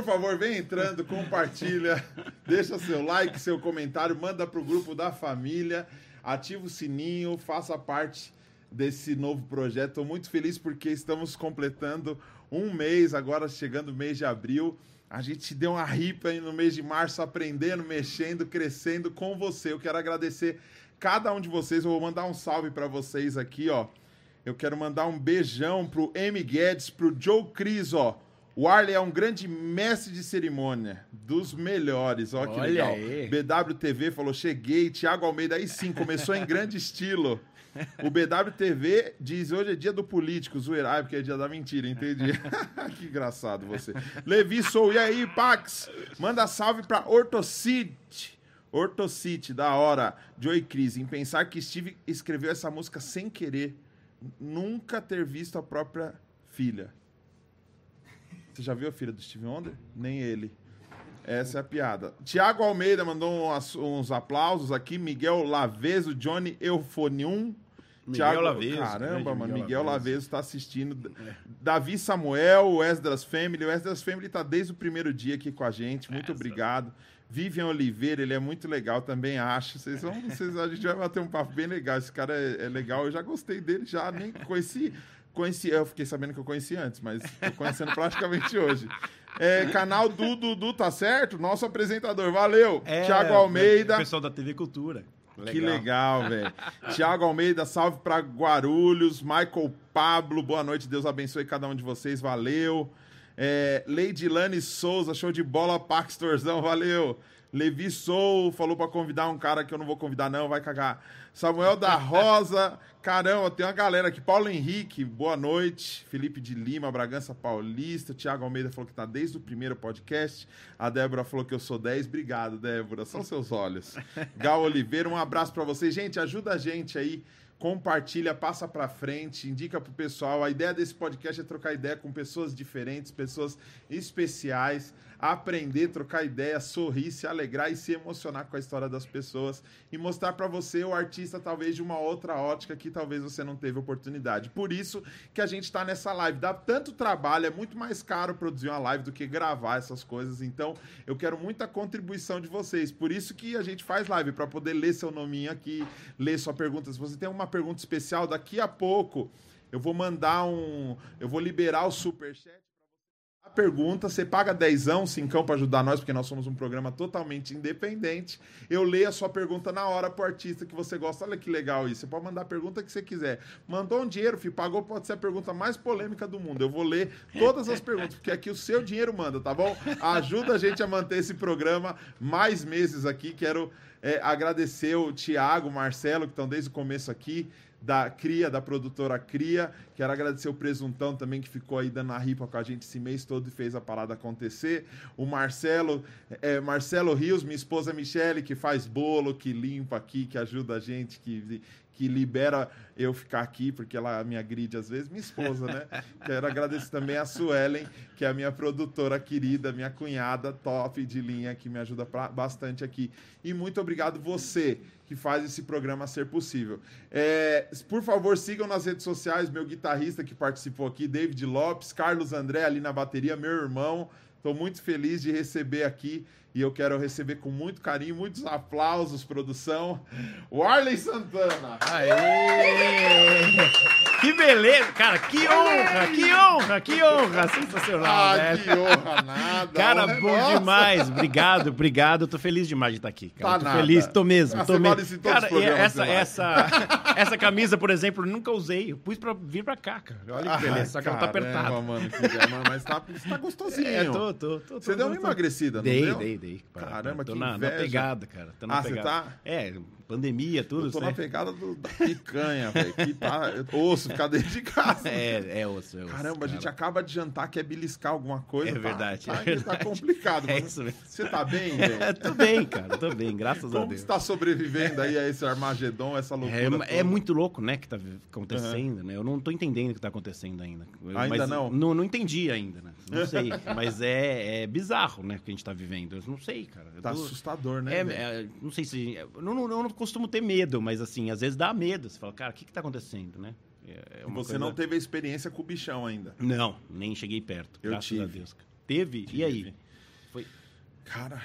Por favor, vem entrando, compartilha, deixa seu like, seu comentário, manda pro grupo da família, ativa o sininho, faça parte desse novo projeto. Estou muito feliz porque estamos completando um mês, agora chegando o mês de abril. A gente deu uma ripa no mês de março, aprendendo, mexendo, crescendo com você. Eu quero agradecer cada um de vocês. Eu vou mandar um salve para vocês aqui, ó. Eu quero mandar um beijão pro M. Guedes, pro Joe Cris, ó. O Arley é um grande mestre de cerimônia, dos melhores, ó que Olha legal. aí. BWTV falou, cheguei, Thiago Almeida, aí sim, começou em grande estilo. O BWTV diz, hoje é dia do político, zoeira, ah, porque é dia da mentira, entendi. que engraçado você. Levi Sou, e aí, Pax? Manda salve pra Ortocite. Ortocite, da hora. Joey Cris, em pensar que Steve escreveu essa música sem querer, nunca ter visto a própria filha. Você já viu a filha do Steve Wonder? Nem ele. Essa é a piada. Tiago Almeida mandou uns, uns aplausos aqui. Miguel Laveso, Johnny Eufonium. Miguel Laveso, Caramba, mano. Miguel Miguel Laveso. Está assistindo. Davi Samuel, o Esdras Family. O Esdras Family está desde o primeiro dia aqui com a gente. Muito obrigado. Vivian Oliveira, ele é muito legal, também acho. Vocês vão, vocês, a gente vai bater um papo bem legal. Esse cara é, é legal. Eu já gostei dele, já nem conheci. Conheci, eu fiquei sabendo que eu conheci antes, mas tô conhecendo praticamente hoje. É, canal do Dudu, tá certo? Nosso apresentador, valeu. É, Tiago Almeida. Pessoal da TV Cultura. Que legal, velho. Tiago Almeida, salve pra Guarulhos. Michael Pablo, boa noite. Deus abençoe cada um de vocês. Valeu. É, Lady Lane Souza, show de bola, Paxtorzão, valeu. Levi Sou falou pra convidar um cara que eu não vou convidar, não, vai cagar. Samuel da Rosa, caramba, tem uma galera aqui. Paulo Henrique, boa noite. Felipe de Lima, Bragança Paulista. Tiago Almeida falou que tá desde o primeiro podcast. A Débora falou que eu sou 10. Obrigado, Débora. São seus olhos. Gal Oliveira, um abraço pra vocês. Gente, ajuda a gente aí compartilha, passa para frente, indica pro pessoal. A ideia desse podcast é trocar ideia com pessoas diferentes, pessoas especiais, aprender, trocar ideia, sorrir, se alegrar e se emocionar com a história das pessoas e mostrar para você o artista talvez de uma outra ótica que talvez você não teve oportunidade. Por isso que a gente está nessa live. Dá tanto trabalho, é muito mais caro produzir uma live do que gravar essas coisas. Então, eu quero muita contribuição de vocês. Por isso que a gente faz live para poder ler seu nominho aqui, ler sua pergunta. Se você tem uma pergunta especial, daqui a pouco eu vou mandar um, eu vou liberar o super chat pergunta, você paga dezão, cincão para ajudar nós, porque nós somos um programa totalmente independente. Eu leio a sua pergunta na hora pro artista que você gosta. Olha que legal isso. Você pode mandar a pergunta que você quiser. Mandou um dinheiro, filho, pagou, pode ser a pergunta mais polêmica do mundo. Eu vou ler todas as perguntas, porque aqui o seu dinheiro manda, tá bom? Ajuda a gente a manter esse programa mais meses aqui. Quero é, agradecer o Tiago, Marcelo, que estão desde o começo aqui da Cria, da produtora Cria. Quero agradecer o Presuntão também, que ficou aí dando a ripa com a gente esse mês todo e fez a parada acontecer. O Marcelo, é, Marcelo Rios, minha esposa Michele, que faz bolo, que limpa aqui, que ajuda a gente, que, que libera eu ficar aqui, porque ela me agride às vezes, minha esposa, né? Quero agradecer também a Suelen, que é a minha produtora querida, minha cunhada top de linha, que me ajuda pra, bastante aqui. E muito obrigado você que faz esse programa ser possível. É, por favor, sigam nas redes sociais meu guitarrista que participou aqui, David Lopes, Carlos André ali na bateria, meu irmão. Estou muito feliz de receber aqui e eu quero receber com muito carinho, muitos aplausos, produção, o Arley Santana. Aê! Que beleza! Cara, que honra, que honra, que honra! Sensacional, ah, velho. que honra, nada. Cara, bom nossa. demais. Obrigado, obrigado. Eu tô feliz demais de estar aqui, cara. Tá tô nada. feliz, tô mesmo, tô mesmo. Cara, essa, essa, essa camisa, por exemplo, eu nunca usei. Eu pus pra vir pra cá, cara. Olha que beleza, só que ela tá apertada. mano, que mas- mas tá, tá gostosinho. É, tô, tô, tô. Você deu uma emagrecida, não Dei, deu? dei, dei. Caramba, tô que na, na inveja. pegada, cara. Tô na Ah, você pegada. tá? É, pandemia, tudo. Eu tô na né? pegada do, da picanha, velho. Que tá osso, ficar dentro de casa. É, é osso, é osso. Caramba, a gente cara. acaba de jantar, quer beliscar alguma coisa. É tá- verdade, Tá, é verdade. tá complicado. É isso mesmo. Você tá bem, velho? tô bem, cara, tô bem, graças a Como Deus. você tá sobrevivendo aí a esse Armagedon, essa loucura? É, é muito louco, né, que tá acontecendo, né? Eu não tô entendendo o que tá acontecendo ainda. Ainda não? não? Não entendi ainda, né? Não sei. mas é, é bizarro, né, o que a gente tá vivendo. Eu não sei, cara. Eu Tá tô- assustador, né? É, é, não sei se. Eu não, não- não costumo ter medo, mas assim, às vezes dá medo. Você fala, cara, o que que tá acontecendo, né? É- é Você coisa- não teve a experiência com o bichão ainda. Não, nem cheguei perto. Eu graças tive. a Deus. Teve? E aí? Tive. Foi. Cara,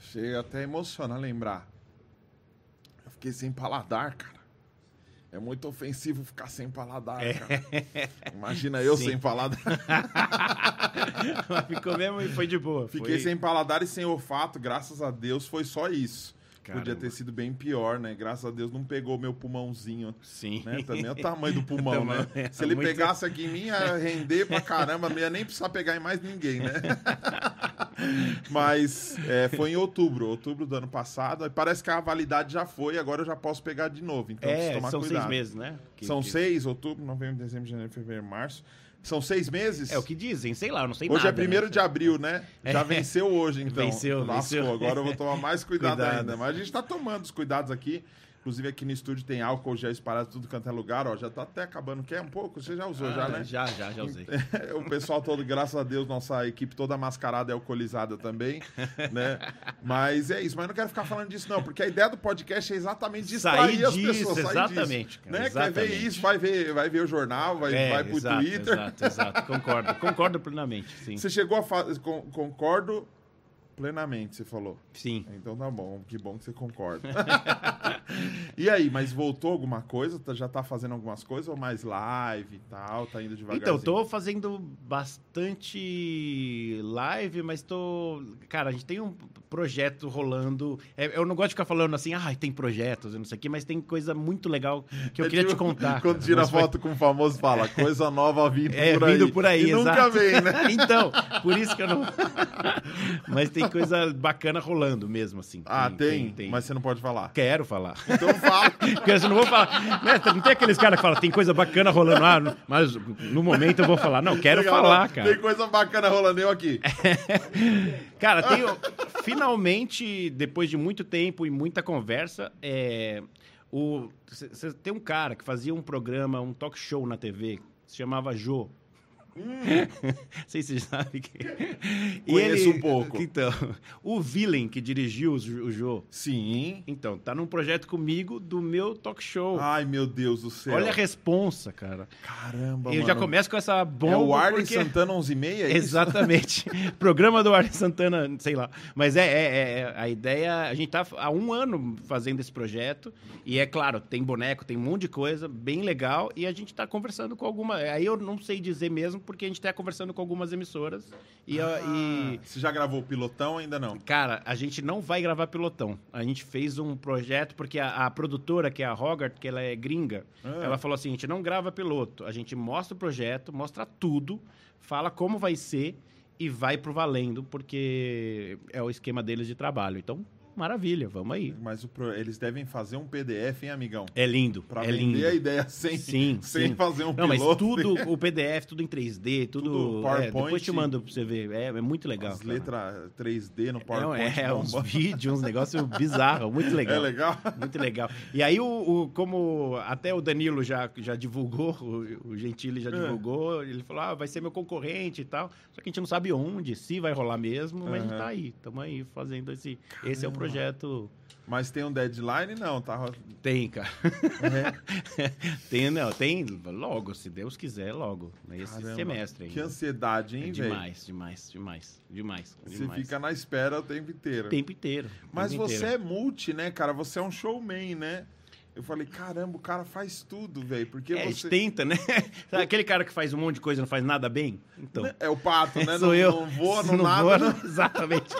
chega até emociona lembrar. Eu fiquei sem paladar, cara. É muito ofensivo ficar sem paladar, cara. Imagina eu É. Sim. sem paladar. Mas Ficou mesmo e foi de boa. Fiquei foi... sem paladar e sem olfato, graças a Deus foi só isso. Podia Caramba. ter sido bem pior, né? Graças a Deus não pegou meu pulmãozinho. Sim. Né? Também é o tamanho do pulmão, né? Tamanho, Se ele muito- pegasse aqui em mim, ia render pra caramba, não ia nem precisar pegar em mais ninguém, né? Mas é, foi em outubro, outubro do ano passado. Parece que a validade já foi, agora eu já posso pegar de novo. Então É, tomar são cuidado. seis meses, né? Que- São que- seis, outubro, novembro, dezembro, janeiro, fevereiro, março. São seis meses? É o que dizem, sei lá, eu não sei Hoje nada. é primeiro né? de abril, né? Já É. venceu hoje, então. Venceu, Lascou. venceu. Agora eu vou tomar mais cuidado, Cuidado. ainda. Mas a gente tá tomando os cuidados aqui. Inclusive aqui no estúdio tem álcool já espalhado tudo quanto é lugar, ó. Já tá até acabando. Quer um pouco? Você já usou, já, Ah, né? Já, já, já usei. o pessoal todo, graças a Deus, nossa equipe toda mascarada e alcoolizada também, né? Mas é isso. Mas não quero ficar falando disso, não, porque a ideia do podcast é exatamente distrair Sair as disso, pessoas. sair exatamente, disso, cara, né? Quer ver exatamente. isso, vai ver, vai ver o jornal, vai, É, vai pro exato, Twitter. Exato, exato. Concordo, concordo plenamente, sim. Você chegou a fazer. Concordo plenamente, você falou. Sim. Então tá bom, que bom que você concorda. e aí, mas voltou alguma coisa? Tá- Já tá fazendo algumas coisas ou mais live e tal? Tá indo devagarzinho? Então, tô fazendo bastante live, mas tô. Cara, a gente tem um projeto rolando. É, eu não gosto de ficar falando assim, ah, tem projetos e não sei o quê, mas tem coisa muito legal que eu É queria tipo te contar. Quando tira Mas foi- foto com o famoso, fala coisa nova vindo É, por aí. vindo por aí, e nunca exato. vem, né? então, por isso que eu não. mas tem coisa bacana rolando mesmo, assim. Ah, tem, mas você não pode falar. Quero falar. Então fala. Porque eu não vou falar. Né? Não tem aqueles caras que falam, tem coisa bacana rolando. Ah, mas no momento eu vou falar. Não, quero Legal, falar, Tem cara. coisa bacana rolando eu aqui. Cara, tenho. Finalmente, depois de muito tempo e muita conversa, é, O, cê- cê tem um cara que fazia um programa, um talk show na TV, se chamava Jô. Não sei se você sabe que. E Conheço um pouco. Então, o Villain que dirigiu o Jo- o Jô. Sim. Então, tá num projeto comigo do meu talk show. Ai, meu Deus do céu. Olha a responsa, cara. Caramba, Eu mano. já começo com essa bomba. É o Arlen porque... Santana 11 e meia? é isso? Exatamente. Programa do Arlen Santana, sei lá. Mas é, é- é- a ideia. A gente tá há um ano fazendo esse projeto. E é claro, tem boneco, tem um monte de coisa, bem legal. E a gente tá conversando com alguma. Aí eu não sei dizer mesmo, porque a gente tá conversando com algumas emissoras. E, a- e- Ah, Você já gravou o pilotão? Ainda não. Cara, a gente não vai gravar pilotão. A gente fez um projeto, porque a, a produtora, que é a Hogarth, que ela é gringa, Ah. ela falou assim: a gente não grava piloto, a gente mostra o projeto, mostra tudo, fala como vai ser e vai pro valendo, porque é o esquema deles de trabalho. Então, maravilha, vamos aí. Mas o pro- eles devem fazer um PDF, hein, amigão? É lindo, Pra é vender lindo. a ideia sem, Sim, sem sim. fazer um Não, mas piloto. tudo, o PDF, tudo em 3D, tudo. Tudo é, PowerPoint. depois te mando pra você ver. É, é muito legal. As letras 3D no É, PowerPoint. é, uns bomba. vídeos, uns negócios bizarros, muito legal. É legal? Muito legal. E aí, o, o- como até o Danilo já, já divulgou, o, o Gentili já É. divulgou, ele falou, ah, vai ser meu concorrente e tal. Só que a gente não sabe onde, se vai rolar mesmo, mas a gente tá aí. Estamos aí fazendo esse... Esse é o Caramba. Projeto... Mas tem um deadline? Não, tá... Tem, cara. É. tem, não, tem logo, se Deus quiser, logo. Esse Caramba, semestre ainda. Que ansiedade, É hein, velho? demais, demais, demais, demais, Você demais. fica na espera o tempo inteiro. o tempo inteiro. o Mas tempo você inteiro. é multi, né, cara? Você é um showman, né? Eu falei, caramba, o cara faz tudo, velho. Porque É, você. tenta, né? Aquele cara que faz um monte de coisa e não faz nada bem? Então. É o pato, né? Sou não, eu. não voa, Se não, nada. voa, não- não- Exatamente.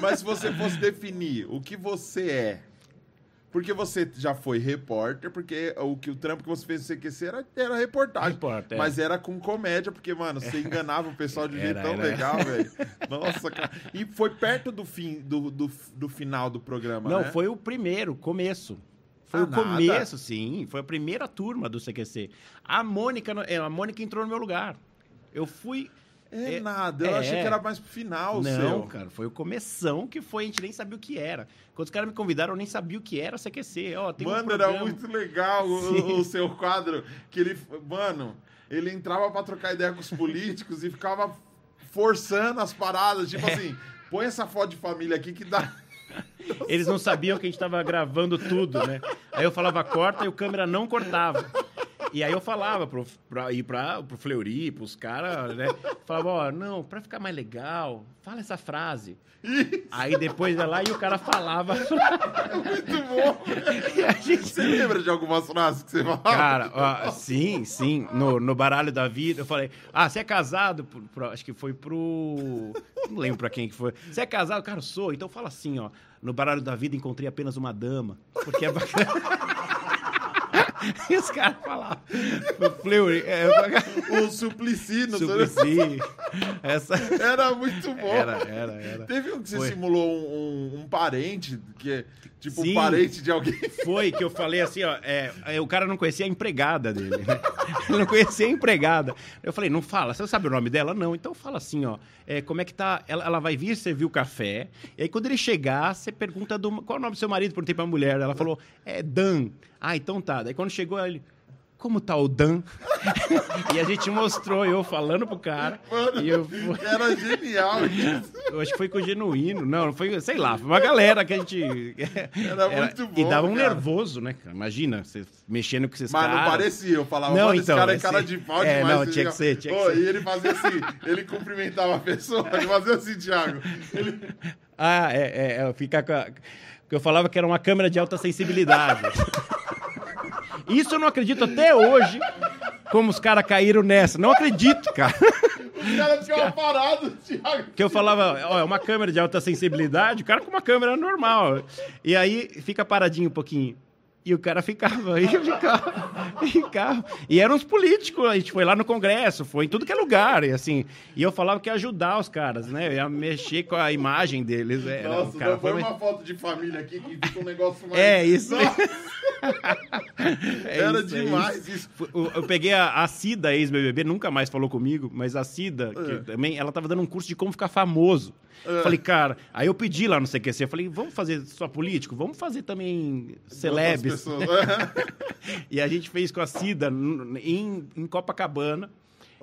Mas se você fosse definir o que você é. Porque você já foi repórter, porque o, que, o trampo que você fez no CQC era, era reportagem. Repórter, é. Mas era com comédia, porque, mano, você enganava o pessoal de um jeito tão era. legal, velho. Nossa, cara. E foi perto do fim, do, do, do final do programa, Não, né? foi o primeiro, começo. Foi Ah, o nada? começo, sim. Foi a primeira turma do CQC. A Mônica, é, a Mônica entrou no meu lugar. Eu fui. É, É, nada, eu é. achei que era mais pro final não, seu. cara, foi o começão que foi, a gente nem sabia o que era. Quando os caras me convidaram, eu nem sabia o que era CQC. Ó, tem um Mano, era programa. muito legal o, o seu quadro. Que ele. Mano, ele entrava pra trocar ideia com os políticos e ficava forçando as paradas. Tipo É. assim, põe essa foto de família aqui que dá. Eles não sabiam que a gente tava gravando tudo, né? Aí eu falava corta e o câmera não cortava. E aí eu falava pro, pra ir pra, pro Fleury, pros caras, né? Falava, ó, não, pra ficar mais legal, fala essa frase. Aí depois ia lá e o cara falava. Muito bom. E a gente Você lembra de algumas frases que você falava? Cara, ó, sim, sim. No, no baralho da vida, eu falei: Ah, você é casado? Pro- pro- acho que foi pro. Não lembro pra quem que foi. Você é casado? Cara, eu sou. Então fala assim, ó. No baralho da vida encontrei apenas uma dama. Porque é bacana. e os caras falavam. O Fleury. É, O Suplicy, não. Suplicy. Essa. Era muito bom. Era, era, era. Teve um que você Foi. simulou um, um- um parente, que é tipo Sim. um parente de alguém. Foi que eu falei assim, ó, é, é, o cara não conhecia a empregada dele, né? Ele não conhecia a empregada. Eu falei, não fala, você sabe o nome dela? Não, então fala assim, ó, é, como é que tá, ela, ela vai vir servir o café, e aí quando ele chegar, você pergunta do, qual é o nome do seu marido, perguntei pra mulher, ela falou, é Dan. Ah, então tá. Daí quando chegou, ele, como tá o Dan? e a gente mostrou eu falando pro cara, Mano, e eu... era genial isso. Eu acho que foi com o Genuíno. Não, não foi, sei lá, foi uma galera que a gente. Era muito E bom, dava um cara. nervoso, né, cara? Imagina, você mexendo com esses Mas caras. não parecia, eu falava, Não, então, esse cara é cara de pau é, demais. não, tinha que ser, tinha que Ô, ser. E ele fazia assim, ele cumprimentava a pessoa, ele fazia assim, Thiago. Ele... Ah, é, é, é ficar com a... que eu falava que era uma câmera de alta sensibilidade. Isso eu não acredito até hoje, como os caras caíram nessa. Não acredito, cara. Os caras ficavam parados, Thiago. Que eu falava, ó, é uma câmera de alta sensibilidade, o cara com uma câmera normal. E aí fica paradinho um pouquinho. E o cara ficava, e ficava, e ficava. E eram os políticos, a gente foi lá no Congresso, foi em tudo que é lugar, e assim. E eu falava que ia ajudar os caras, né? Eu ia mexer com a imagem deles. É, não, Nossa, cara, foi uma foto de família aqui que fica um negócio mais... É, isso É Era isso, é demais isso. Eu, eu peguei a, a Cida, ex-BBB, nunca mais falou comigo, mas a Cida, que É. também, ela tava dando um curso de como ficar famoso. É. Falei, cara, aí eu pedi lá no CQC, eu falei, vamos fazer só político? Vamos fazer também celebs, pessoas. E a gente fez com a Cida em, em Copacabana.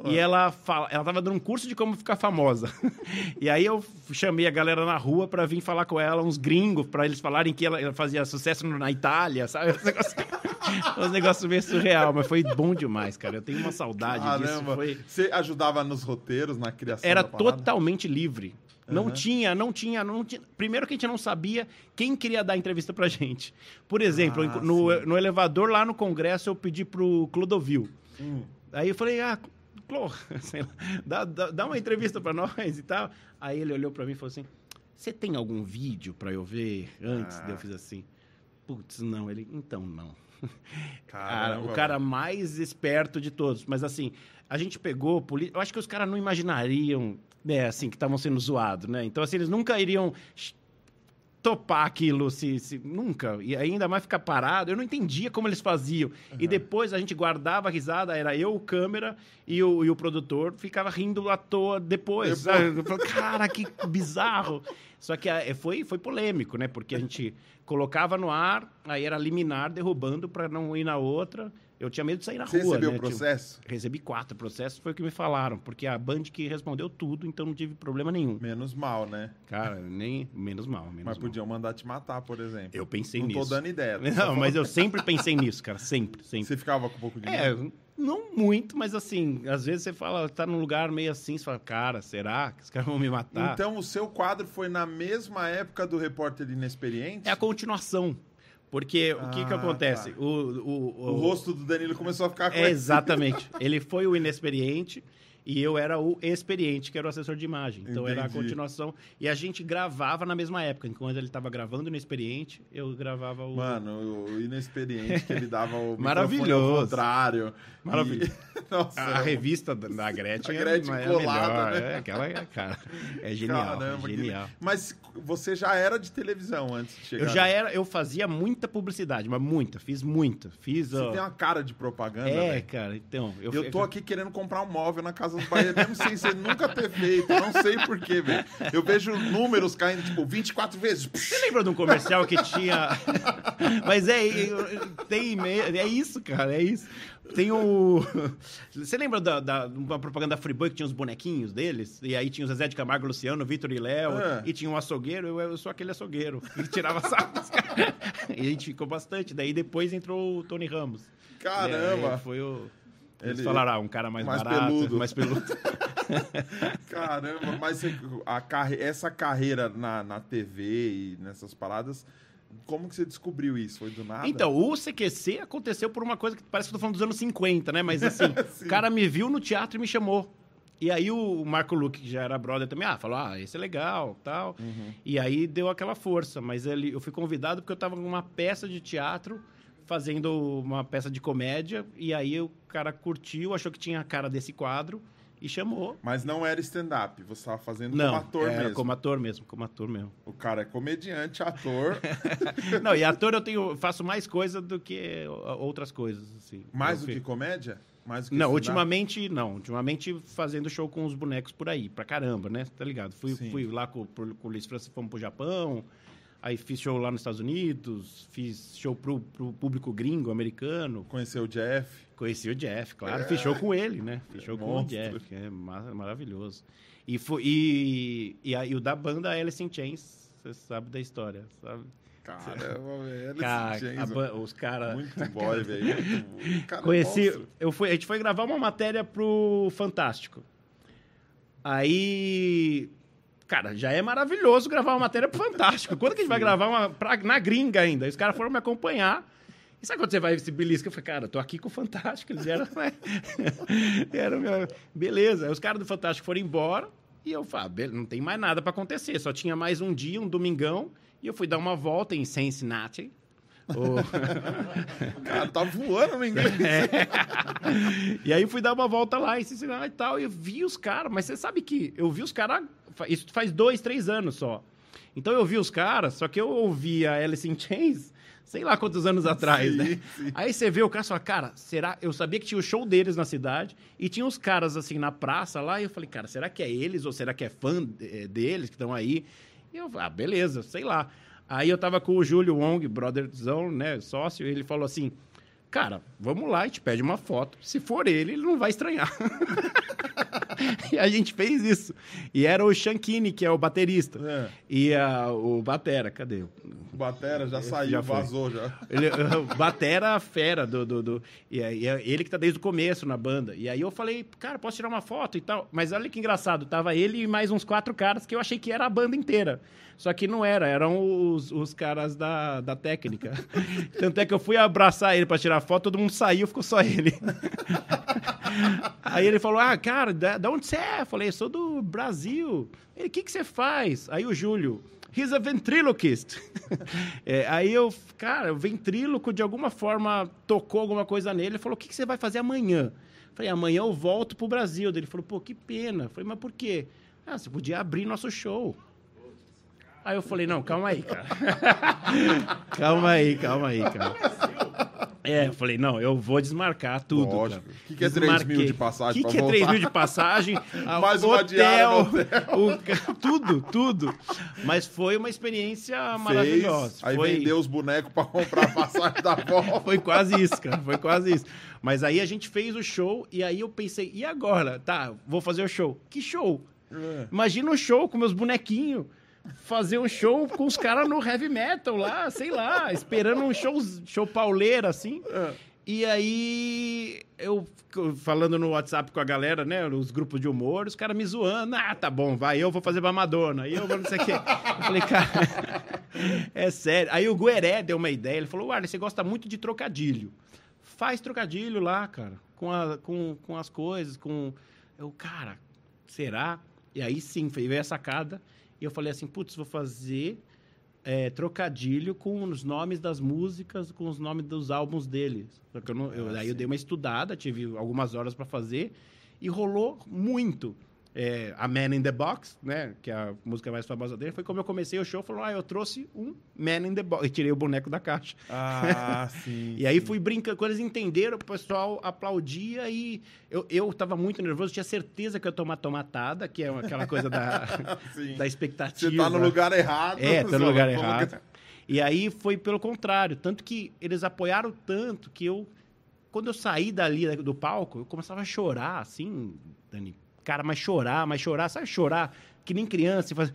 E ela fala, ela tava dando um curso de como ficar famosa. E aí eu chamei a galera na rua pra vir falar com ela, uns gringos, pra eles falarem que ela, ela fazia sucesso na Itália, sabe? Uns negócios, meio surreal, mas foi bom demais, cara. Eu tenho uma saudade disso. Caramba. Foi... Você ajudava nos roteiros, na criação Era totalmente livre. Não tinha, não tinha, não tinha. Primeiro que a gente não sabia quem queria dar entrevista pra gente. Por exemplo, Ah, no, no elevador lá no Congresso eu pedi pro Clodovil. Hum. Aí eu falei, ah, Clô, sei lá, dá, dá, dá uma entrevista pra nós e tal. Aí ele olhou pra mim e falou assim: Você tem algum vídeo pra eu ver antes? Ah. Eu fiz assim. Putz, não. Ele, então não. Cara, o cara mais esperto de todos. Mas assim, a gente pegou. Eu acho que os caras não imaginariam, né, assim, que estavam sendo zoados, né? Então, assim, eles nunca iriam topar aquilo, se, se- nunca. E ainda mais ficar parado. Eu não entendia como eles faziam. E depois a gente guardava a risada, era eu, o câmera e o, e o produtor, ficava rindo à toa depois. Depois. cara, que bizarro. Só que ah, foi, foi polêmico, né? Porque a gente colocava no ar, aí era liminar derrubando para não ir na outra. Eu tinha medo de sair na Você rua. recebeu né? o processo? Tipo, recebi quatro processos, foi o que me falaram, porque a Band que respondeu tudo, então não tive problema nenhum. Menos mal, né? Cara, nem menos mal, menos Mas mal. podiam mandar te matar, por exemplo. Eu pensei Não nisso. tô dando ideia. Não, mas eu sempre pensei nisso, cara, sempre, sempre. Você ficava com um pouco de É, medo? não muito, mas assim, às vezes você fala, tá num lugar meio assim, você fala, cara, será que os caras vão me matar? Então o seu quadro foi na mesma época do repórter inexperiente? É a continuação. Porque o que que Ah, acontece? tá. O, o, O rosto do Danilo começou a ficar com É, exatamente. Ele foi o inexperiente e eu era o experiente, que era o assessor de imagem. Então era a Entendi. continuação. E a gente gravava na mesma época. Enquanto ele estava gravando o inexperiente, eu gravava o. Mano, o inexperiente que ele dava o Maravilhoso. ao contrário. Maravilhoso. E- Nossa, a, a revista da, Gretchen, A Gretchen é, é colada, melhor. né? É, aquela, é, cara, é genial. Caramba, é que- genial. Mas você já era de televisão antes de chegar. Eu já era, eu fazia muita publicidade, mas muita, fiz muita. Fiz. Você ó, tem uma cara de propaganda, É, velho. cara, então. Eu, Eu tô aqui querendo comprar um móvel na Casa dos Bahia, mesmo sem você nunca ter feito. Não sei porquê, velho. Eu vejo números caindo, tipo, 24 vezes. Você lembra de um comercial que tinha. Mas é, tem e-mail, é isso, cara, é isso. Tem o. Você lembra da, da uma propaganda da Friboi que tinha os bonequinhos deles? E aí tinha o Zezé de Camargo, Luciano, Vitor e Léo, É. e tinha um açougueiro, eu, eu sou aquele açougueiro. E tirava sarro dos caras. E a gente ficou bastante. Daí depois entrou o Tony Ramos. Caramba. Aí foi o. Eles Ele- falaram, ah, um cara mais, mais barato, peludo. mais peludo. Caramba, mas a carre- essa carreira na, na TV e nessas paradas, como que você descobriu isso? Foi do nada? Então, o CQC aconteceu por uma coisa que parece que eu tô falando dos anos 50, né? Mas assim, Sim. o cara me viu no teatro e me chamou. E aí o Marco Luque, que já era brother também, ah, falou, ah, esse é legal, tal. Uhum. E aí deu aquela força. Mas ele, eu fui convidado porque eu tava numa peça de teatro, fazendo uma peça de comédia. E aí o cara curtiu, achou que tinha a cara desse quadro e chamou. Mas não era stand-up, você estava fazendo Não, como ator era mesmo. como ator mesmo, como ator mesmo. O cara é comediante, ator, Não, e ator eu tenho, faço mais coisa do que outras coisas, assim. mais do que comédia? Mais do que Não, ultimamente não. Ultimamente fazendo show com os bonecos por aí, pra caramba, né? Tá ligado? Fui, Sim. fui lá com, com o Luiz França, fomos pro Japão, aí fiz show lá nos Estados Unidos, fiz show pro, pro público gringo, americano. Conheceu o Jeff. Conheci o Jeff, claro. É. Fiz show com ele, né? Fiz show com o Monstro. Jeff, que é ma- maravilhoso. E, foi, e, e, aí o da banda Alice in Chains, você sabe da história, sabe? Caramba, velho. Cara, a os caras... Muito boy, velho. Cara, é Conheci. monstro. Eu fui, a gente foi gravar uma matéria pro Fantástico. Aí. Cara, já é maravilhoso gravar uma matéria pro Fantástico. Quando que a gente vai gravar uma pra- na gringa ainda? Os caras foram me acompanhar. E sabe quando você vai se belisca? Eu falei, cara, tô aqui com o Fantástico. Eles eram. né? Era meu... Beleza. Aí os caras do Fantástico foram embora. E eu falei, ah, não tem mais nada pra acontecer. Só tinha mais um dia, um domingão. E eu fui dar uma volta em Cincinnati. O- Cara, tá voando no inglês. e aí fui dar uma volta lá em Cincinnati e tal, e eu vi os caras, mas você sabe que eu vi os caras, isso faz dois, três anos só. Então eu vi os caras, só que eu ouvia Alice in Chains, sei lá quantos anos atrás, Sim, né? sim. Aí você vê o cara e fala, cara, será? Eu sabia que tinha o show deles na cidade, e tinha os caras assim na praça lá, e eu falei, cara, será que é eles, ou será que é fã eh, deles que estão aí? E eu falei, ah, beleza, sei lá. Aí eu tava com o Júlio Wong, brotherzão, né, sócio, e ele falou assim, cara, vamos lá, a gente pede uma foto. Se for ele, ele não vai estranhar. e a gente fez isso. E era o Shankini, que é o baterista. É. E a, o Batera, cadê? O Batera já saiu, Já foi. vazou já. Ele, o Batera fera do. do, do e, é- e é ele que tá desde o começo na banda. E aí eu falei, cara, posso tirar uma foto e tal. Mas olha que engraçado, tava ele e mais uns quatro caras que eu achei que era a banda inteira. Só que não era, eram os, os caras da, da técnica. Tanto é que eu fui abraçar ele pra tirar foto, todo mundo saiu, ficou só ele. Aí ele falou: Ah, cara, da, da onde você é? Eu falei: Sou do Brasil. Ele: O que, que você faz? Aí o Júlio. He's a ventriloquist. É, aí eu, cara, o ventríloco de alguma forma tocou alguma coisa nele. Ele falou: O que, que você vai fazer amanhã? Eu falei: Amanhã eu volto pro Brasil. Ele falou: Pô, que pena. Eu falei: Mas por quê? Ah, você podia abrir nosso show. Aí eu falei: Não, calma aí, cara. calma aí, calma aí, cara. É, eu falei, não, eu vou desmarcar tudo. Lógico. cara. Que que é 3 mil Desmarquei. de passagem que pra que é voltar? 3 mil de passagem? Mais uma diária no o tudo, tudo. Mas foi uma experiência maravilhosa. Fez, aí foi, vendeu os bonecos pra comprar a passagem da volta. foi quase isso, cara. Foi quase isso. Mas aí a gente fez o show e aí eu pensei, e agora? Tá, vou fazer o show. Que show? É. Imagina um show com meus bonequinhos. Fazer um show com os caras no heavy metal lá, sei lá, esperando um show, show pauleiro, assim. É. E aí, eu falando no WhatsApp com a galera, né? Os grupos de humor, os caras me zoando. Ah, tá bom, vai, eu vou fazer pra Madonna. Aí eu vou não sei o quê. Eu falei, cara, é sério. Aí o Gueré deu uma ideia. Ele falou, Arlen, você gosta muito de trocadilho. Faz trocadilho lá, cara, com, a- com, com as coisas, com... Eu, cara, será? E aí sim, veio a sacada. E eu falei assim, putz, vou fazer é, trocadilho com os nomes das músicas, com os nomes dos álbuns deles. Só que eu não, eu, Ah, aí eu sim. dei uma estudada, tive algumas horas para fazer e rolou muito. É, a Man in the Box, né, que é a música mais famosa dele, foi como eu comecei o show, falou, ah, eu trouxe um Man in the Box, e tirei o boneco da caixa. Ah, sim. E aí sim. fui brincando, quando eles entenderam, o pessoal aplaudia e eu, eu tava muito nervoso, tinha certeza que eu ia tomar tomatada, que é aquela coisa da, da expectativa. Você tá no lugar errado. É, tá no lugar errado. E aí foi pelo contrário. Tanto que eles apoiaram tanto que eu, quando eu saí dali do palco, eu começava a chorar, assim, Dani. Cara, mas chorar, mas chorar, sabe chorar? Que nem criança. e Faz...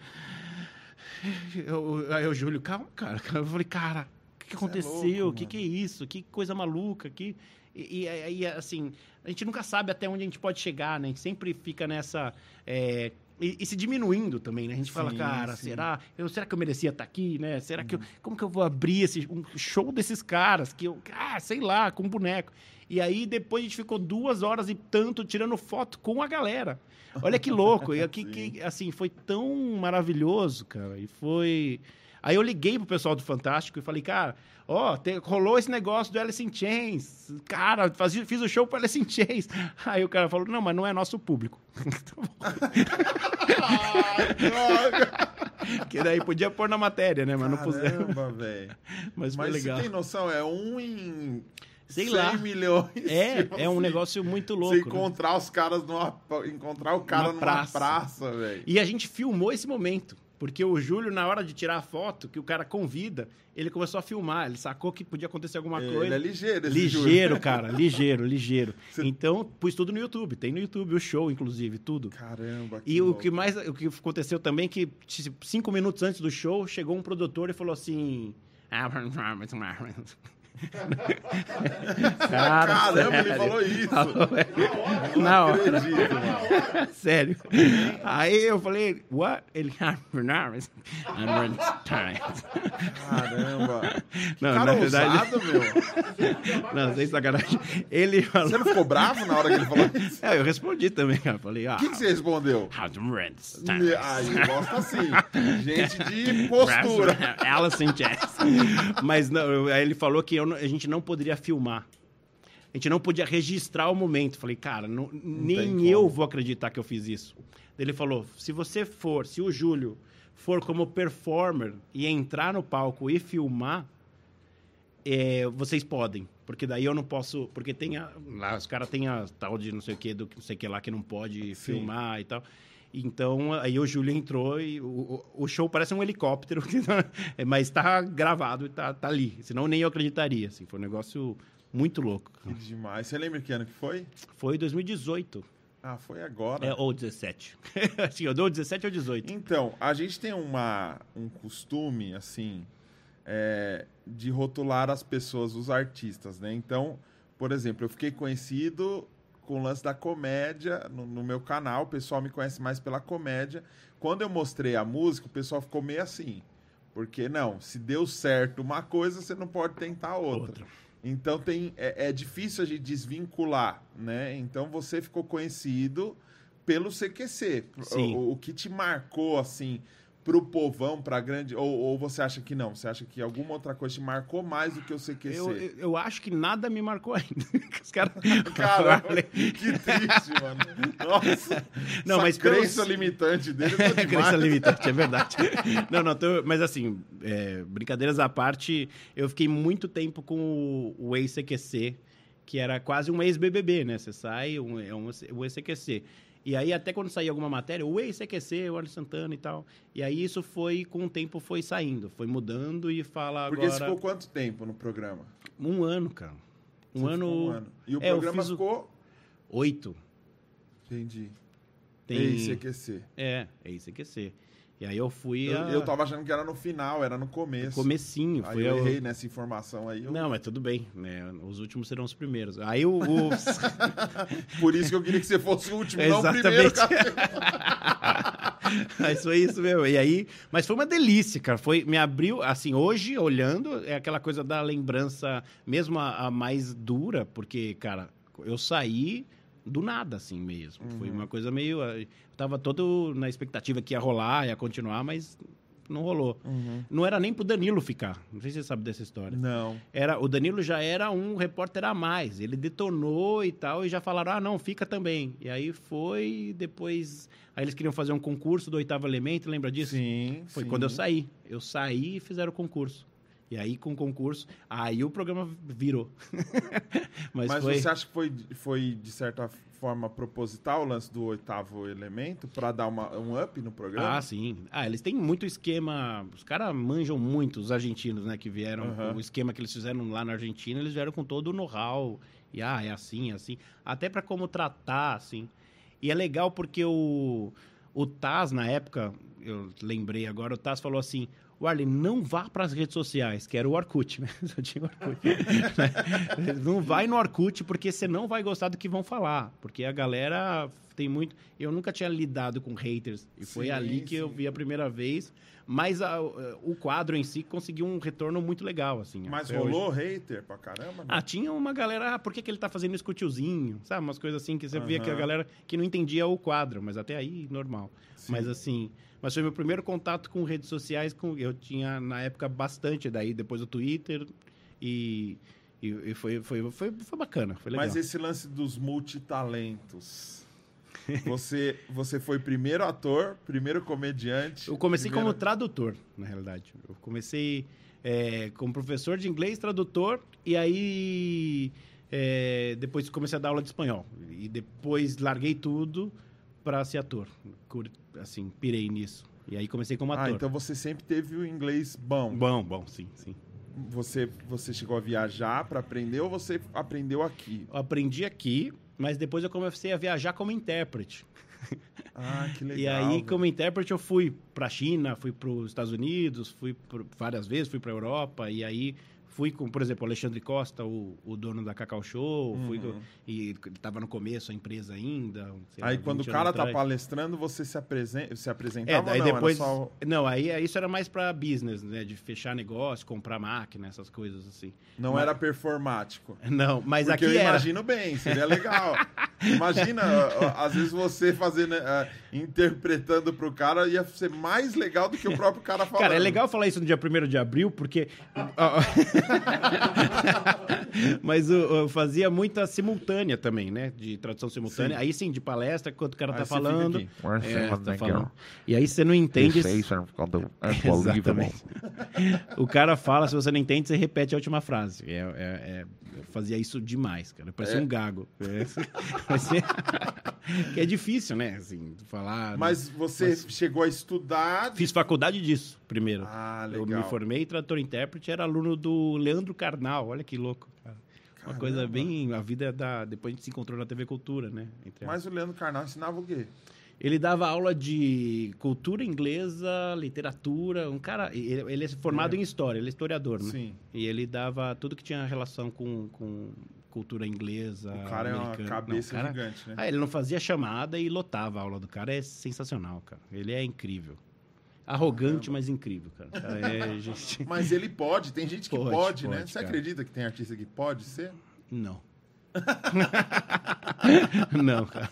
Eu, aí o Júlio, calma, cara. Eu falei, cara, o que, é aconteceu? O que, que é isso? Que coisa maluca? Que... E, e aí, assim, a gente nunca sabe até onde a gente pode chegar, né? A gente sempre fica nessa. é, E, e se diminuindo também, né? A gente fala, Sim, cara, sim. será? Eu, será que eu merecia estar aqui, né? Será que eu, como que eu vou abrir esse um show desses caras que eu, ah, sei lá, com boneco. E aí depois a gente ficou duas horas e tanto tirando foto com a galera. Olha que louco, e aqui que assim foi tão maravilhoso, cara. E foi Aí eu liguei pro pessoal do Fantástico e falei, cara, ó, te- rolou esse negócio do Alice in Chains. Cara, fazia- fiz o show pro Alice in Chains. Aí o cara falou, não, mas não é nosso público. Droga. que daí podia pôr na matéria, né? Mas não puseram. Caramba, velho. Mas foi Mas legal. você tem noção, é um em Sei 100 lá. milhões. É, tipo é um assim, negócio muito Você louco. né? encontrar os caras numa. Encontrar o cara Numa numa praça. praça, velho. E a gente filmou esse momento. Porque o Júlio, na hora de tirar a foto, que o cara convida, ele começou a filmar. Ele sacou que podia acontecer alguma Ele coisa. é ligeiro, esse Ligeiro, Júlio. cara, ligeiro, ligeiro. Você- Então, pus tudo no YouTube. Tem no YouTube o show, inclusive, tudo. Caramba. E o louco. que mais o que aconteceu também é que t- cinco minutos antes do show chegou um produtor e falou assim. Cara, Caramba, ele sério. falou isso. Falou, é. Na hora. acredito, mano. Sério. Aí eu falei, what? Ele, Caramba. Não, cara na verdade, ousado, meu. não, sem sacanagem. Ele falou. Você não ficou bravo na hora que ele falou isso? É, eu respondi também, cara. Falei, ah. O que, que você respondeu? How to rent. Aí, gosta assim. Gente de postura. Alice in Chains. Mas não, eu- aí ele falou que eu não- a gente não poderia filmar. A gente não podia registrar o momento. Falei, cara, não- nem como. eu vou acreditar que eu fiz isso. Ele falou: se você for, se o Júlio for como performer e entrar no palco e filmar, é, vocês podem. Porque daí eu não posso. Porque tem a, lá, os caras têm a tal de não sei o que, do não sei o que lá que não pode filmar e tal. Então, aí o Júlio entrou e o, o show parece um helicóptero, mas tá gravado e tá, tá ali. Senão nem eu acreditaria, assim. Foi um negócio muito louco. Que demais. Você lembra que ano que foi? Foi 2018. Ah, foi agora. É, ou 17. assim, eu dou 17 ou 18. Então, a gente tem uma, um costume, assim, é, de rotular as pessoas, os artistas, né? Então, por exemplo, eu fiquei conhecido com o lance da comédia no, no, meu canal. O pessoal me conhece mais pela comédia. Quando eu mostrei a música, o pessoal ficou meio assim. Porque, não, se deu certo uma coisa, você não pode tentar outra. outra. Então tem, é, é, difícil a gente desvincular, né? Então você ficou conhecido pelo CQC. O, o, que te marcou, assim, pro povão, pra grande. Ou, ou, você acha que não? Você acha que alguma outra coisa te marcou mais do que o CQC? Eu, eu, eu acho que nada me marcou ainda. Os caras. Caramba, que triste, mano. Nossa. Não, mas crença pelo... limitante dele é crença limitante, é verdade. não, não, tô... mas assim, é, brincadeiras à parte, eu fiquei muito tempo com o, o ex-CQC, que era quase um ex-BBB, né? Você sai, um, é um, o ex-CQC. E aí, até quando saía alguma matéria, o CQC, o Arlen Santana e tal. E aí, isso foi, com o tempo, foi saindo, foi mudando e fala Porque agora... Porque ficou quanto tempo no programa? Um ano, cara. Um, ano... um ano... E o é, programa ficou... Oito. Entendi. Tem... Ex-CQC. É, ex-CQC. E aí eu fui. Eu, a... eu tava achando que era no final, era no começo. Comecinho. Aí eu errei nessa informação aí. Eu... Não, mas tudo bem. Né? Os últimos serão os primeiros. Aí o. o... Por isso que eu queria que você fosse o último, não o primeiro. mas foi isso mesmo. E aí. Mas foi uma delícia, cara. Foi, me abriu. Assim, hoje, olhando, é aquela coisa da lembrança, mesmo a, a mais dura, porque, cara, eu saí do nada, assim mesmo. Uhum. Foi uma coisa meio. Eh, eu tava todo na expectativa que ia rolar, ia continuar, mas não rolou. Uhum. Não era nem pro Danilo ficar. Não sei se você sabe dessa história. Não. Era, o Danilo já era um repórter a mais. Ele detonou e tal, e já falaram: ah, não, fica também. E aí foi, depois. Aí eles queriam fazer um concurso do oitavo elemento, lembra disso? Sim. Foi sim. quando eu saí. Eu saí e fizeram o concurso. E aí, com o concurso, aí o programa virou. Mas, Mas foi... você acha que foi, foi, de certa forma, proposital o lance do oitavo elemento para dar uma, um up no programa? Ah, sim. Ah, eles têm muito esquema. Os caras manjam muito, os argentinos, né, que vieram. Uhum. O esquema que eles fizeram lá na Argentina, eles vieram com todo o know-how. E, ah, é assim, é assim. Até para como tratar, assim. E é legal porque o, o Taz, na época, eu lembrei agora, o Taz falou assim: o Arlen, não vá para as redes sociais, que era o Orkut, né? Só tinha Orkut. não vai no Orkut, porque você não vai gostar do que vão falar. Porque a galera tem muito... Eu nunca tinha lidado com haters. E foi sim, ali que sim. eu vi a primeira vez. Mas a, o quadro em si conseguiu um retorno muito legal, assim. Mas rolou hoje. hater pra caramba? Né? Ah, tinha uma galera... Ah, por que, que ele tá fazendo isso com o tiozinho? Sabe? Umas coisas assim que você via que a galera que não entendia o quadro. Mas até aí, normal. Sim. Mas assim... Mas foi meu primeiro contato com redes sociais. Com, eu tinha, na época, bastante. Daí, depois o Twitter. E, e, foi, foi, foi, foi bacana. Foi legal. Mas esse lance dos multitalentos... Você, você foi primeiro ator, primeiro comediante. Eu comecei primeiro... como tradutor, na realidade. Eu comecei é, como professor de inglês, tradutor, e aí é, depois comecei a dar aula de espanhol. E depois larguei tudo para ser ator assim, pirei nisso. E aí comecei como ah, ator. Ah, então você sempre teve o inglês bom. Bom, bom, sim, sim. Você, você chegou a viajar para aprender ou você aprendeu aqui? Eu aprendi aqui, mas depois eu comecei a viajar como intérprete. Ah, que legal. e aí, como intérprete, eu fui para China, fui para os Estados Unidos, fui várias vezes, fui para Europa, e aí Fui com, por exemplo, o Alexandre Costa, o, o dono da Cacau Show, uhum. fui com, e ele estava no começo a empresa ainda. Aí lá, quando o cara tá palestrando, você se, apresen se apresentava é, não? depois só... Não, aí isso era mais para business, né? De fechar negócio, comprar máquina, essas coisas assim. Não mas... era performático. Não, mas Porque aqui eu era. imagino bem, seria legal. Imagina, às vezes você fazendo, uh, interpretando pro cara ia ser mais legal do que o próprio cara falando. Cara, é legal falar isso no dia 1 de abril, porque Mas eu, eu fazia muita simultânea também, né? De tradução simultânea. Sim. Aí sim, de palestra, quando o cara Aí tá você fica falando. aqui. É, tá falando. E aí você não entende. Exatamente. O cara fala, se você não entende, você repete a última frase. É, é- é- eu fazia isso demais, cara. Eu parecia É? um gago. É, que é difícil, né? Assim, falar. Mas você chegou a estudar. Fiz faculdade disso primeiro. Ah, Eu legal. me formei tradutor e intérprete, era aluno do Leandro Carnal. Olha que louco. cara. Uma coisa bem. A vida é da. Depois a gente se encontrou na TV Cultura, né? Entre Mas o Leandro Carnal ensinava o quê? Ele dava aula de cultura inglesa, literatura. Um cara. Ele, ele é formado em história, ele é historiador, né? Sim. E ele dava tudo que tinha relação com, com cultura inglesa. O cara é uma americana. cabeça Não, o cara- gigante, né? Ah, ele não fazia chamada e lotava a aula do cara. É sensacional, cara. Ele é incrível. Arrogante, mas incrível, cara. É gente. Mas ele pode, tem gente que pode, Pode, né? pode, Você cara. acredita que tem artista que pode ser? Não. não, cara.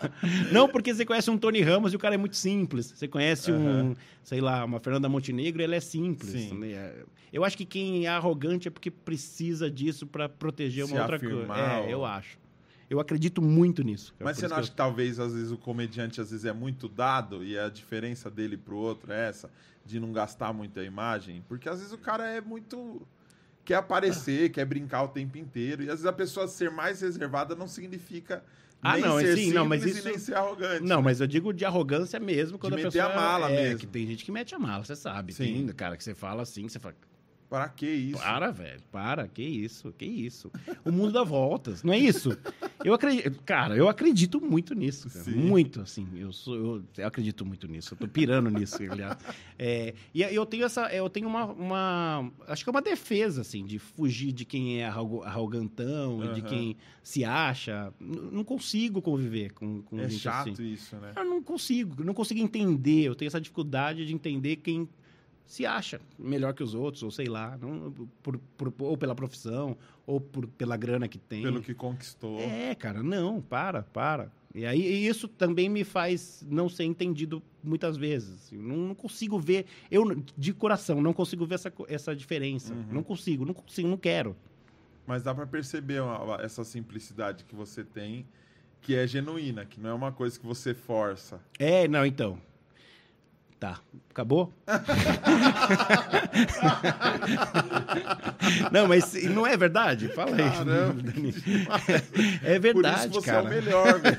Não, porque você conhece um Tony Ramos e o cara é muito simples. Você conhece um, sei lá, uma Fernanda Montenegro, ele é simples. Sim. né? Eu acho que quem é arrogante é porque precisa disso pra proteger uma Se outra coisa. É, ou- eu acho. Eu acredito muito nisso. cara. Mas Por você não acha que talvez, às vezes, o comediante às vezes é muito dado e a diferença dele pro outro é essa, de não gastar muito a imagem? Porque às vezes o cara é muito. quer aparecer, quer brincar o tempo inteiro. E às vezes a pessoa ser mais reservada não significa Ah, nem não, ser sim, não, mas isso- nem ser arrogante. Não, mas eu digo de arrogância mesmo, quando De a meter pessoa... a mala é, mesmo. que tem gente que mete a mala, você sabe. Sim. Tem, cara, que você fala assim, que você fala, Para que isso? Para, velho, para, que isso, que isso. O mundo dá voltas, não é isso? Eu acredito, cara, eu acredito muito nisso, cara, Sim. muito, assim, eu, sou, eu, eu acredito muito nisso, eu tô pirando nisso, aliás. É, e eu tenho essa, eu tenho uma, uma, acho que é uma defesa, assim, de fugir de quem é arrogantão e de quem se acha, não consigo conviver com, com É gente chato assim. isso, né? Eu não consigo, não consigo entender. Eu tenho essa dificuldade de entender quem se acha melhor que os outros, ou sei lá, não, por, por- ou pela profissão, ou por, pela grana que tem. Pelo que conquistou. É, cara, não, para, para. E aí e isso também me faz não ser entendido muitas vezes. Eu não, não consigo ver, eu de coração não consigo ver essa, essa diferença. Uhum. Não consigo, não consigo, não quero. Mas dá pra perceber uma- essa simplicidade que você tem, que é genuína, que não é uma coisa que você força. É, não, então. Tá, acabou? não, mas não é verdade? Fala aí. Caramba. É Por verdade, isso você cara. é o melhor, velho.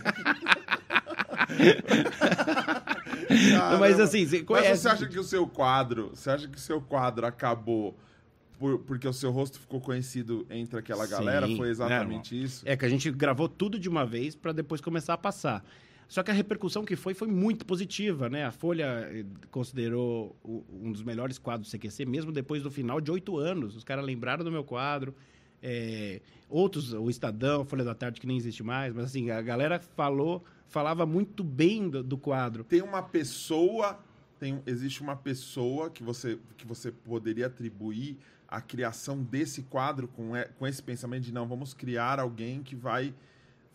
Não, mas assim, você Mas conhece. você acha que o seu quadro, você acha que o seu quadro acabou por- porque o seu rosto ficou conhecido entre aquela Sim. galera? Foi exatamente isso? É que a gente gravou tudo de uma vez para depois começar a passar. Só que a repercussão que foi foi muito positiva, né? A Folha eh, considerou um dos melhores quadros do CQC, mesmo depois do final de oito anos. Os caras lembraram do meu quadro. É, outros, o Estadão, Folha da Tarde, que nem existe mais, mas assim, a galera falou, falava muito bem do, do quadro. Tem uma pessoa, tem, existe uma pessoa que você, que você poderia atribuir a criação desse quadro com, e- com esse pensamento de não, vamos criar alguém que vai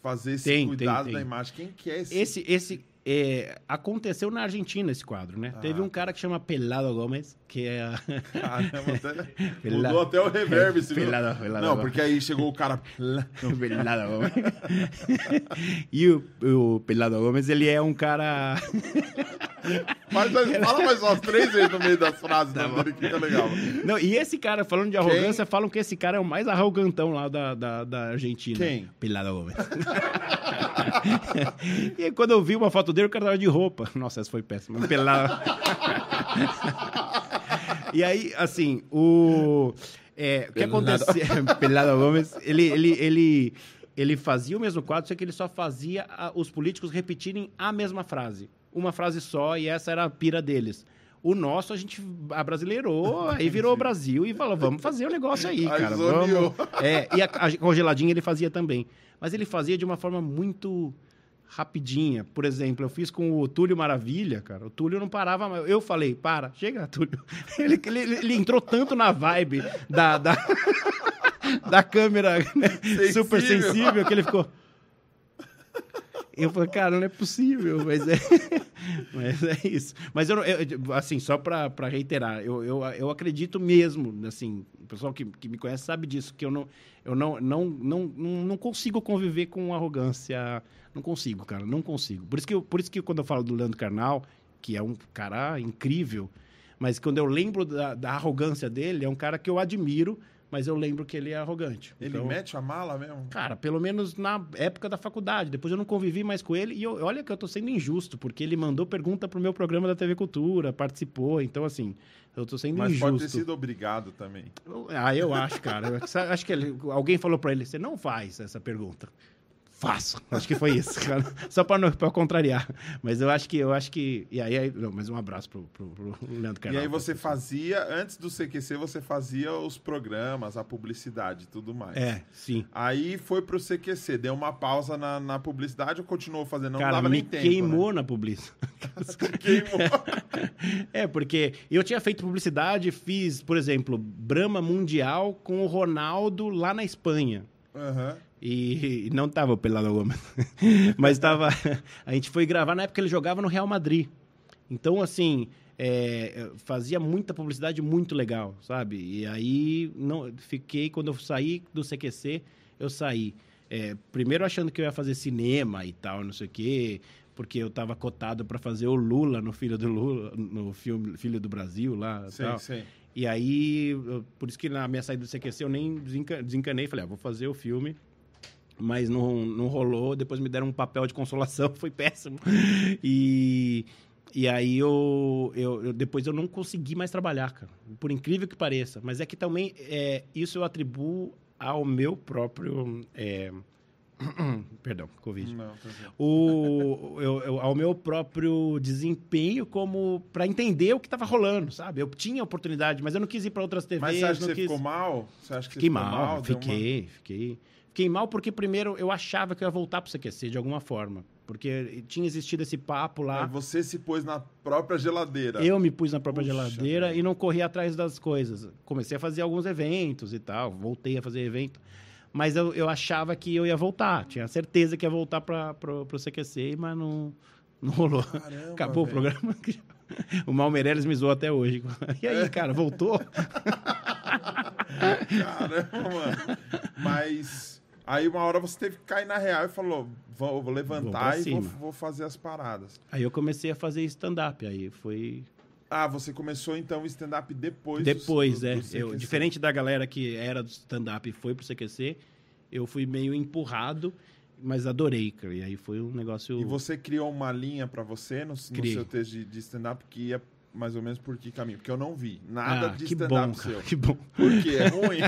fazer esse Tem, tem, cuidado tem. da imagem. Quem que é esse? Esse, esse é, aconteceu na Argentina esse quadro, né? Ah. Teve um cara que chama Pelado Gomes, que é a... Caramba, até, mudou até o reverb. você viu? Pelado, Pelado Não, Gomes. porque aí chegou o cara... Pelado Gomes. e o, o Pelado Gomes, ele é um cara. Faz- fala mais umas três vezes no meio das frases Tá dele, que legal. Não, e esse cara, falando de arrogância, falam que esse cara é o mais arrogantão lá da, da, da Argentina. Quem? Pelado Gomes. e aí, quando eu vi uma foto dele, o cara tava de roupa. Nossa, essa foi péssima. Pelado. e aí, assim, o. É, o que acontecia? Pelado Gomes, ele, ele, ele, ele fazia o mesmo quadro, só que ele só fazia a- os políticos repetirem a mesma frase. Uma frase só, e essa era a pira deles. O nosso, a gente abrasileirou, aí virou Brasil e falou, vamos fazer o negócio aí, cara. Vamos. É, e a, a congeladinha ele fazia também. Mas ele fazia de uma forma muito rapidinha. Por exemplo, eu fiz com o Túlio Maravilha, cara. O Túlio não parava mais. Eu falei, para, chega, Túlio. Ele, ele, ele entrou tanto na vibe da, da, da câmera né, super sensível que ele ficou. Eu falei, cara, não é possível, mas é, mas é isso. Mas eu, eu assim, só para reiterar, eu, eu, eu acredito mesmo, assim, o pessoal que, que me conhece sabe disso, que eu não, eu não, não, não, não consigo conviver com arrogância. Não consigo, cara, não consigo. Por isso que, eu, por isso que quando eu falo do Leandro Carnal, que é um cara incrível, mas quando eu lembro da, da arrogância dele, é um cara que eu admiro, mas eu lembro que ele é arrogante. Ele então, mete a mala mesmo? Cara, pelo menos na época da faculdade. Depois eu não convivi mais com ele. E eu, olha que eu tô sendo injusto, porque ele mandou pergunta pro meu programa da TV Cultura, participou. Então, assim, eu tô sendo mas injusto. Mas pode ter sido obrigado também. Ah, eu acho, cara. Acho que ele, alguém falou para ele, você não faz essa pergunta faço. Acho que foi isso, cara. Só para contrariar. Mas eu acho que eu acho que e aí, não, mais um abraço pro, pro, pro Leandro Carnal. E aí você fazia antes do CQC você fazia os programas, a publicidade, e tudo mais. É, sim. Aí foi pro CQC, deu uma pausa na, na publicidade ou continuou fazendo? Não cara, dava me nem tempo. queimou né? na publicidade. queimou. é porque eu tinha feito publicidade, fiz, por exemplo, Brahma Mundial com o Ronaldo lá na Espanha. Uhum. E, não tava o Pelado Gomes. Mas tava. A gente foi gravar na época que ele jogava no Real Madrid. Então, assim, é, fazia muita publicidade muito legal, sabe? E aí não fiquei, quando eu saí do CQC, eu saí. É, primeiro achando que eu ia fazer cinema e tal, não sei o quê, porque eu estava cotado para fazer o Lula no Filho do Lula, no filme Filho do Brasil lá. Sim, tal. sim. E aí, por isso que na minha saída do CQC eu nem desencanei, falei, ah, vou fazer o filme mas não, não rolou. Depois me deram um papel de consolação, foi péssimo. E, e aí eu, eu, eu, depois eu não consegui mais trabalhar, cara. Por incrível que pareça. Mas é que também é, isso eu atribuo ao meu próprio. É, perdão, Covid. Não, tá o, eu, eu, ao meu próprio desempenho como para entender o que estava rolando, sabe? Eu tinha oportunidade, mas eu não quis ir para outras TVs. Mas você acha que você quis... ficou mal? Você acha que fiquei mal, mal? fiquei, uma... fiquei. Fiquei mal porque, primeiro, eu achava que eu ia voltar pro CQC de alguma forma. Porque tinha existido esse papo lá. Aí você se pôs na própria geladeira. Eu me pus na própria Puxa, geladeira velho. e não corri atrás das coisas. Comecei a fazer alguns eventos e tal. Voltei a fazer evento. Mas eu, eu achava que eu ia voltar. Tinha certeza que ia voltar para pro, pro CQC, mas não, não rolou. Caramba, Acabou velho. o programa. O Mal Meirelles me zoou até hoje. E aí, cara, voltou? Caramba, mano. Mas aí uma hora você teve que cair na real e falou: vou, vou levantar pra e vou, vou fazer as paradas. Aí eu comecei a fazer stand-up. Aí foi Ah, você começou então o stand-up depois Depois, do, é. do. Eu, diferente da galera que era do stand-up e foi pro CQC, eu fui meio empurrado, mas adorei, cara. E aí foi um negócio. E você criou uma linha pra você no, no seu texto de, de stand-up que ia mais ou menos por que caminho? Porque eu não vi nada ah, de stand-up seu. que bom. Porque é ruim.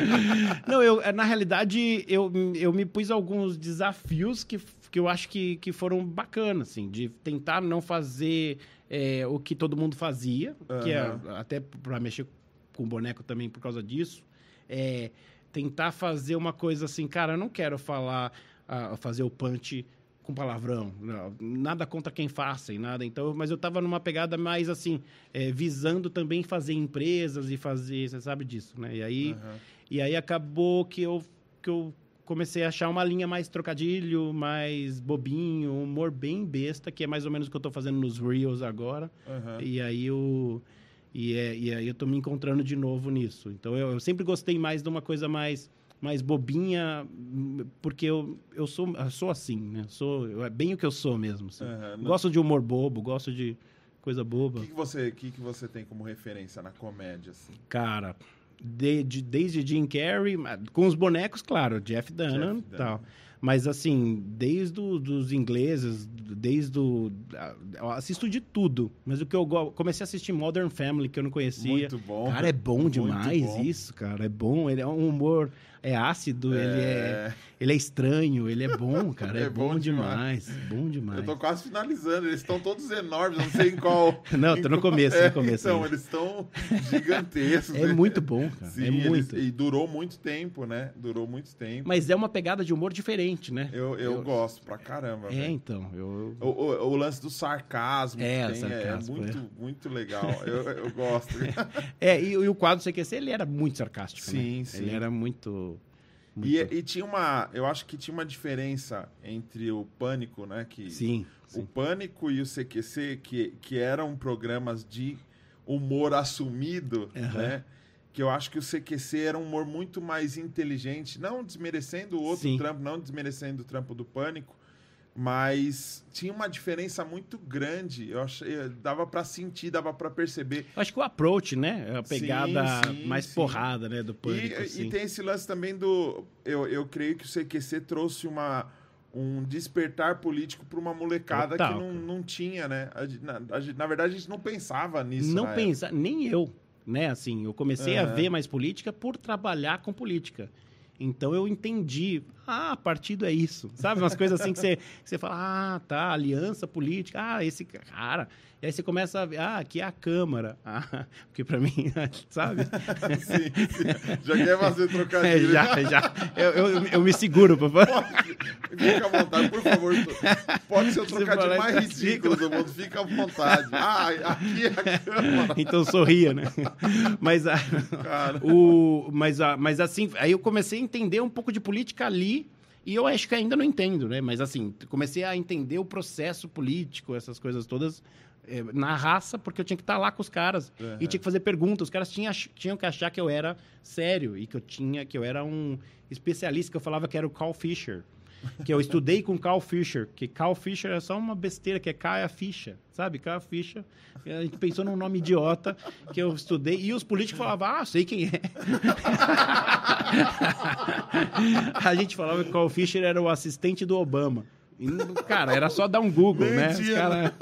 Não, eu, na realidade, eu, eu me pus alguns desafios que, que eu acho que, que foram bacanas, assim, de tentar não fazer é, o que todo mundo fazia, que é até para mexer com boneco também por causa disso. É, tentar fazer uma coisa assim, cara, eu não quero falar, ah, fazer o punch com palavrão, não, nada contra quem faça e nada. Então, mas eu tava numa pegada mais assim, é, visando também fazer empresas e fazer, você sabe disso, né? E aí, Aham. e aí acabou que eu, que eu comecei a achar uma linha mais trocadilho, mais bobinho, humor bem besta, que é mais ou menos o que eu tô fazendo nos Reels agora. Aham. E aí eu. E, é, e aí eu tô me encontrando de novo nisso. Então eu, eu sempre gostei mais de uma coisa mais, mais bobinha, porque eu, eu, sou, eu sou assim, né? Sou, é bem o que eu sou mesmo. assim. Não- Gosto de humor bobo, gosto de coisa O boba. que, que você, que, que você tem como referência na comédia, assim? Cara, de- de- desde Jim Carrey, com os bonecos, claro, Jeff Dunham e tal. Mas assim, desde o, dos ingleses, desde o... Eu assisto de tudo. Mas o que eu go- comecei a assistir Modern Family, que eu não conhecia. Muito bom. Cara, é bom demais bom. isso, cara. É bom. Ele é um humor... É ácido, ele, é, É, ele é estranho, ele é bom, cara. É, É bom, bom demais. Bom demais. Eu tô quase finalizando, eles estão todos enormes, eu não sei em qual. Não, tô no começo, É, no começo. Então, ainda. eles estão gigantescos. É muito bom, cara. Sim, é eles- muito. e durou muito tempo, né? Durou muito tempo. Mas é uma pegada de humor diferente, né? Eu, eu, Eu- gosto pra caramba. É, velho. então. Eu, O, o- o lance do sarcasmo É, tem sarcasmo, é muito, muito legal. Eu, eu gosto. É, e, e o quadro CQC, ele era muito sarcástico, Sim, né? sim. Ele era muito, muito. E, e tinha uma. Eu acho que tinha uma diferença entre o Pânico, né? Que Sim, o sim. Pânico e o CQC, que, que eram programas de humor assumido, Aham. né? Que eu acho que o CQC era um humor muito mais inteligente, não desmerecendo o outro Sim. trampo, não desmerecendo o trampo do Pânico, mas tinha uma diferença muito grande. Eu achei, dava pra sentir, dava pra perceber. Acho que o approach, né? A Sim, pegada sim, mais sim. porrada, né? Do pânico. E, assim. e tem esse lance também do. Eu, eu creio que o CQC trouxe uma, um despertar político para uma molecada Total, que não, não tinha, né? A a na verdade, a gente não pensava nisso. não na pensar, nem eu, né? Assim, eu comecei a Aham. ver mais política por trabalhar com política. Então eu entendi, ah, partido é isso. Sabe? Umas coisas assim que você, que você fala, ah, tá, aliança política, ah, esse cara. E aí você começa a ver, ah, aqui é a Câmara. Ah, porque pra mim, sabe? sim, sim. Já quer fazer É, trocadilho. já, já. Eu, eu, eu me seguro, papai. Fica à vontade, por favor. Pode ser o trocadilho mais tá ridículo do mundo. Fica à vontade. Ah, aqui é a Câmara. Então sorria, né? Mas, a, o, mas, a, mas assim, aí eu comecei a entender um pouco de política ali. E eu acho que ainda não entendo, né? Mas assim, comecei a entender o processo político, essas coisas todas, eh, na raça, porque eu tinha que estar lá com os caras. Uhum. E tinha que fazer perguntas. Os caras tinham, tinham que achar que eu era sério e que eu tinha, que eu era um especialista, que eu falava que era o Carl Fisher. Que eu estudei com Carl Fisher, que Carl Fisher é só uma besteira, que é Caia Ficha, sabe? Caia Ficha. E A gente pensou num nome idiota que eu estudei, e os políticos falavam, ah, sei quem é. A gente falava que Carl Fisher era o assistente do Obama. Cara, era só dar um Google, né? Os Mentira.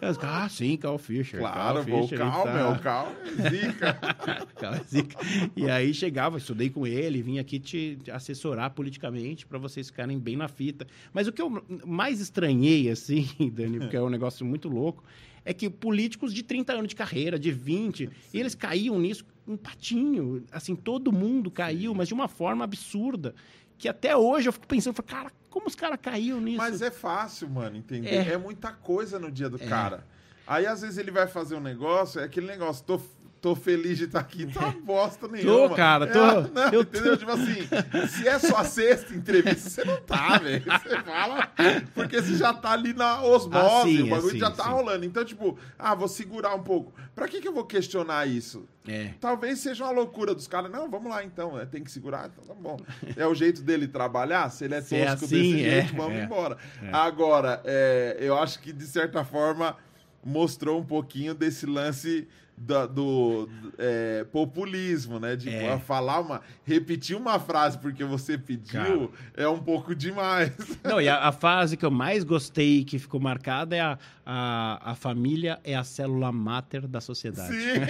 caras. Ah, sim, Carl Fisher. Claro, Carl pô, o Fisher, Cal, tá- o Cal é zica. Cara, zica. E aí chegava, estudei com ele, vim aqui te assessorar politicamente para vocês ficarem bem na fita. Mas o que eu mais estranhei, assim, Dani, porque é um negócio muito louco, é que políticos de 30 anos de carreira, de 20, e eles caíam nisso um patinho. Assim, todo mundo caiu, mas de uma forma absurda. Que até hoje eu fico pensando, cara, como os caras caíram nisso? Mas é fácil, mano, entender. É. É, muita coisa no dia do cara. Aí, às vezes, ele vai fazer um negócio, é aquele negócio, tô, tô feliz de estar aqui, tá bosta nenhuma. cara, tô. É, não, Eu tô. entendeu? Tipo assim, se é sua sexta entrevista, você não tá, velho. Você fala, porque você já tá ali na osmose, Ah, sim, o bagulho é, já sim, tá sim. rolando. Então, tipo, ah, vou segurar um pouco. Pra que que eu vou questionar isso? É. Talvez seja uma loucura dos caras. Não, vamos lá então. é, tem que segurar, então tá bom. É o jeito dele trabalhar. Se ele é é tosco assim, desse é, jeito, vamos é. embora. Agora, é, eu acho que de certa forma mostrou um pouquinho desse lance da- do, é, populismo, né? De É. falar uma. Repetir uma frase porque você pediu é um pouco demais. Não, e a, a frase que eu mais gostei, que ficou marcada, é a, a, a família é a célula máter da sociedade. Sim.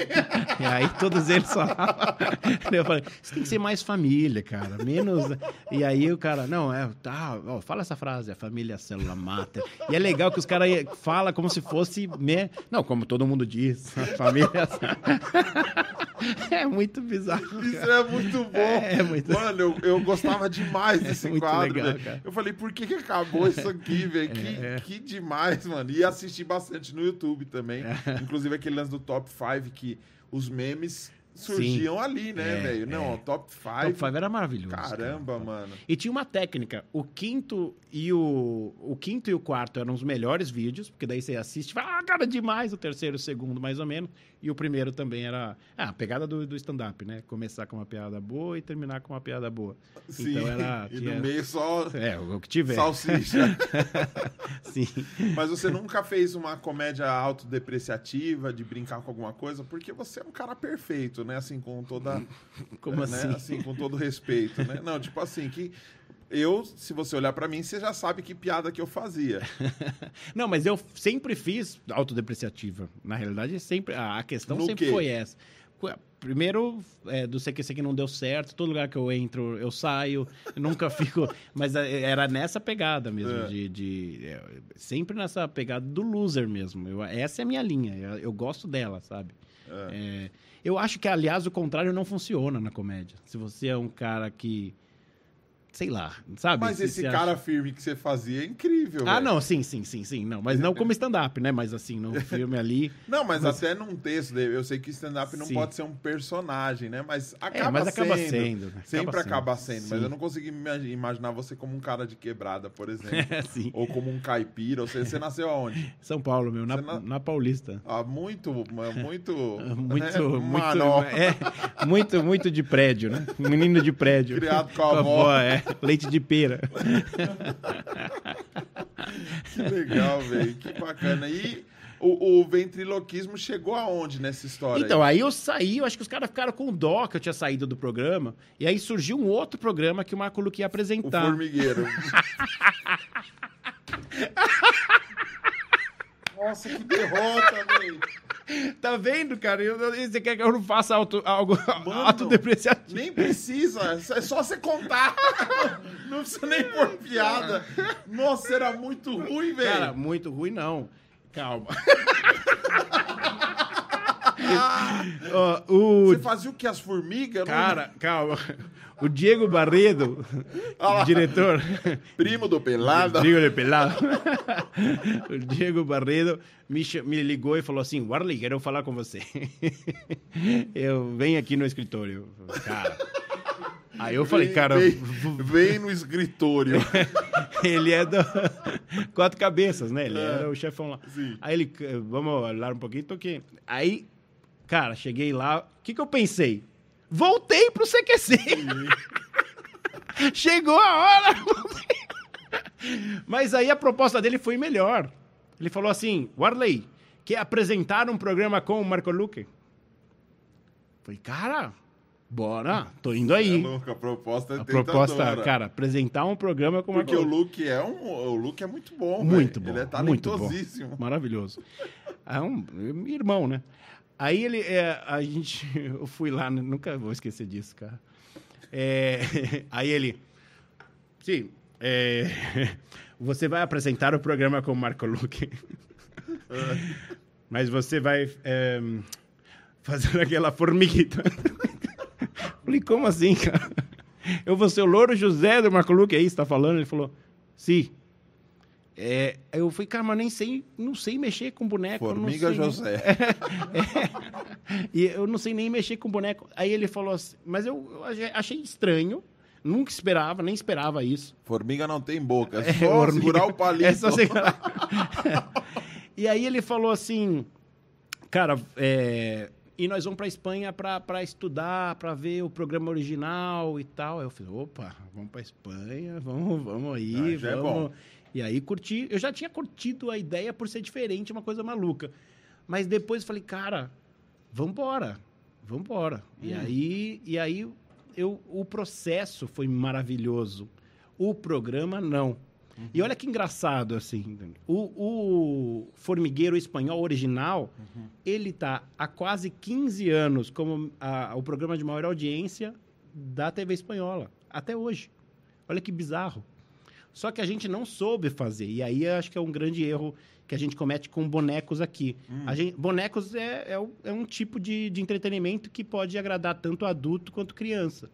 E aí todos eles falavam. Eu falei, isso tem que ser mais família, cara. Menos. E aí o cara, não, é, tá, ó, fala essa frase, a família é a célula máter. E é legal que os caras falam como se fosse. Me... Não, como todo mundo diz, a família. É muito bizarro. Isso cara. é muito bom. É, muito- Mano, eu, eu gostava demais desse muito quadro. legal, cara. Eu falei, por que, que acabou isso aqui, velho? Que, É. que demais, mano. E assisti bastante no YouTube também. Inclusive aquele lance do Top 5 que os memes surgiam ali, né, É, velho? Não, é. ó, Top 5. Top Five era maravilhoso. Caramba, cara. mano. E tinha uma técnica. O quinto e o, o quinto e o quarto eram os melhores vídeos, porque daí você assiste e fala, ah, cara, demais. O terceiro e o segundo, mais ou menos. E o primeiro também era ah, a pegada do, do stand-up, né? Começar com uma piada boa e terminar com uma piada boa. Sim. Então era. e tinha- no meio só É, o que tiver. salsicha. Sim. Mas você nunca fez uma comédia autodepreciativa, de brincar com alguma coisa, porque você é um cara perfeito, né? Assim, com toda. Como né? assim? Assim, com todo respeito, né? Não, tipo assim, que eu, se você olhar pra mim, você já sabe que piada que eu fazia. Não, mas eu sempre fiz autodepreciativa. Na realidade, sempre a questão No sempre quê? foi essa. Primeiro, é, do CQC que não deu certo, todo lugar que eu entro, eu saio, eu nunca fico. Mas é, era nessa pegada mesmo, É. de. de- é, sempre nessa pegada do loser mesmo. Eu- essa é a minha linha, eu, eu gosto dela, sabe? É, eu acho que, aliás, o contrário não funciona na comédia. Se você é um cara que. Sei lá, sabe? Mas Você- esse cara acha- firme que você fazia é incrível. Ah, velho. não, sim, sim, sim, sim. Não, mas não como stand-up, né? Mas assim, no filme ali. Não, mas, até num texto dele, eu sei que stand-up não pode ser um personagem, né? Mas acaba É, mas acaba sendo. sendo. né? Sempre Acaba acaba sendo. Mas eu não consigo ima- imaginar você como um cara de quebrada, por exemplo. É, sim. Ou como um caipira. Ou seja, você nasceu aonde? São Paulo, meu, na, não- na Paulista. Ah, muito, muito... Muito, né, muito, é, muito, muito de prédio, né? Menino de prédio. Criado com a avó. é. Leite de pera. Que legal, velho. Que bacana. E o, o ventriloquismo chegou aonde nessa história? Então, aí? aí eu saí, eu acho que os caras ficaram com dó que eu tinha saído do programa. E aí surgiu um outro programa que o Marco Luque ia O apresentar. formigueiro. Nossa, que derrota, velho. Tá vendo, cara? Eu- eu- Você quer que eu não faça auto, algo Mano, autodepreciativo? Nem precisa, é só você contar. Não precisa nem pôr piada. Nossa, era muito ruim, Cara, velho. muito ruim não. Calma. O Você fazia o que? As formigas? Eu não- cara, calma. O Diego Barredo, Ah diretor, Primo do Pelada. Diego de Pelado. o Diego Barredo me, me ligou e falou assim: Warley, quero falar com você. eu venho aqui no escritório. Cara. Aí eu falei, Vem- cara, Vem, vem no escritório. ele é do Quatro Cabeças, né? Ele É. era o chefão lá. Sim. Aí ele, vamos falar um pouquinho que Aí, cara, cheguei lá, o que que eu pensei? Voltei pro CQC. Chegou a hora. Mas aí a proposta dele foi melhor. Ele falou assim, Warley, quer apresentar um programa com o Marco Luque? Falei, cara, bora, tô indo É aí. louco, a proposta é A proposta, cara, apresentar um programa com o Marco Porque o Luque. Luke é um. O Luke é muito bom, Muito velho. bom. Ele é muito bom. talentosíssimo. Maravilhoso. É um irmão, né? Aí ele, é, a gente, eu fui lá, né? nunca vou esquecer disso, cara. É, aí ele, sim, é, você vai apresentar o programa com o Marco Luque, mas você vai é, fazer aquela formiguita. Falei, como assim, cara? Eu vou ser o Louro José do Marco Luque, é isso que tá falando? Ele falou, sim. É, eu falei, cara, mas nem sei, não sei mexer com boneco. Formiga José. E eu não sei nem mexer com boneco. Aí ele falou assim, mas eu eu achei- estranho, nunca esperava, nem esperava isso. Formiga não tem boca. É É, só hormiga. segurar o palito. É só segurar. e aí ele falou assim, cara, é, e nós vamos para Espanha para estudar, para ver o programa original e tal. Aí eu falei, opa, vamos para Espanha, vamos, vamos aí, Ah, é vamos. bom. E aí curti, eu já tinha curtido a ideia por ser diferente, uma coisa maluca. Mas depois falei, cara, vambora, vambora. E Hum. aí, e aí eu, o processo foi maravilhoso. O programa, não. E olha que engraçado, assim. O, o Formigueiro Espanhol original, ele tá há quase 15 anos como a- o programa de maior audiência da TV espanhola. Até hoje. Olha que bizarro. Só que a gente não soube fazer. E aí acho que é um grande erro que a gente comete com bonecos aqui. A gente, bonecos é, é, é um tipo de, de entretenimento que pode agradar tanto adulto quanto criança.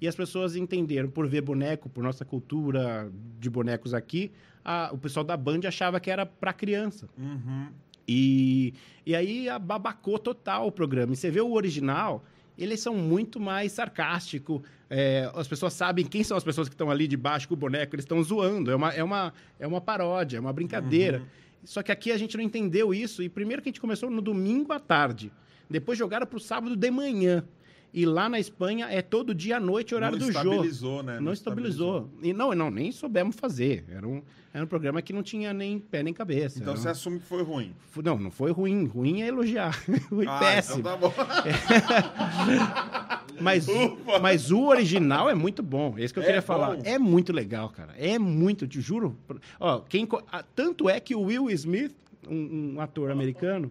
E as pessoas entenderam, por ver boneco, por nossa cultura de bonecos aqui, a- o pessoal da Band achava que era para criança. Uhum. E, e aí ababacou total o programa. E você vê o original, eles são muito mais sarcásticos. É, as pessoas sabem quem são as pessoas que estão ali debaixo com o boneco, eles estão zoando. É uma, é, uma, é uma paródia, é uma brincadeira. Só que aqui a gente não entendeu isso. E primeiro que a gente começou no domingo à tarde. Depois jogaram para o sábado de manhã. E lá na Espanha é todo dia à noite, horário não do jogo. estabilizou, né? Não estabilizou. E não, não, nem soubemos fazer. Era um, era um programa que não tinha nem pé nem cabeça. Então Era um- você assume que foi ruim. Não, não foi ruim. Ruim é elogiar. Foi Ah, péssimo. Então tá bom. mas, Ufa. mas o original é muito bom. É isso que eu É queria bom? falar. É muito legal, cara. É muito, te juro. Ó, quem, tanto é que o Will Smith, um, um ator americano.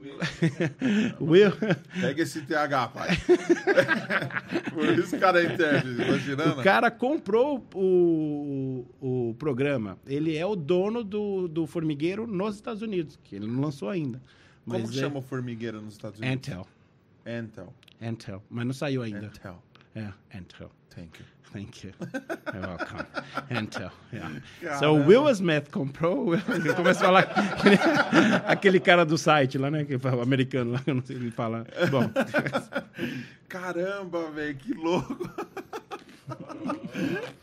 Will. Pega esse TH, pai. Por isso o cara é intérprete, imaginando? O cara comprou o, o, o programa. Ele é o dono do, do formigueiro nos Estados Unidos, que ele não lançou ainda. Como Mas que é chama o formigueiro nos Estados Unidos? Antel. Antel. Antel. Mas não saiu ainda. Antel. Yeah, Intel. Thank you. Thank you. You're welcome. Intel. Yeah. So Caramba. Will Smith comprou. Ele começa a falar aquele, cara do site lá, né? Que fala, americano lá, que eu não sei o que ele fala. Bom, Caramba, velho, que louco.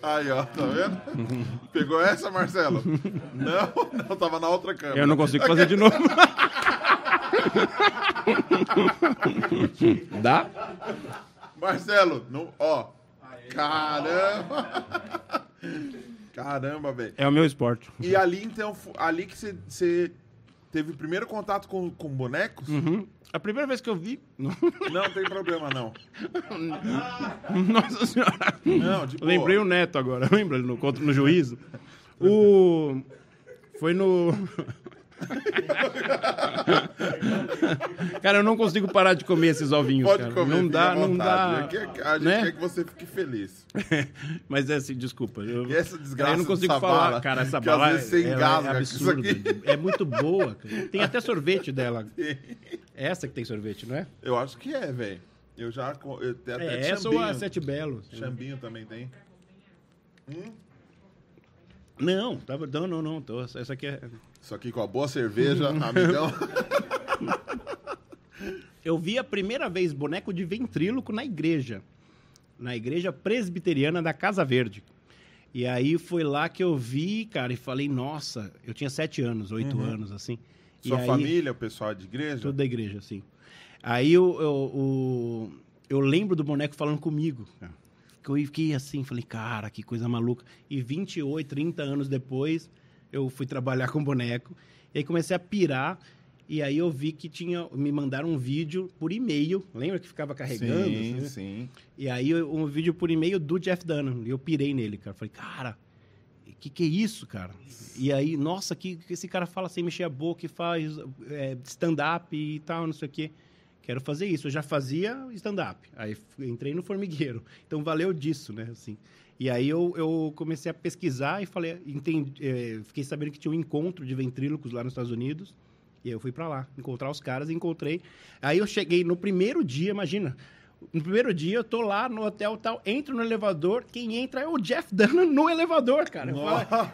Aí, ó, tá vendo? Pegou essa, Marcelo? Não, não, tava na outra câmera. eu não consigo fazer de novo. Dá? Marcelo, não, ó. Caramba. Caramba, velho. É o meu esporte. E ali, então, ali que você- teve o primeiro contato com, com bonecos? Uhum. A primeira vez que eu vi. Não tem problema, não. Nossa senhora. Não, de boa. Lembrei o Neto agora, lembra? No, no juízo. O. Foi no. Cara, eu não consigo parar de comer esses ovinhos, Pode cara. comer, não dá, não dá. É a gente né? quer que você fique feliz. Mas é assim, desculpa. Eu, E essa desgraça eu não consigo falar, bala, cara. Essa que às bala vezes você ela engasga é isso absurda. É muito boa. cara. Tem até sorvete dela. É essa que tem sorvete, não é? Eu acho que é, velho. Eu já. Eu, até É essa ou a. Sete Belos. Chambinho também tem. Não, tava, não, não, não. Tô, essa aqui é. Isso aqui com a boa cerveja, amigão. Eu vi a primeira vez boneco de ventríloco na igreja. Na igreja presbiteriana da Casa Verde. E aí foi lá que eu vi, cara, e falei, nossa, eu tinha sete anos, oito anos, assim. E Sua aí- família, o pessoal de igreja? Tudo da igreja, assim. Aí eu, eu, eu, eu lembro do boneco falando comigo, cara. Que Eu fiquei assim, falei, cara, que coisa maluca. E 28, 30 anos depois, eu fui trabalhar com boneco. E aí comecei a pirar. E aí eu vi que tinha. Me mandaram um vídeo por e-mail. Lembra que ficava carregando? Sim, assim, sim. E aí um vídeo por e-mail do Jeff Dunham. E eu pirei nele, cara. Falei, cara, que que é isso, cara? E aí, nossa, que, que esse cara fala sem mexer a boca e faz é, stand-up e tal, não sei o quê. Quero fazer isso. Eu já fazia stand-up. Aí entrei no formigueiro. Então valeu disso, né? Assim. E aí eu, eu comecei a pesquisar e falei, entendi, é, fiquei sabendo que tinha um encontro de ventrílocos lá nos Estados Unidos. E aí eu fui pra lá encontrar os caras e encontrei. Aí eu cheguei no primeiro dia, imagina. No primeiro dia eu tô lá no hotel tal, entro no elevador, quem entra é o Jeff Dunham no elevador, cara. Eu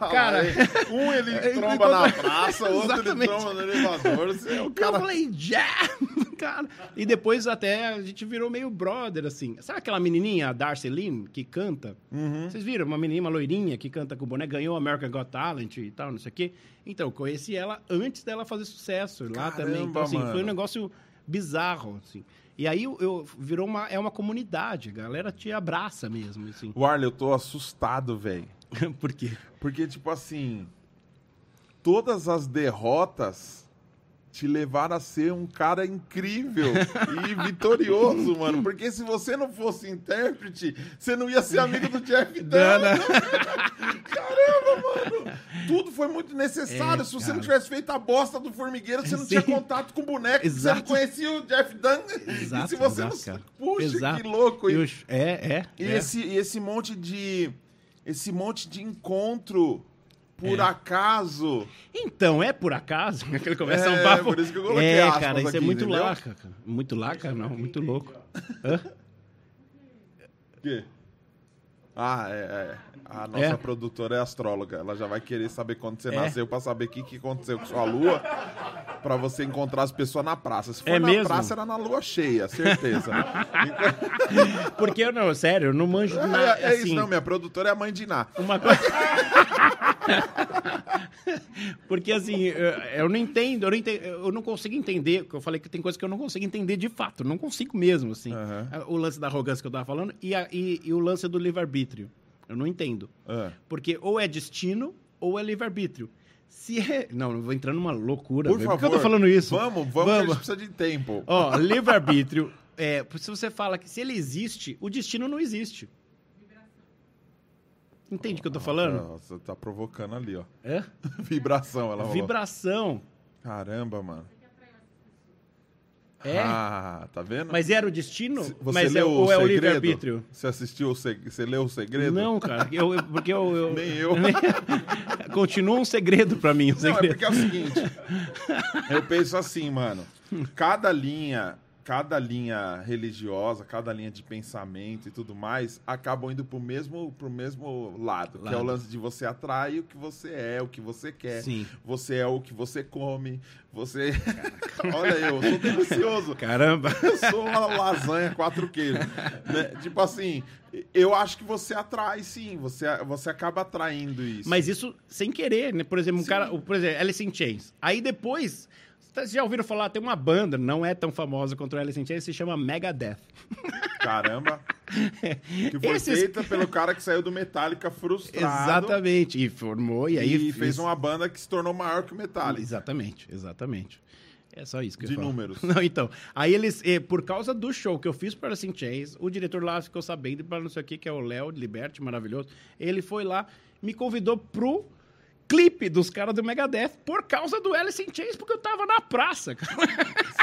cara, um ele tromba na praça, outro ele Exatamente. tromba no elevador. É o eu cara. falei, Jeff, cara. E depois até a gente virou meio brother, assim. Sabe aquela menininha, a Darcy Lynn, que canta? Uhum. Vocês viram? Uma menininha, uma loirinha que canta com o boné, ganhou American Got Talent e tal, não sei o quê. Então, eu conheci ela antes dela fazer sucesso lá Caramba, também. Então, assim, foi mano. um negócio bizarro, assim. E aí eu, eu- virou uma, é uma comunidade, a galera te abraça mesmo, assim. O Arley, eu tô assustado, velho. Por quê? Porque, tipo assim, todas as derrotas te levaram a ser um cara incrível e vitorioso, mano. Porque se você não fosse intérprete, você não ia ser amigo do Jeff Dunham. Caramba, mano. Tudo foi muito necessário. É, se você cara. não tivesse feito a bosta do formigueiro, você não tinha Sim. contato com o boneco, você Exato. não conhecia o Jeff Dunham. Exato, e se você exato, não... cara. Puxa, Exato. que louco. E E, os- é, é. e é. esse, esse monte de... Esse monte de encontro por É. acaso. Então, é por acaso que ele começa É, um papo. por isso que eu coloquei É, aspas cara, isso é muito entendeu? laca, cara. Muito laca, não, muito louco. Hã? O quê? Ah, é, é. A nossa É. produtora é astróloga. Ela já vai querer saber quando você É. nasceu pra saber o que, que aconteceu com sua lua. Pra você encontrar as pessoas na praça. Se for É na mesmo? praça, era na lua cheia, certeza. Porque eu não, sério, eu não manjo é, nada. é assim, isso, não. Minha produtora é a mãe de Iná. Uma coisa. Porque assim, eu, eu não entendo, eu não entendo, eu não consigo entender, eu falei que tem coisas que eu não consigo entender de fato, não consigo mesmo, assim. Aham. O lance da arrogância que eu tava falando e, a- e- e o lance do livre-arbítrio. Eu não entendo. É. Porque ou é destino ou é livre-arbítrio. Se é. Não, eu vou entrar numa loucura. Por favor. Por que eu tô falando isso? Vamos, vamos, que a gente precisa de tempo. Ó, livre-arbítrio. É, se você fala que se ele existe, o destino não existe. Entende o que eu tô falando? Nossa, tá provocando ali, ó. É? Vibração, ela falou. Vibração. Caramba, mano. É? Ah, tá vendo? Mas era o destino? Você Mas é, leu ou é o livre-arbítrio? Você assistiu o seg... Você leu o segredo? Não, cara. Eu, porque eu, eu- Nem eu. Continua um segredo pra mim. Um Não, é segredo. porque é o seguinte. eu penso assim, mano. Cada linha cada linha religiosa, cada linha de pensamento e tudo mais, acabam indo pro mesmo, pro mesmo lado, que é o Lado. lance de você atrair o que você é, o que você quer. Sim. Você é o que você come, você... Olha eu, sou delicioso. Caramba. Eu sou uma lasanha quatro queijos. né? Tipo assim, eu acho que você atrai, sim. Você, você acaba atraindo isso. Mas isso sem querer, né? Por exemplo, um Sim. cara, por exemplo, Alice in Chains. Aí depois, vocês já ouviram falar, tem uma banda, não é tão famosa quanto o Alice in Chains, se chama Megadeth. Caramba. Que foi Esses- feita pelo cara que saiu do Metallica frustrado. Exatamente. E formou, e aí... E fez uma banda que se tornou maior que o Metallica. Exatamente, exatamente. É só isso que eu De ia falar. números. Não, então. Aí eles, eh, por causa do show que eu fiz para Alice in Chains, o diretor lá ficou sabendo, para não sei o que, que é o Léo Liberty, maravilhoso. Ele foi lá, me convidou pro clipe dos caras do Megadeth por causa do Alice in Chains, porque eu tava na praça, cara.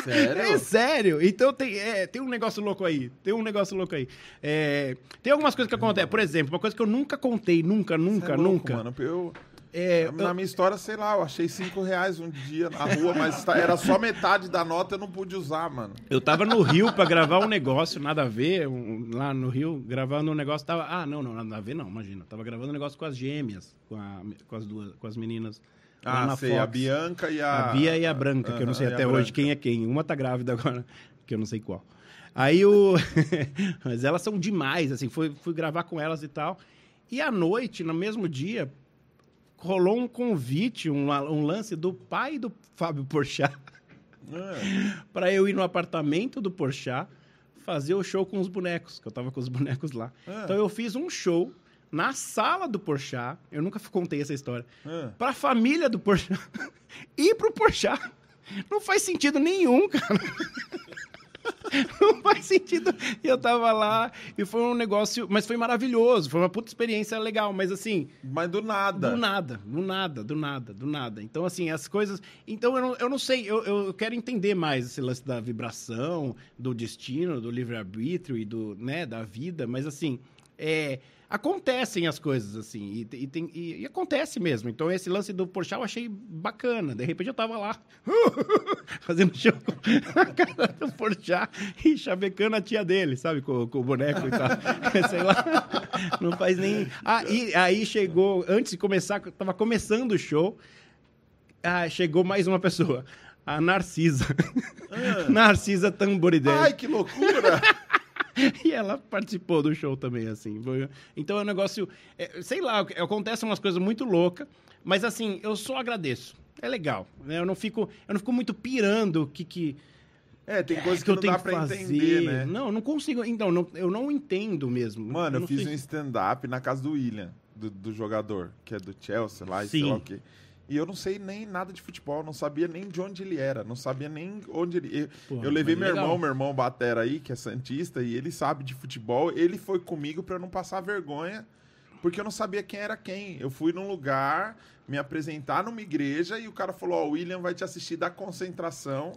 Sério? É sério. Então tem, é, tem um negócio louco aí. Tem um negócio louco aí. É, tem algumas coisas que acontecem. Por exemplo, uma coisa que eu nunca contei, nunca, Você nunca, é louco, nunca. Mano, eu, É, na minha história, sei lá, eu achei cinco reais um dia na rua, mas tá- era só metade da nota, eu não pude usar, mano. Eu tava no Rio pra gravar um negócio, nada a ver, um- lá no Rio, gravando um negócio, tava... Ah, não, não, nada a ver não, imagina. Tava gravando um negócio com as gêmeas, com, a- com as duas, com as meninas. Ah, na sei, a Fox. Bianca e a... A Bia e a Branca, que eu não sei até a hoje Branca. quem é quem. Uma tá grávida agora, que eu não sei qual. Aí o... Mas elas são demais, assim, fui, fui gravar com elas e tal. E à noite, no mesmo dia, rolou um convite, um, um lance do pai do Fábio Porchat Ah, para eu ir no apartamento do Porchat fazer o show com os bonecos, que eu tava com os bonecos lá. Ah. Então eu fiz um show na sala do Porchat, eu nunca contei essa história, ah. pra família do Porchat e pro Porchat. Não faz sentido nenhum, cara. Não faz sentido. E eu tava lá e foi um negócio, mas foi maravilhoso, foi uma puta experiência legal, mas assim, Mas do nada. do nada, do nada, do nada, do nada. Então, assim, as coisas. Então, eu não, eu não sei, eu, eu quero entender mais esse lance da vibração, do destino, do livre-arbítrio e do, né, da vida, mas assim, é, acontecem as coisas, assim, e, e tem- e- e acontece mesmo. Então, esse lance do Porchat eu achei bacana. De repente, eu tava lá, fazendo show com a cara do Porchat e chavecando a tia dele, sabe, com, com o boneco e tal. Sei lá, não faz nem... Ah, e aí chegou, antes de começar, tava começando o show, ah, chegou mais uma pessoa. A Narcisa. Narcisa Tamboridelli. Ai, que loucura! E ela participou do show também, assim. Foi- Então é um negócio. é, sei lá, acontecem umas coisas muito loucas, mas assim, eu só agradeço. É legal. né? Eu não fico, eu não fico muito pirando o que, que, É, tem coisas que, que eu não tenho dá pra fazer. entender, né? Não, não consigo. Então, não- eu não entendo mesmo. Mano, eu, não fiz sei- um stand-up na casa do William, do, do jogador, que é do Chelsea lá e sei Sim. lá o quê. E eu não sei nem nada de futebol, não sabia nem de onde ele era, não sabia nem onde ele. Eu, Pô, eu levei meu legal. irmão, meu irmão Batera aí, que é Santista, e ele sabe de futebol. Ele foi comigo pra eu não passar vergonha, porque eu não sabia quem era quem. Eu fui num lugar me apresentar numa igreja e o cara falou: Ó, o William vai te assistir da concentração.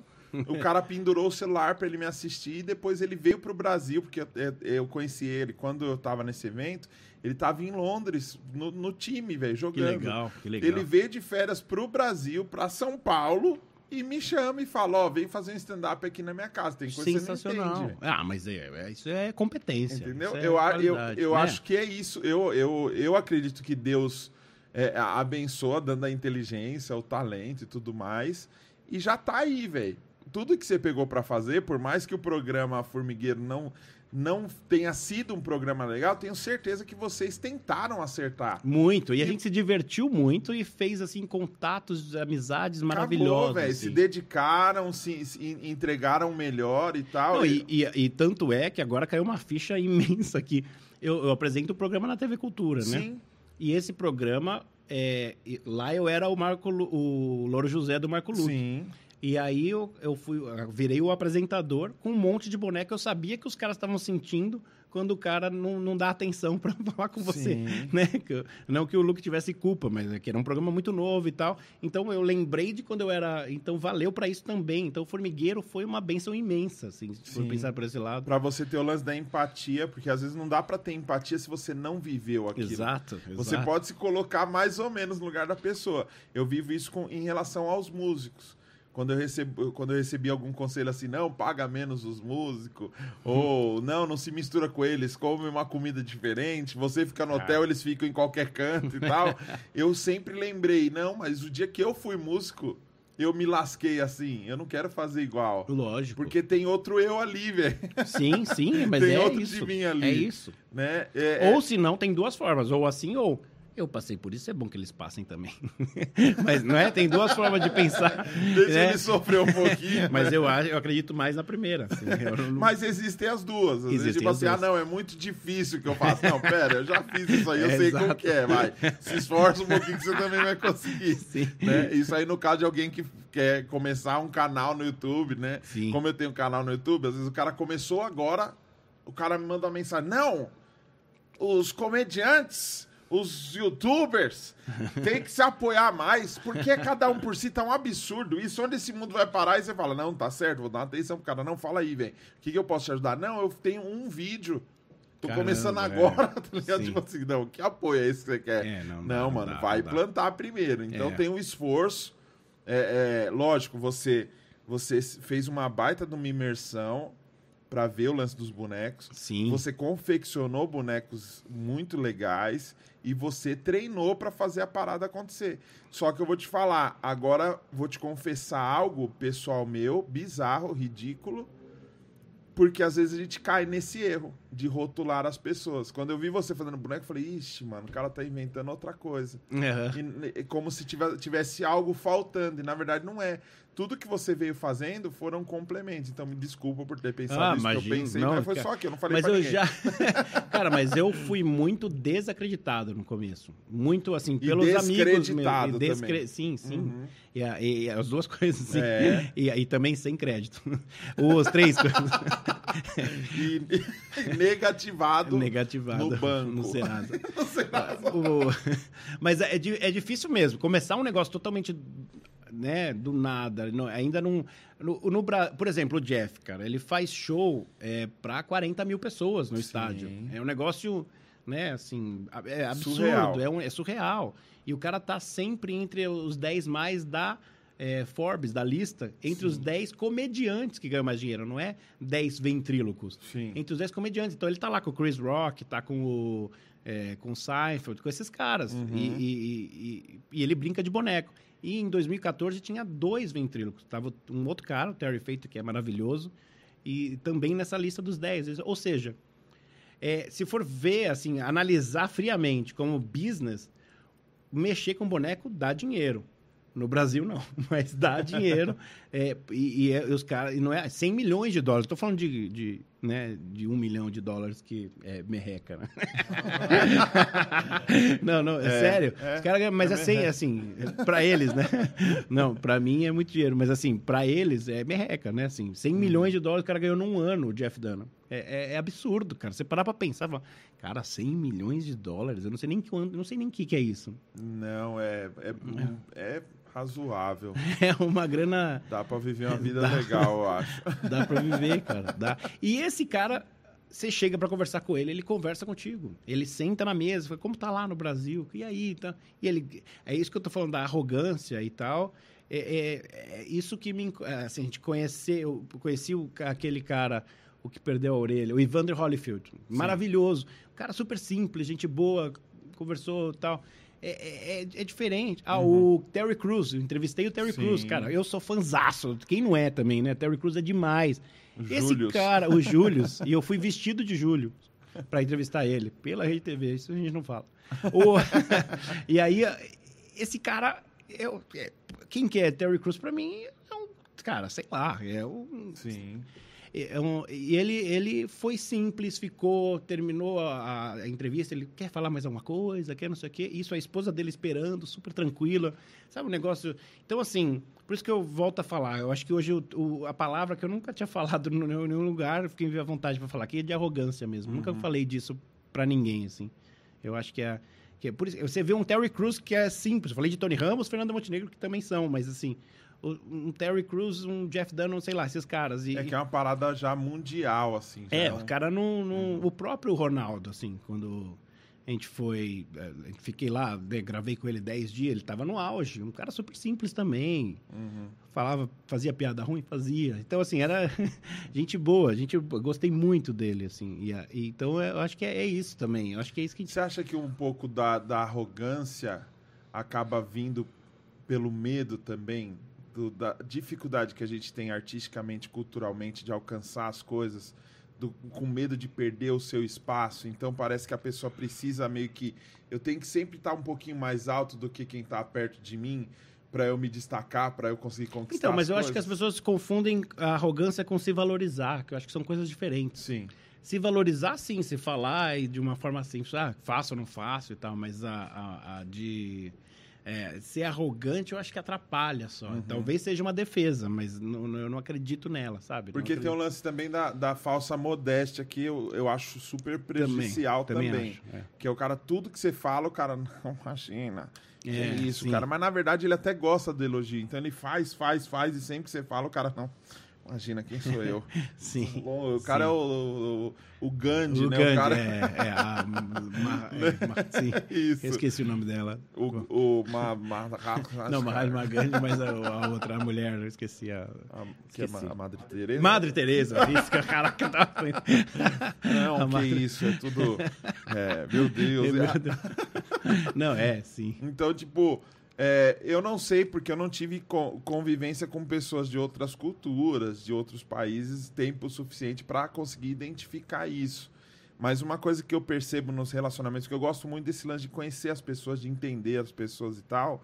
O cara pendurou o celular pra ele me assistir e depois ele veio pro Brasil, porque eu, eu- eu conheci ele quando eu tava nesse evento. Ele tava em Londres, no, no time, velho, Que jogando. legal, que legal. Ele veio de férias pro Brasil, pra São Paulo, e me chama e fala: Ó, vem fazer um stand-up aqui na minha casa. Tem coisa que você não Sensacional. entende. ah, mas é, é- isso é competência. Entendeu? é eu eu, eu né? acho que é isso. Eu, eu, eu acredito que Deus é, abençoa, dando a inteligência, o talento e tudo mais. E já tá aí, velho. Tudo que você pegou pra fazer, por mais que o programa Formigueiro não, não tenha sido um programa legal, tenho certeza que vocês tentaram acertar. Muito. E a E- gente se divertiu muito e fez, assim, contatos, amizades maravilhosas. Acabou, velho. assim. Se dedicaram, se, se en- entregaram melhor e tal. Não, e, e- e tanto é que agora caiu uma ficha imensa aqui. Eu, eu apresento o programa na TV Cultura, né? Sim. E esse programa, é, lá eu era o Marco o Louro José do Marco Luque. Sim. E aí eu, eu fui, eu virei o apresentador com um monte de boneca. Eu sabia que os caras estavam sentindo quando o cara não, não dá atenção pra falar com você, Sim. né? Não que o Luke tivesse culpa, mas é que era um programa muito novo e tal. Então eu lembrei de quando eu era, então valeu pra isso também. Então o Formigueiro foi uma benção imensa, assim, se for pensar por esse lado. Pra você ter o lance da empatia, porque às vezes não dá pra ter empatia se você não viveu aquilo. Exato, Você exato. pode se colocar mais ou menos no lugar da pessoa. Eu vivo isso com, em relação aos músicos. Quando eu, recebo, quando eu recebi algum conselho assim, não, paga menos os músicos, ou não, não se mistura com eles, come uma comida diferente, você fica no hotel, eles ficam em qualquer canto e tal. eu sempre lembrei, não, mas o dia que eu fui músico, eu me lasquei assim, eu não quero fazer igual. Lógico. Porque tem outro eu ali, velho. Sim, sim, mas Tem é outro isso. de mim ali. É isso. Né? É, Ou se não, tem duas formas, ou assim ou eu passei por isso, é bom que eles passem também. Mas não é? Tem duas formas de pensar. Deixa né? ele sofrer um pouquinho. Mas eu acho, eu acredito mais na primeira. assim, não- Mas existem as duas. Às vezes, Existem tipo as assim, ah, duas. não, é muito difícil que eu faço. Não, pera, eu já fiz isso aí, eu É, sei como exato. que é, vai. Se esforça um pouquinho que você também vai conseguir. Sim. Né? Isso aí no caso de alguém que quer começar um canal no YouTube, né? Sim. Como eu tenho um canal no YouTube, às vezes o cara começou agora, o cara me manda uma mensagem, não, os comediantes, os youtubers, tem que se apoiar mais, porque cada um por si tá um absurdo. Isso, onde esse mundo vai parar? E você fala, não, tá certo, vou dar uma atenção pro cara. Não, fala aí, velho. O que, que eu posso te ajudar? Não, eu tenho um vídeo. Tô Caramba, começando é. agora, tá ligado? Sim. Tipo assim, não, que apoio é esse que você quer? É, não, não, não mano, dá, vai dá. plantar primeiro. Então É. tem um esforço. É, é, lógico, você, você fez uma baita de uma imersão para ver o lance dos bonecos. Sim. Você confeccionou bonecos muito legais e você treinou para fazer a parada acontecer. Só que eu vou te falar, agora vou te confessar algo pessoal meu, bizarro, ridículo, porque às vezes a gente cai nesse erro de rotular as pessoas. Quando eu vi você fazendo boneco, eu falei, ixi, mano, o cara tá inventando outra coisa. Aham. E, e como se tivesse, tivesse algo faltando, e na verdade não é. Tudo que você veio fazendo foram complementos. Então me desculpa por ter pensado Ah, isso que eu pensei, Não, mas foi cara, só aqui, eu não falei Mas pra eu ninguém. já. Cara, mas eu fui muito desacreditado no começo. Muito assim, E pelos amigos. descreditado meus. E também. Sim, sim. Uhum. E, e as duas coisas, sim. É. E, e também sem crédito. Os três coisas. E, e negativado. Negativado no banco. no Serasa. No Serasa. O- Mas é, é difícil mesmo. Começar um negócio totalmente né, do nada. não- ainda não. No, no por exemplo, o Jeff, cara, ele faz show é, para 40 mil pessoas no Sim. estádio. É um negócio, né, assim, é absurdo, Surreal. É, um- é surreal. E o cara tá sempre entre os 10 mais da. É, Forbes, da lista, entre os 10 comediantes que ganham mais dinheiro, não é 10 ventrílocos Sim. entre os 10 comediantes. Então ele tá lá com o Chris Rock, tá com o, é, com o Seinfeld, com esses caras. Uhum. E, e- e- e ele brinca de boneco. E em 2014 tinha dois ventrílocos. Tava um outro cara, o Terry Feito, que é maravilhoso, e também nessa lista dos 10. Ou seja, é, se for ver, assim, analisar friamente como business, mexer com boneco dá dinheiro. No Brasil, não, mas dá dinheiro. É, e, e é- os caras. E não é 100 milhões de dólares. Estou falando de, de, né, de um milhão de dólares que é merreca, né? não, não, é, É, sério. é, os caras ganham- mas é assim, merreca. assim, para eles, né? Não, para mim é muito dinheiro, mas assim, para eles é merreca, né? Assim, 100 milhões de dólares o cara ganhou num ano, o Jeff Dunham. É, é- é absurdo, cara. Você parar pra pensar, fala, cara, 100 milhões de dólares, eu não sei nem eu não sei nem o que, que é isso. Não, é, é, é razoável. É uma grana Dá pra viver uma vida Dá. legal, eu acho. Dá pra viver, cara. Dá. E esse cara, você chega pra conversar com ele, ele conversa contigo. Ele senta na mesa, fala, como tá lá no Brasil? E aí? Tá? E ele, é isso que eu tô falando da arrogância e tal. É, é- é isso que me. é, Assim, a gente conheceu, eu conheci o aquele cara, o que perdeu a orelha, o Evander Holyfield. Maravilhoso. Um cara super simples, gente boa, conversou e tal. É, é- é- é diferente. Ah, o Terry Crews, eu entrevistei o Terry Sim. Crews, cara. Eu sou fanzaço. Quem não é também, né? Terry Crews é demais. Esse cara, o Július, e eu fui vestido de Júlio pra entrevistar ele, pela Rede TV, isso a gente não fala. O- e aí, esse cara, eu, é, quem que é Terry Crews pra mim? É um, cara, sei lá, é um, Sim. É um- e ele, ele foi simples, ficou, terminou a, a entrevista, ele quer falar mais alguma coisa, quer não sei o quê. Isso, a esposa dele esperando, super tranquila. Sabe um negócio... Então, assim, por isso que eu volto a falar. Eu acho que hoje o- o- a palavra que eu nunca tinha falado em nenhum lugar, fiquei à vontade para falar aqui, é de arrogância mesmo. Nunca falei disso para ninguém, assim. Eu acho que é... Que é por isso, você vê um Terry Crews que é simples. Eu falei de Tony Ramos, Fernando Montenegro, que também são, mas assim... Um Terry Crews, um Jeff Dunham, sei lá, esses caras. E, É que é uma parada já mundial, assim. já é, um- o cara não. não- O próprio Ronaldo, assim, quando. A gente foi. eh, Fiquei lá, gravei com ele 10 dias, ele tava no auge. Um cara super simples também. Falava, fazia piada ruim? Fazia. Então, assim, era gente boa. Gente, gostei muito dele, assim. E, e então, eu acho que é, é isso também. Eu acho que é isso que a gente. Você acha que um pouco da, da arrogância acaba vindo pelo medo também? Da dificuldade que a gente tem artisticamente, culturalmente, de alcançar as coisas, do- com medo de perder o seu espaço. Então parece que a pessoa precisa meio que. Eu tenho que sempre estar um pouquinho mais alto do que quem está perto de mim para eu me destacar, para eu conseguir conquistar. Então, mas as eu acho que as coisas. pessoas confundem a arrogância com se valorizar, que eu acho que são coisas diferentes. Sim. Se valorizar, sim, se falar e de uma forma assim, ah, faço ou não faço e tal, mas a, a- a de é, ser arrogante eu acho que atrapalha só. Uhum. Talvez seja uma defesa, mas não- não- eu não acredito nela, sabe? Porque tem um acredito. lance também da, da falsa modéstia que eu, eu acho super prejudicial também. acho, é. Que é o cara, tudo que você fala, o cara, não, imagina. Que É, isso, sim. cara. Mas na verdade ele até gosta do elogio. Então ele faz, faz, faz, e sempre que você fala, o cara, não. Imagina, quem sou eu? Sim. o cara é sim. o, o, o Gandhi, O né? Gandhi, o cara... é, é, a, ma, é, ma- sim. Isso. Eu esqueci o nome dela. O, o ma, ma, Não, Mahatma Gandhi, mas a, a outra a mulher, eu esqueci a... A, que é Esqueci. a Madre Teresa? Madre Teresa, isso, que caraca, eu tava falando. Não, A que Madre- isso, é tudo... É, meu Deus. Meu é- Deus. Não, é, sim. Então, tipo, é, eu não sei porque eu não tive co- convivência com pessoas de outras culturas, de outros países, tempo suficiente para conseguir identificar isso. Mas uma coisa que eu percebo nos relacionamentos, que eu gosto muito desse lance de conhecer as pessoas, de entender as pessoas e tal,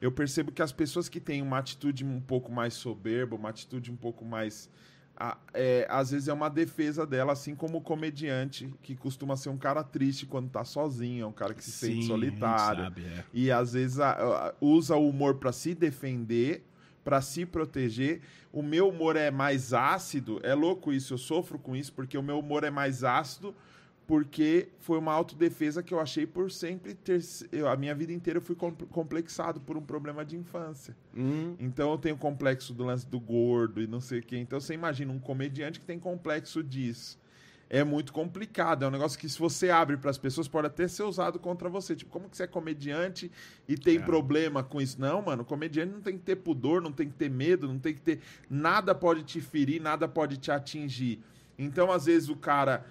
eu percebo que as pessoas que têm uma atitude um pouco mais soberba, uma atitude um pouco mais. A- é, às vezes é uma defesa dela, assim como o comediante, que costuma ser um cara triste quando tá sozinho, é um cara que se Sim, sente solitário. sabe, é. E às vezes a- a- usa o humor para se defender, para se proteger. O meu humor é mais ácido, é louco isso, eu sofro com isso porque o meu humor é mais ácido porque foi uma autodefesa que eu achei por sempre ter eu, a minha vida inteira eu fui com- complexado por um problema de infância. Hum, Então eu tenho complexo do lance do gordo e não sei o quê. Então você imagina um comediante que tem complexo disso. É muito complicado, é um negócio que se você abre para as pessoas pode até ser usado contra você. Tipo, como que você é comediante e tem É. problema com isso? Não, mano, comediante não tem que ter pudor, não tem que ter medo, não tem que ter nada pode te ferir, nada pode te atingir. Então, às vezes o cara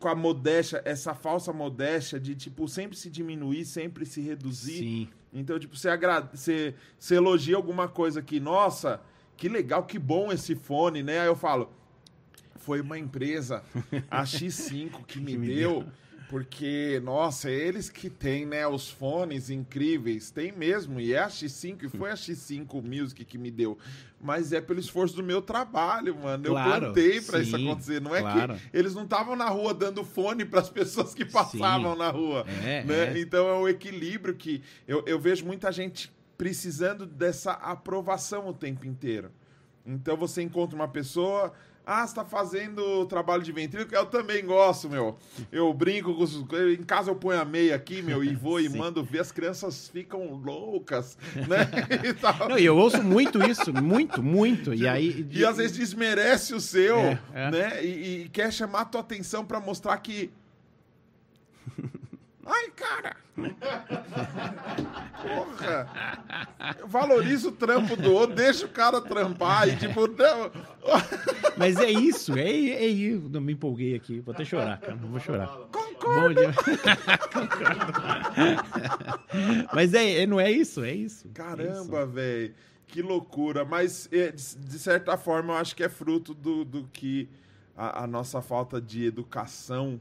com a modéstia, essa falsa modéstia de tipo sempre se diminuir, sempre se reduzir. sim. Então, tipo, você, agra... você, você elogia alguma coisa aqui, nossa, que legal, que bom esse fone, né? Aí eu falo, foi uma empresa, a X5, que me, me deu, porque, nossa, eles que têm, né, os fones incríveis, tem mesmo, e é a X5, e foi a X5 Music que me deu. Mas é pelo esforço do meu trabalho, mano. Eu Claro, plantei pra isso acontecer. Não é claro. que eles não estavam na rua dando fone para as pessoas que passavam Sim. na rua É, né? é. Então é o equilíbrio que eu, eu vejo muita gente precisando dessa aprovação o tempo inteiro. Então você encontra uma pessoa, ah, você tá fazendo trabalho de ventríloco, eu também gosto, meu. Eu brinco com os, em casa eu ponho a meia aqui, meu, e vou e mando ver, as crianças ficam loucas, né? E, tal. Não, eu ouço muito isso, muito, muito. E aí. E às vezes desmerece o seu, É, é. né? E, e quer chamar a tua atenção pra mostrar que. Ai, cara! Porra! Eu valorizo o trampo do outro, deixa o cara trampar e tipo, não. Mas é isso, é, é isso. Não me empolguei aqui, vou até chorar, cara. Não vou chorar. Concordo! Concordo. Mas é, é- não é isso, é isso. É Caramba, velho. Que loucura. Mas, é, de de certa forma, eu acho que é fruto do, do que a, a nossa falta de educação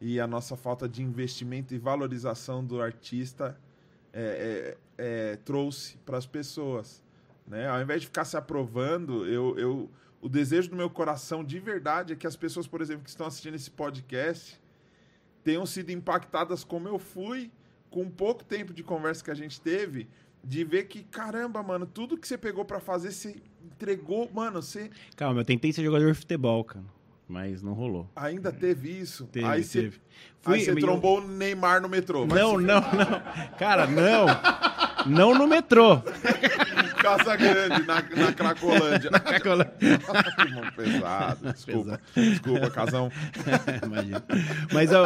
e a nossa falta de investimento e valorização do artista é, é, é, trouxe para as pessoas. Né? Ao invés de ficar se aprovando, eu, eu, o desejo do meu coração de verdade é que as pessoas, por exemplo, que estão assistindo esse podcast tenham sido impactadas como eu fui com pouco tempo de conversa que a gente teve, de ver que, caramba, mano, tudo que você pegou pra fazer, você entregou, mano, você. Calma, eu tentei ser jogador de futebol, cara. Mas não rolou. ainda teve isso. Teve, aí você, teve. aí você eu- trombou o Neymar no metrô. Não, não, não. Cara, não. Não no metrô. Casa Grande, na, na Cracolândia. Na Cracolândia. que mão pesado. Desculpa. Desculpa, Casão. Imagina. Mas eu...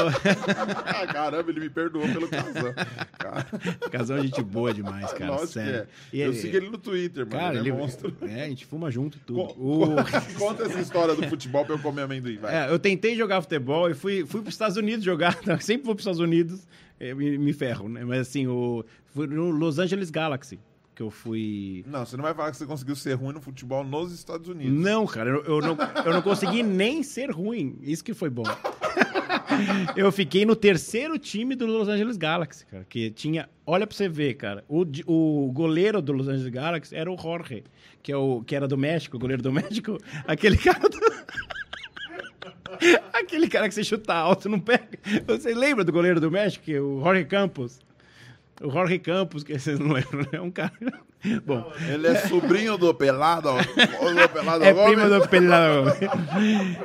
Caramba, ele me perdoou pelo Casão. Cara, Casão é gente boa demais, cara. lógico sério. é. Eu sigo ele no Twitter, mano. Cara, ele é monstro. É, a gente fuma junto e tudo. Co- O- Conta essa história do futebol pra eu comer amendoim, vai. É, eu tentei jogar futebol e fui, fui para os Estados Unidos jogar. Sempre vou para os Estados Unidos, eh, me, me ferro, né? Mas assim, o, fui no Los Angeles Galaxy, que eu fui. Não, você não vai falar que você conseguiu ser ruim no futebol nos Estados Unidos. Não, cara, eu, eu não, eu não consegui nem ser ruim. Isso que foi bom. Eu fiquei no terceiro time do Los Angeles Galaxy, cara. Que tinha. Olha pra você ver, cara. O, o goleiro do Los Angeles Galaxy era o Jorge, que, é o, que era do México, o goleiro do México. Aquele cara do. Aquele cara que você chuta alto não pega. Você lembra do goleiro do México? é O Jorge Campos. O Jorge Campos, que vocês não lembram, né? É um cara. Bom, Ele é sobrinho do Pelado. do Pelado é primo do pelado.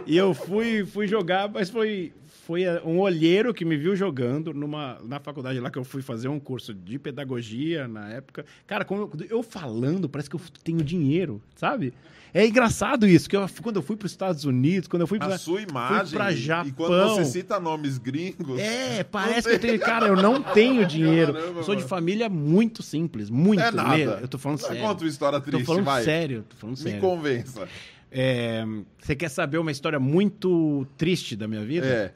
e eu fui, fui jogar, mas foi, foi eh, um olheiro que me viu jogando numa, na faculdade lá que eu fui fazer um curso de pedagogia na época. Cara, como eu, eu falando, parece que eu tenho dinheiro, sabe? É engraçado isso, que eu- quando eu fui para os Estados Unidos, quando eu fui A para sua imagem. pra e- Japão. E quando você cita nomes gringos. É, parece que eu tenho. Cara, eu não tenho dinheiro. Caramba, eu sou de família muito simples. Muito É nada. mesmo. Eu tô falando Conta sério. uma história Tô triste, falando vai. sério. Tô falando Me sério. convença. É, você quer saber uma história muito triste da minha vida? É.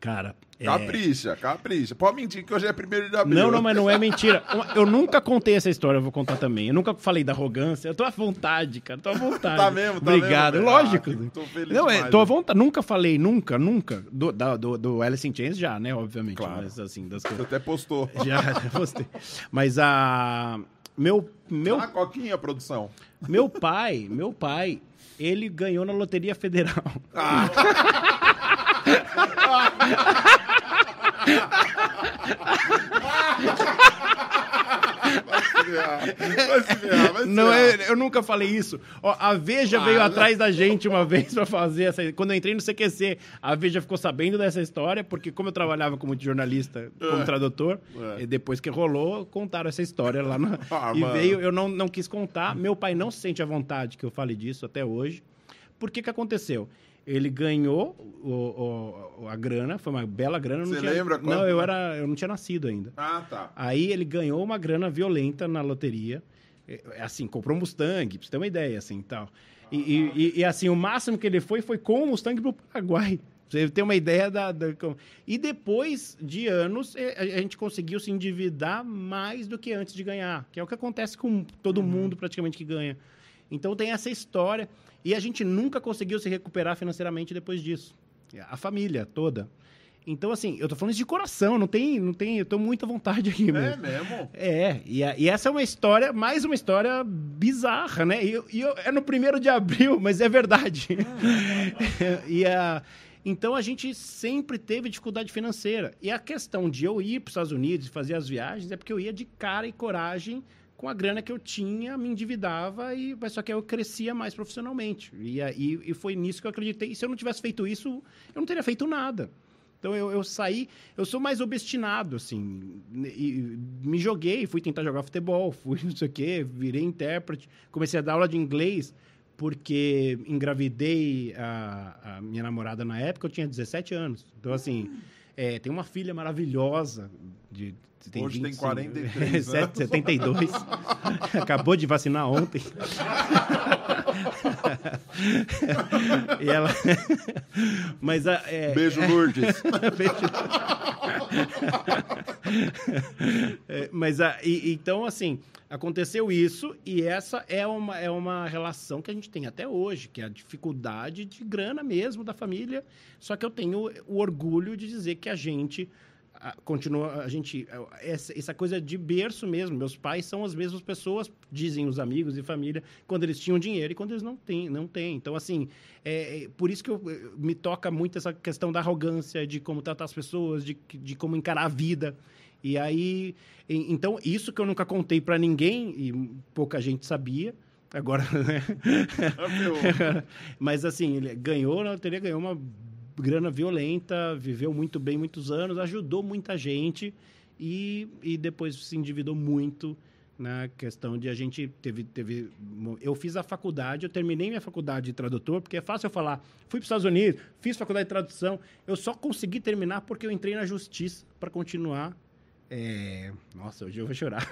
Cara. É- Capricha, capricha. Pode mentir que hoje é primeiro de abril. Não, não, mas não é mentira. Eu nunca contei essa história, eu vou contar também. Eu nunca falei da arrogância. Eu tô à vontade, cara. Tô à vontade. Tá mesmo, tá Obrigado. mesmo? Lógico. Ah, tô feliz não, é, demais, tô à vontade. Nunca falei, nunca, nunca. Do, da- do, do Alice in Chains já, né? Obviamente. Claro. Mas assim, das Você coisas. até postou. Já, já postei. Mas a. Meu, meu, Ah, coquinha, produção. meu pai, meu pai, ele ganhou na Loteria Federal. Ferrar, vai se ferrar, vai se Não, ferrar. é, eu nunca falei isso. Ó, a Veja veio atrás da gente uma vez pra fazer essa. Quando eu entrei no CQC, a Veja ficou sabendo dessa história, porque como eu trabalhava como jornalista, como É. tradutor, É. e depois que rolou, contaram essa história lá na. Ah, e mano. veio, eu não, não quis contar. Meu pai não se sente à vontade que eu fale disso até hoje. Por que que aconteceu? Ele ganhou o- o- a grana, foi uma bela grana. Você tinha, lembra quanto? Não, eu, era, eu não tinha nascido ainda. Ah, tá. Aí ele ganhou uma grana violenta na loteria. É, é, Assim, comprou um Mustang, pra você ter uma ideia, assim, tal. E, e- e- e, assim, o máximo que ele foi, foi com o Mustang pro Paraguai. Pra você ter uma ideia da... da- E depois de anos, é, a a gente conseguiu se endividar mais do que antes de ganhar. Que é o que acontece com todo mundo, praticamente, que ganha. Então tem essa história. E a gente nunca conseguiu se recuperar financeiramente depois disso. A família toda. Então, assim, eu tô falando isso de coração, não tem, não tem, eu tô muito à vontade aqui, É mesmo. mesmo? É, e, a- e essa é uma história, mais uma história bizarra, né? E, eu- e eu- é no primeiro de abril, mas é verdade. e a, então a gente sempre teve dificuldade financeira. E a questão de eu ir para os Estados Unidos e fazer as viagens é porque eu ia de cara e coragem com a grana que eu tinha, me endividava, e, mas só que eu crescia mais profissionalmente. E, aí- e foi nisso que eu acreditei. E se eu não tivesse feito isso, eu não teria feito nada. Então eu, eu saí, eu sou mais obstinado, assim, e me joguei, fui tentar jogar futebol, fui não sei o quê, virei intérprete, comecei a dar aula de inglês, porque engravidei a, a minha namorada na época, eu tinha 17 anos. Então, assim, é, tem uma filha maravilhosa de. Tem Hoje tem 25, 43 anos. 72. Acabou de vacinar ontem. e ela. Mas a. é- Beijo, Lourdes. É, mas a, e- então, assim, aconteceu isso e essa é uma, é uma relação que a gente tem até hoje, que é a dificuldade de grana mesmo da família. Só que eu tenho o orgulho de dizer que a gente continua, a gente, essa, essa coisa de berço mesmo. Meus pais são as mesmas pessoas, dizem os amigos e família, quando eles tinham dinheiro e quando eles não têm. Não têm. Então, assim, é, é por isso que eu, me toca muito essa questão da arrogância, de como tratar as pessoas, de, de como encarar a vida. E aí, então, isso que eu nunca contei pra ninguém, e pouca gente sabia, agora, né? Mas assim, ele ganhou na loteria, ganhou uma grana violenta, viveu muito bem muitos anos, ajudou muita gente e, e depois se endividou muito na questão de a gente teve, teve. Eu fiz a faculdade, eu terminei minha faculdade de tradutor, porque é fácil eu falar, fui para os Estados Unidos, fiz faculdade de tradução. Eu só consegui terminar porque eu entrei na justiça para continuar. É... Nossa, hoje eu vou chorar.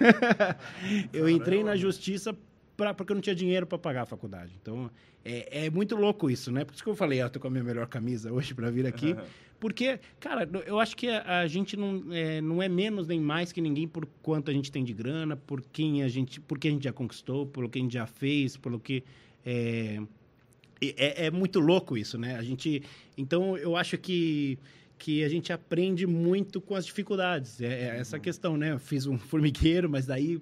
eu entrei na justiça pra, porque eu não tinha dinheiro para pagar a faculdade. Então, é, é, muito louco isso, né? Por isso que eu falei, eu tô com a minha melhor camisa hoje para vir aqui. Uhum. Porque, cara, eu acho que a, a gente não é, não é menos nem mais que ninguém por quanto a gente tem de grana, por quem a gente, por que a gente já conquistou, pelo que a gente já fez, pelo que... É, é, é muito louco isso, né? A gente... Então, eu acho que que a gente aprende muito com as dificuldades. É, é essa questão, né? Eu fiz um formigueiro, mas daí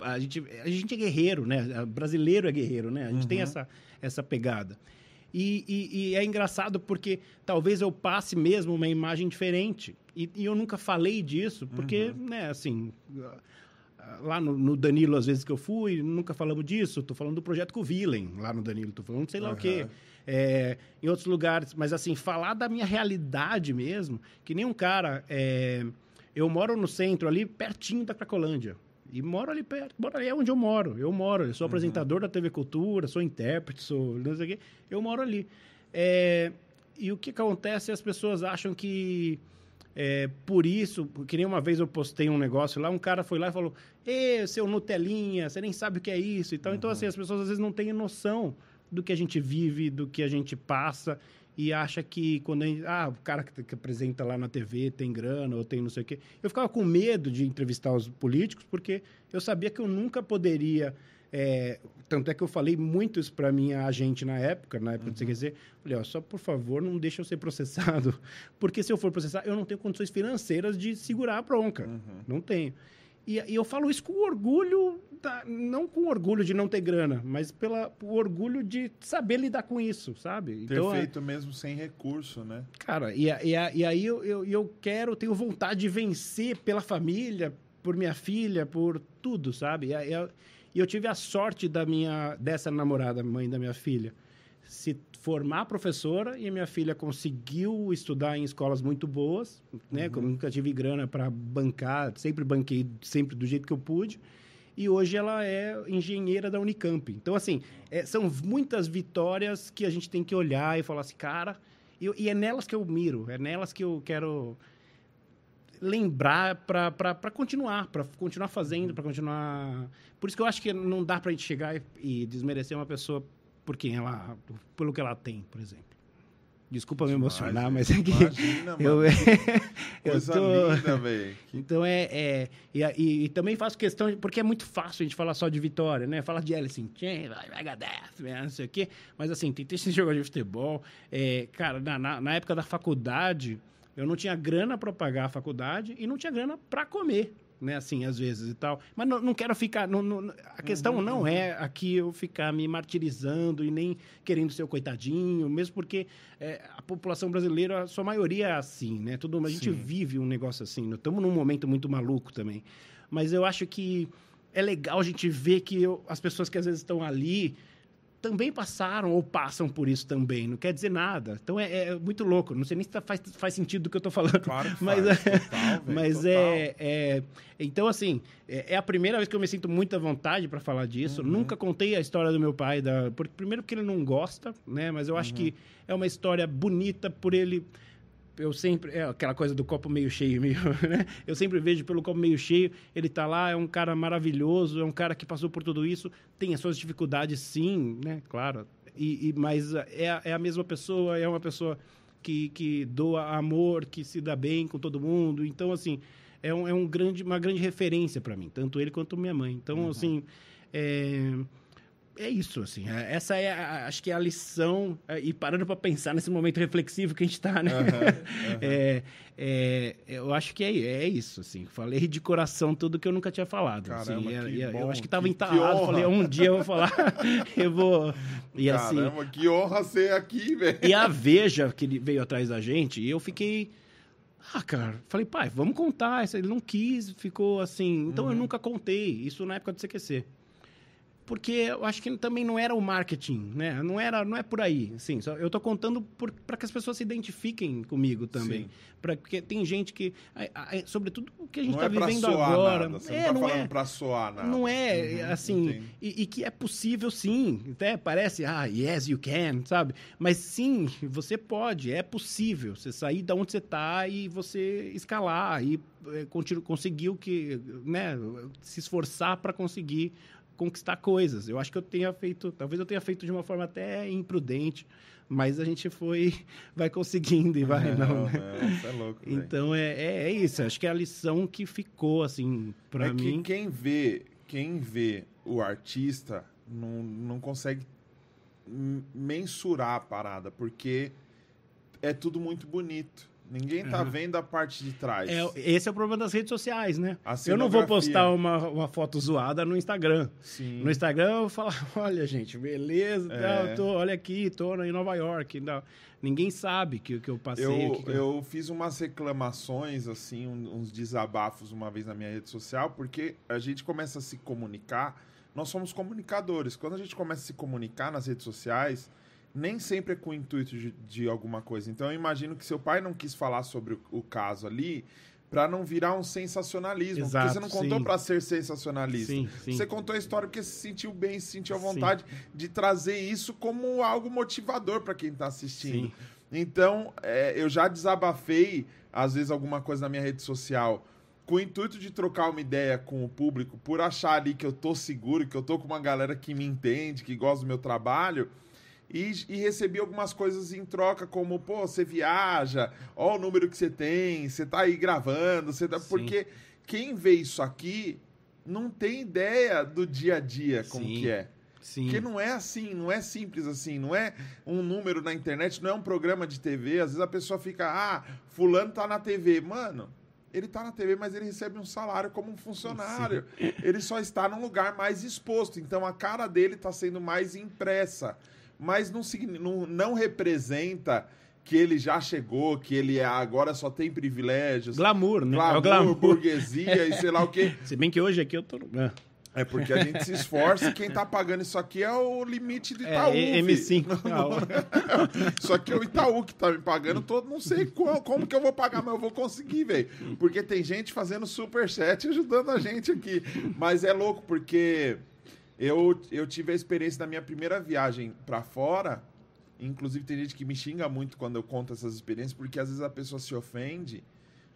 a gente, a gente é guerreiro, né? Brasileiro é guerreiro, né? A gente uhum. tem essa, essa pegada. E, e, e, é engraçado porque talvez eu passe mesmo uma imagem diferente. E, e eu nunca falei disso, porque, uhum. né, assim, lá no, no, Danilo, às vezes que eu fui, nunca falamos disso. Estou falando do projeto com o Villain, lá no Danilo. Estou falando sei lá uhum. o quê. É, em outros lugares. Mas, assim, falar da minha realidade mesmo, que nem um cara... É, eu moro no centro, ali pertinho da Cracolândia. E moro ali perto, moro ali é onde eu moro. Eu moro, eu sou uhum. apresentador da TV Cultura, sou intérprete, sou não sei o quê. Eu moro ali. É, e o que acontece, as pessoas acham que é, por isso, que nem uma vez eu postei um negócio lá, um cara foi lá e falou: Ê, seu Nutelinha, você nem sabe o que é isso e tal. Uhum. Então, assim, as pessoas às vezes não têm noção do que a gente vive, do que a gente passa e acha que quando gente, ah, o cara que, que, apresenta lá na TV tem grana ou tem não sei o quê. Eu ficava com medo de entrevistar os políticos porque eu sabia que eu nunca poderia. É, tanto é que eu falei muito isso para minha agente na época, na época uhum. do CQC. Falei, ó, só por favor, não deixe eu ser processado. Porque se eu for processar, eu não tenho condições financeiras de segurar a bronca. Uhum. Não tenho. E, e, eu falo isso com orgulho, da, não com orgulho de não ter grana, mas pela, o orgulho de saber lidar com isso, sabe? Ter então, é feito é, mesmo sem recurso, né? Cara, e, e, e aí eu, eu, eu quero, tenho vontade de vencer pela família, por minha filha, por tudo, sabe? E eu, eu tive a sorte da minha, dessa namorada, mãe da minha filha, se formar professora e minha filha conseguiu estudar em escolas muito boas, né? Uhum. Como nunca tive grana para bancar, sempre banquei sempre do jeito que eu pude. E hoje ela é engenheira da Unicamp. Então, assim, é, são muitas vitórias que a gente tem que olhar e falar assim, cara... Eu, e é nelas que eu miro, é nelas que eu quero lembrar para continuar, para continuar fazendo, para continuar... Por isso que eu acho que não dá para a gente chegar e, e desmerecer uma pessoa por quem ela, pelo que ela tem, por exemplo. Desculpa me emocionar, mas é que Imagina, eu, eu tô... linda. Então é, é e, e, e, também faço questão porque é muito fácil a gente falar só de vitória, né? Falar de Chains, Megadeth, né? não sei o quê. Mas assim, tem esse jogo de futebol. É, cara, na, na, na época da faculdade, eu não tinha grana para pagar a faculdade e não tinha grana para comer né? Assim, às vezes e tal. Mas não, não quero ficar. Não, não, a questão uhum, não uhum. é aqui eu ficar me martirizando e nem querendo ser o coitadinho, mesmo porque é, a população brasileira, a sua maioria é assim, né? Tudo, a gente vive um negócio assim. Estamos num momento muito maluco também. Mas eu acho que é legal a gente ver que eu, as pessoas que às vezes estão ali também passaram ou passam por isso também. Não quer dizer nada. Então é, é muito louco. Não sei nem se tá, faz, faz sentido do que eu estou falando. Claro que mas, faz. É, total, mas total. É, é, Então, assim, é, é, a primeira vez que eu me sinto muita vontade para falar disso. Uhum. Nunca contei a história do meu pai. Da, porque, primeiro, porque ele não gosta, né? Mas eu acho uhum. que é uma história bonita por ele eu sempre. É aquela coisa do copo meio cheio, meio, né? Eu sempre vejo pelo copo meio cheio. Ele tá lá, é um cara maravilhoso, é um cara que passou por tudo isso, tem as suas dificuldades, sim, né? Claro. E, e mas é, é a mesma pessoa, é uma pessoa que, que doa amor, que se dá bem com todo mundo. Então, assim, é, um, é um grande, uma grande referência para mim, tanto ele quanto minha mãe. Então, uhum. assim. É, é isso, assim. É, essa é, a, acho que é a lição. É, e parando para pensar nesse momento reflexivo que a gente está, né? Uhum, uhum. É, é, eu acho que é, é isso, assim. Falei de coração tudo que eu nunca tinha falado. Assim. Caramba, assim, e, bom, eu acho que estava entalado. Falei, um dia eu vou falar, eu vou. E assim Caramba, assim, que honra ser aqui, velho. E a Veja, que veio atrás da gente, e eu fiquei. Ah, cara, falei, pai, vamos contar. Ele não quis, ficou assim. Então uhum. eu nunca contei. Isso na época do CQC. Porque eu acho que também não era o marketing, né? Não era, não é por aí, assim. Só, eu tô contando para que as pessoas se identifiquem comigo também, para porque tem gente que, sobretudo o que a gente está é vivendo agora, nada. Você é, não, tá não falando é para soar nada. Não é uhum, assim e, e, que é possível sim, até parece ah yes you can, sabe? Mas sim, você pode, é possível. Você sair da onde você está e você escalar e é, conseguir o que, né? Se esforçar para conseguir conquistar coisas. Eu acho que eu tenha feito, talvez eu tenha feito de uma forma até imprudente, mas a gente foi, vai conseguindo e vai não. não, né? não é louco, então é, é, é, isso. Acho que é a lição que ficou assim para é mim. Que quem vê, quem vê o artista não, não consegue mensurar a parada, porque é tudo muito bonito. Ninguém tá uhum. vendo a parte de trás. É, esse é o problema das redes sociais, né? Eu não vou postar uma, uma foto zoada no Instagram. Sim. No Instagram eu vou falar, olha, gente, beleza, é. tô, olha aqui, tô em Nova York. Não. Ninguém sabe que, que eu passei. Eu, que eu fiz umas reclamações, assim, uns desabafos uma vez na minha rede social, porque a gente começa a se comunicar. Nós somos comunicadores. Quando a gente começa a se comunicar nas redes sociais nem sempre é com o intuito de, de, alguma coisa. Então eu imagino que seu pai não quis falar sobre o, o caso ali para não virar um sensacionalismo. Exato, porque você não contou para ser sensacionalista. Sim, sim. Você contou a história porque se sentiu bem, se sentiu à vontade sim. de trazer isso como algo motivador para quem está assistindo. Então, é, eu já desabafei, às vezes, alguma coisa na minha rede social com o intuito de trocar uma ideia com o público, por achar ali que eu tô seguro, que eu tô com uma galera que me entende, que gosta do meu trabalho e, e, recebi algumas coisas em troca, como, pô, você viaja, ó o número que você tem, você tá aí gravando, você tá... Porque quem vê isso aqui não tem ideia do dia a dia como Sim. que é. Sim. Porque não é assim, não é simples assim, não é um número na internet, não é um programa de TV. Às vezes a pessoa fica, ah, fulano tá na TV. Mano, ele tá na TV, mas ele recebe um salário como um funcionário. Sim. Ele só está num lugar mais exposto. Então a cara dele está sendo mais impressa mas não, não, não representa que ele já chegou, que ele é, agora só tem privilégios. Glamour, né? Glamour, é glamour. burguesia e sei lá o quê. Se bem que hoje aqui eu tô... É. É porque a gente se esforça e quem tá pagando isso aqui é o limite do Itaú. É, M5. Só que é o Itaú que tá me pagando todo. Não sei como, como que eu vou pagar, mas eu vou conseguir, velho. Porque tem gente fazendo superchat ajudando a gente aqui. Mas é louco, porque eu, eu tive a experiência da minha primeira viagem para fora. Inclusive, tem gente que me xinga muito quando eu conto essas experiências, porque às vezes a pessoa se ofende.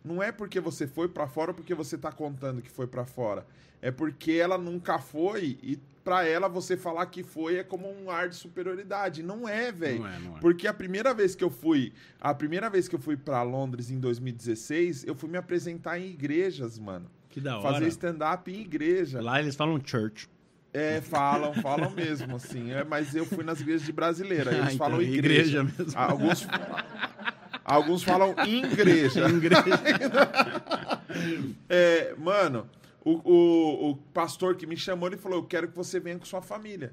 Não é porque você foi para fora ou porque você tá contando que foi para fora. É porque ela nunca foi e para ela você falar que foi é como um ar de superioridade. Não é, velho. Não é, não é. Porque a primeira vez que eu fui, a primeira vez que eu fui para Londres em 2016, eu fui me apresentar em igrejas, mano. Que da hora. Fazer stand-up em igreja. Lá eles falam church. É, falam, falam mesmo, assim. É, mas eu fui nas igrejas de brasileira. Eles ah, então, falam igreja. igreja mesmo. Alguns, alguns falam igreja. igreja. é, mano, o, o, o pastor que me chamou, ele falou: Eu quero que você venha com sua família.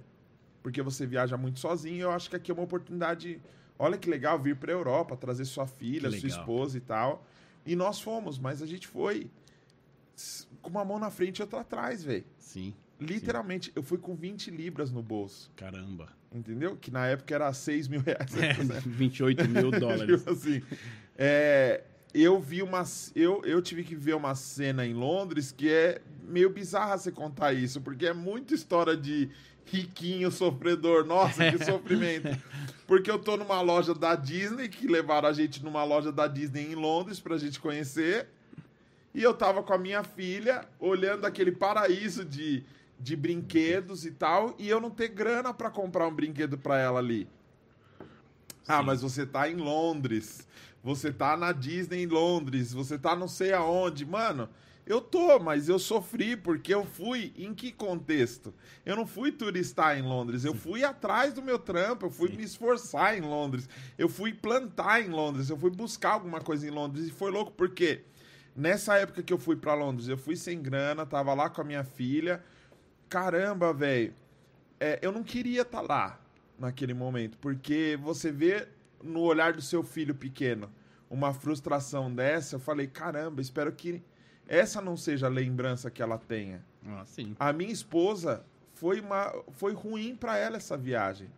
Porque você viaja muito sozinho. Eu acho que aqui é uma oportunidade. Olha que legal vir para Europa, trazer sua filha, sua esposa e tal. E nós fomos, mas a gente foi com uma mão na frente e outra atrás, velho. Sim. Literalmente, Sim. eu fui com 20 libras no bolso. Caramba. Entendeu? Que na época era 6 mil reais. É, 28 mil dólares. tipo assim, é, eu vi uma. Eu, eu tive que ver uma cena em Londres que é meio bizarra você contar isso, porque é muita história de riquinho sofredor. Nossa, que sofrimento. Porque eu tô numa loja da Disney, que levaram a gente numa loja da Disney em Londres pra gente conhecer. E eu tava com a minha filha, olhando aquele paraíso de de brinquedos e tal, e eu não ter grana para comprar um brinquedo para ela ali. Ah, Sim. Ah, mas você tá em Londres, você tá na Disney em Londres, você tá não sei aonde. Mano, eu tô, mas eu sofri porque eu fui em que contexto? Eu não fui turistar em Londres, eu fui atrás do meu trampo, eu fui Sim. me esforçar em Londres, eu fui plantar em Londres, eu fui buscar alguma coisa em Londres e foi louco porque nessa época que eu fui para Londres, eu fui sem grana, tava lá com a minha filha, caramba, velho, é, eu não queria estar tá lá naquele momento, porque você vê no olhar do seu filho pequeno uma frustração dessa, eu falei, caramba, espero que essa não seja a lembrança que ela tenha. Ah, sim. A minha esposa foi, uma, foi ruim para ela essa viagem.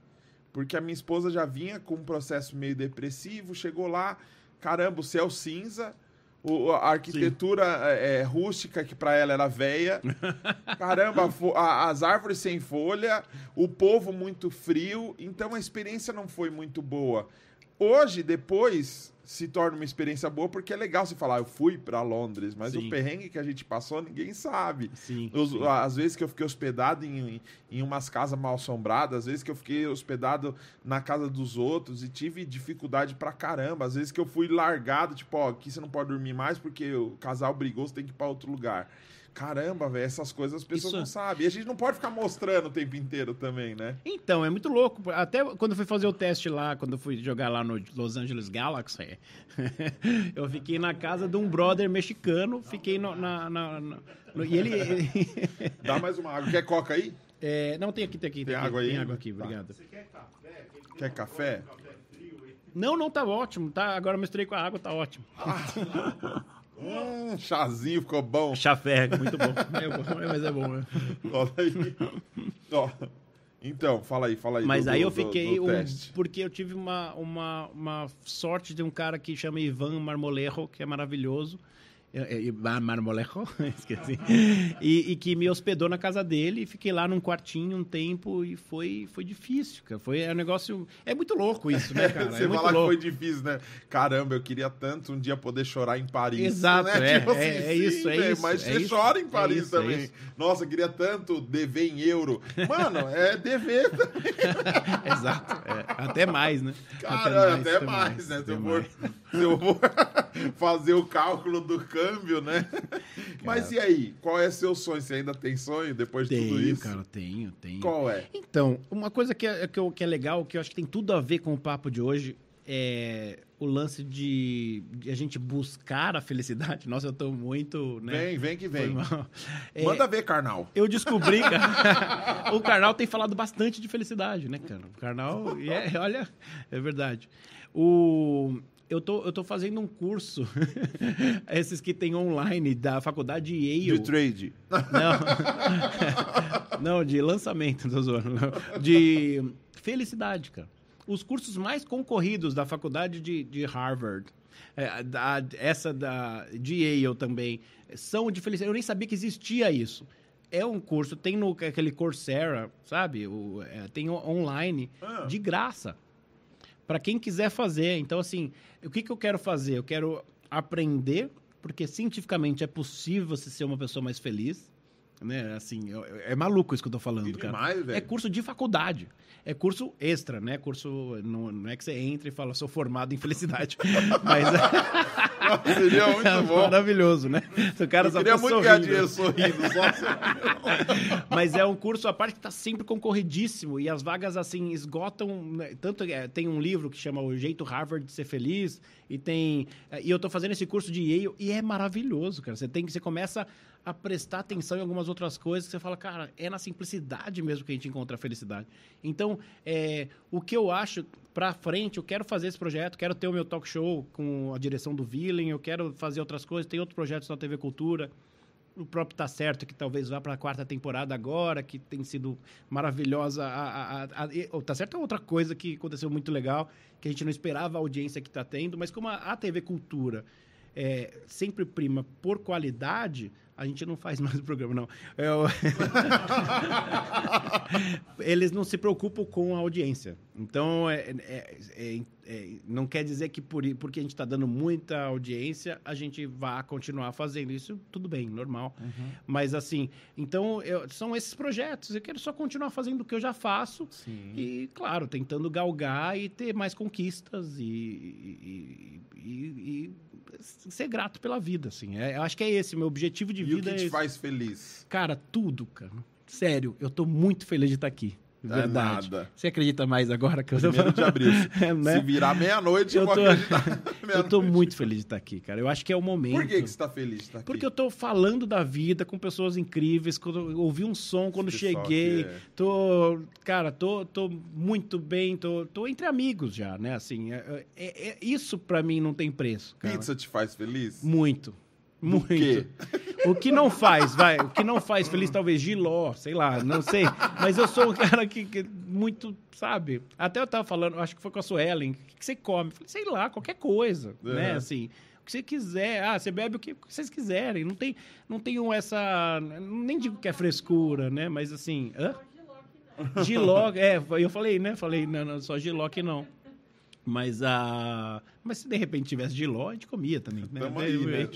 Porque a minha esposa já vinha com um processo meio depressivo, chegou lá, caramba, o céu cinza, o, a arquitetura é, é, rústica, que para ela era velha. Caramba, a, as árvores sem folha, o povo muito frio. Então a experiência não foi muito boa. Hoje, depois, se torna uma experiência boa porque é legal você falar, eu fui para Londres, mas sim. o perrengue que a gente passou ninguém sabe. Sim, Os, sim. Às vezes que eu fiquei hospedado em, em umas casas mal assombradas, às vezes que eu fiquei hospedado na casa dos outros e tive dificuldade pra caramba, às vezes que eu fui largado, tipo, ó, aqui você não pode dormir mais porque o casal brigou, você tem que ir para outro lugar. Caramba, velho, essas coisas as pessoas Isso... não sabem. E a gente não pode ficar mostrando o tempo inteiro também, né? Então, é muito louco. Até quando eu fui fazer o teste lá, quando eu fui jogar lá no Los Angeles Galaxy, eu fiquei na casa de um brother mexicano, fiquei no, na, na, na no, e ele, ele... Dá mais uma água. Quer coca aí? É, não, tem aqui, tem aqui. Tem, tem água aqui, aí? Tem água aqui, tá. obrigado. Você quer café? Quer café? Não, não, tá ótimo. Tá, agora misturei com a água, tá ótimo. Ah. Hum, chazinho ficou bom. Chafé, muito bom. É bom, mas é bom. Né? Então, fala aí, fala aí. Mas do, aí eu fiquei. Do, do um, porque eu tive uma, uma, uma sorte de um cara que chama Ivan Marmolejo, que é maravilhoso. Marmolejo, esqueci. E, e, que me hospedou na casa dele, e fiquei lá num quartinho um tempo e foi, foi difícil, cara. Foi é um negócio. É muito louco isso, né, cara? Você é falar que foi difícil, né? Caramba, eu queria tanto um dia poder chorar em Paris. Exato, né? é, tipo assim, é, é, isso, é isso. Mas é você isso, chora em é Paris isso, também. Nossa, eu queria tanto dever em euro. Mano, é dever também. Exato, até mais, né? Cara, até mais, até mais, mais né? Se eu, for, se eu for fazer o cálculo do câmbio, né? Mas e aí? Qual é seu sonho? Você ainda tem sonho depois de tenho, tudo isso? cara, tenho, tenho. Qual é? Então, uma coisa que é, que, eu, que é legal, que eu acho que tem tudo a ver com o papo de hoje, é o lance de, de, a gente buscar a felicidade. Nossa, eu tô muito. Né? Vem, vem que vem. É, Manda ver, Karnal. Eu descobri, cara. o Karnal tem falado bastante de felicidade, né, cara? O Karnal, é, olha, é verdade. O, eu tô, eu tô fazendo um curso, esses que tem online, da faculdade de Yale. De trade. Não, não de lançamento, tô zoando. De felicidade, cara. Os cursos mais concorridos da faculdade de, de Harvard, é, da, essa da, de Yale também, são de felicidade. Eu nem sabia que existia isso é um curso, tem no aquele Coursera, sabe? O, é, tem online, ah. de graça para quem quiser fazer. Então, assim, o que, que eu quero fazer? Eu quero aprender, porque cientificamente é possível você ser uma pessoa mais feliz. Né? Assim, é maluco isso que eu tô falando, e cara. Demais, é curso de faculdade. É curso extra, né? Curso. Não, não é que você entra e fala, sou formado em felicidade. Mas. Seria muito é bom. Maravilhoso, né? O cara Eu queria muito ganhar dinheiro sorrindo. Só Mas é um curso, a parte que está sempre concorridíssimo e as vagas, assim, esgotam. Né? Tanto é, tem um livro que chama O Jeito Harvard de Ser Feliz e tem. E eu estou fazendo esse curso de Yale e é maravilhoso, cara. Você tem que. Você começa a prestar atenção em algumas outras coisas que você fala, cara, é na simplicidade mesmo que a gente encontra a felicidade. Então, é, o que eu acho para frente, eu quero fazer esse projeto, quero ter o meu talk show com a direção do Villain, eu quero fazer outras coisas, tem outros projetos na TV Cultura. O próprio Tá Certo, que talvez vá para a quarta temporada agora, que tem sido maravilhosa. A, a, a, o Tá Certo é outra coisa que aconteceu muito legal, que a gente não esperava a audiência que está tendo, mas como a, TV Cultura é, sempre prima por qualidade, a gente não faz mais o programa, não. Eu... Eles não se preocupam com a audiência. Então, é, é, é, é não quer dizer que por, porque a gente está dando muita audiência, a gente vá continuar fazendo isso. Tudo bem, normal. Uhum. Mas, assim, então, eu, são esses projetos. Eu quero só continuar fazendo o que eu já faço. Sim. E, claro, tentando galgar e ter mais conquistas e, e, e, e ser grato pela vida, assim. É, eu acho que é esse, meu objetivo de e vida. E o que te é faz feliz? Cara, tudo, cara. Sério, eu tô muito feliz de estar aqui. Verdade. nada. Você acredita mais agora que eu tô falando? de abril. é, né? Se virar meia-noite, eu, eu, tô... Meia eu tô muito feliz de estar aqui, cara. Eu acho que é o momento. Por que, que você tá feliz de estar aqui? Porque eu tô falando da vida com pessoas incríveis. Quando ouvi um som quando Esse cheguei. É... Tô, cara, tô, tô muito bem, tô, tô entre amigos já, né? Assim, é, é, é isso para mim não tem preço. Cara. Pizza te faz feliz? Muito. Muito. quê? O que não faz, vai, o que não faz feliz talvez Giló, sei lá, não sei. Mas eu sou um cara que, que muito, sabe? Até eu tava falando, acho que foi com a Suelen, o que, que você come? Eu Falei, sei lá, qualquer coisa, né? Uhum. Assim, o que você quiser. Ah, você bebe o que vocês quiserem. Não tem, não tenho essa, nem digo que é frescura, né? Mas assim, hã? Giló, é, eu falei, né? Falei, não, não, só Giló que não. Mas a. Mas se de repente tivesse Giló, a gente comia também. Né? Tamo aí, De né?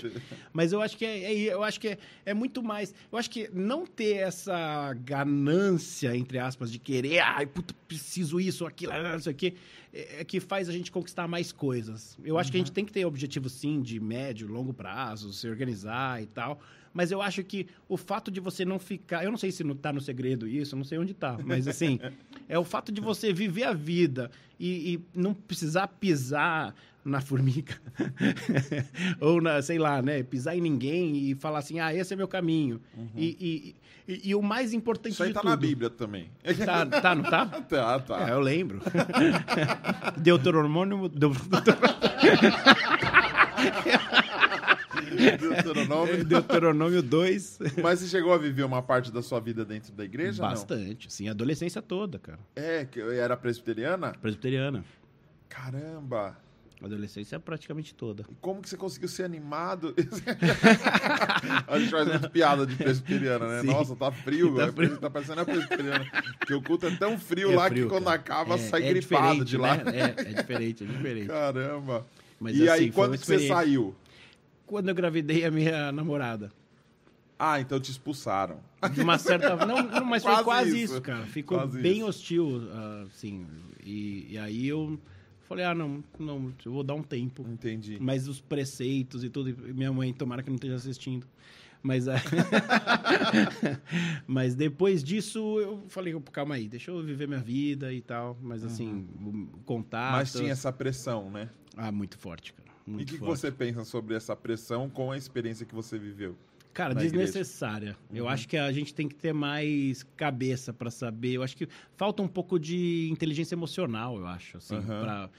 Mas eu acho que é, é- eu acho que é, é muito mais. Eu acho que não ter essa ganância, entre aspas, de querer, ai, puta, preciso isso, aquilo, ah, isso aqui, é, é que faz a gente conquistar mais coisas. Eu acho que a gente tem que ter objetivo, sim, de médio, longo prazo, se organizar e tal. Mas eu acho que o fato de você não ficar. Eu não sei se não tá no segredo isso, eu não sei onde tá. Mas assim, é o fato de você viver a vida e, e não precisar pisar na formiga. Ou na, sei lá, né? Pisar em ninguém e falar assim, ah, esse é meu caminho. E, e, e- e o mais importante Isso aí de tá tudo. na Bíblia também. Tá, tá, não tá? Tá, tá. É, eu lembro. Deuteronômio. Deu- Deuteronômio. Deuteronômio 2. Mas você chegou a viver uma parte da sua vida dentro da igreja? não? Bastante, sim. A adolescência toda, cara. É, que eu era presbiteriana? Presbiteriana. Caramba! A adolescência praticamente toda. E como que você conseguiu ser animado? a gente faz muito piada de presbiteriana, né? Sim. Nossa, tá frio, Tá tá, frio. tá parecendo a presbiteriana. Porque o culto é tão frio É lá frio, que quando cara. acaba É- sai é gripado de lá. né? É, é diferente, é diferente. Caramba! Mas, e assim, aí, quando que você saiu? Quando eu gravidei a minha namorada. Ah, então te expulsaram. De uma certa. Não, não, mas foi Quase quase isso. isso, cara. Ficou Quase bem isso. hostil, assim. E, e aí eu falei, ah, não, não, eu vou dar um tempo. Entendi. Mas os preceitos e tudo, e minha mãe, tomara que não esteja assistindo. Mas, é, mas depois disso, eu falei, calma aí, deixa eu viver minha vida e tal. Mas assim, o contato. Mas tinha essa pressão, né? Ah, muito forte, cara. E Muito o que, que você pensa sobre essa pressão com a experiência que você viveu? Cara, desnecessária. Eu Uhum. acho que a gente tem que ter mais cabeça pra saber. Eu acho que falta um pouco de inteligência emocional, eu acho, assim, Aham. para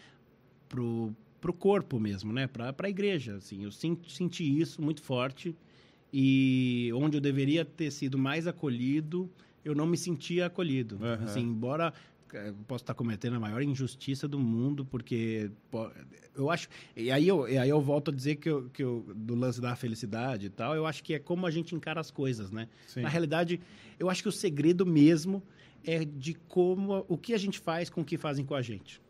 pro, pro corpo mesmo, né? Pra, pra igreja, assim. Eu senti, senti isso muito forte e onde eu deveria ter sido mais acolhido, eu não me sentia acolhido. Aham. Assim, embora eu possa estar cometendo a maior injustiça do mundo, porque eu acho. E aí eu, e aí eu volto a dizer que, eu, que eu, do lance da felicidade e tal, eu acho que é como a gente encara as coisas, né? Sim. Na realidade, eu acho que o segredo mesmo é de como o que a gente faz com o que fazem com a gente.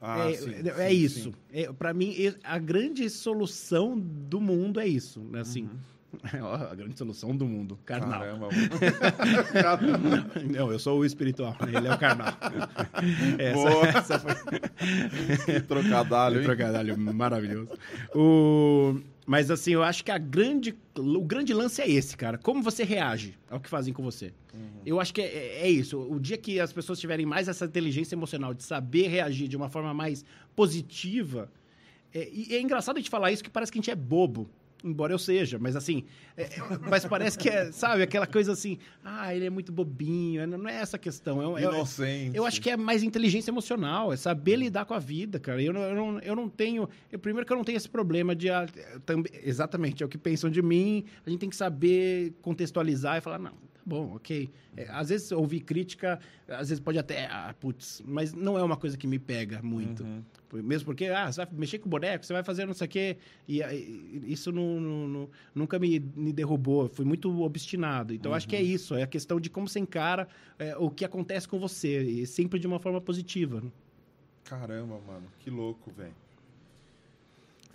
Ah, é sim, é sim, isso. sim. É, para mim, a grande solução do mundo é isso, né? Assim, Ó, a grande solução do mundo, carnal. Caramba. Não, eu sou o espiritual, ele é o carnal. Boa. essa foi Que trocadalho, hein? trocadilho maravilhoso. O... Mas assim, eu acho que a grande, o grande lance é esse, cara. Como você reage ao que fazem com você. Eu acho que é, é isso. O dia que as pessoas tiverem mais essa inteligência emocional de saber reagir de uma forma mais positiva. É, e é engraçado a gente falar isso que parece que a gente é bobo. Embora eu seja, mas assim. é- é- mas parece que é, sabe, aquela coisa assim. Ah, ele é muito bobinho. Não é essa a questão. É, é, Inocente. eu acho que é mais inteligência emocional, é saber lidar com a vida, cara. Eu não, eu não, eu não tenho. eu- primeiro que eu não tenho esse problema de. ah, exatamente, é o que pensam de mim. A gente tem que saber contextualizar e falar, não, bom, ok. É, às vezes ouvir crítica, às vezes pode até. Ah, putz, mas não é uma coisa que me pega muito. Uhum. Mesmo porque, ah, você vai mexer com o boneco, você vai fazer não sei o quê. E, ah, e- isso não, não- não- nunca me, me derrubou. Fui muito obstinado. Então, acho que é isso. É a questão de como você encara é, o que acontece com você. E sempre de uma forma positiva. né? Caramba, mano. Que louco, velho.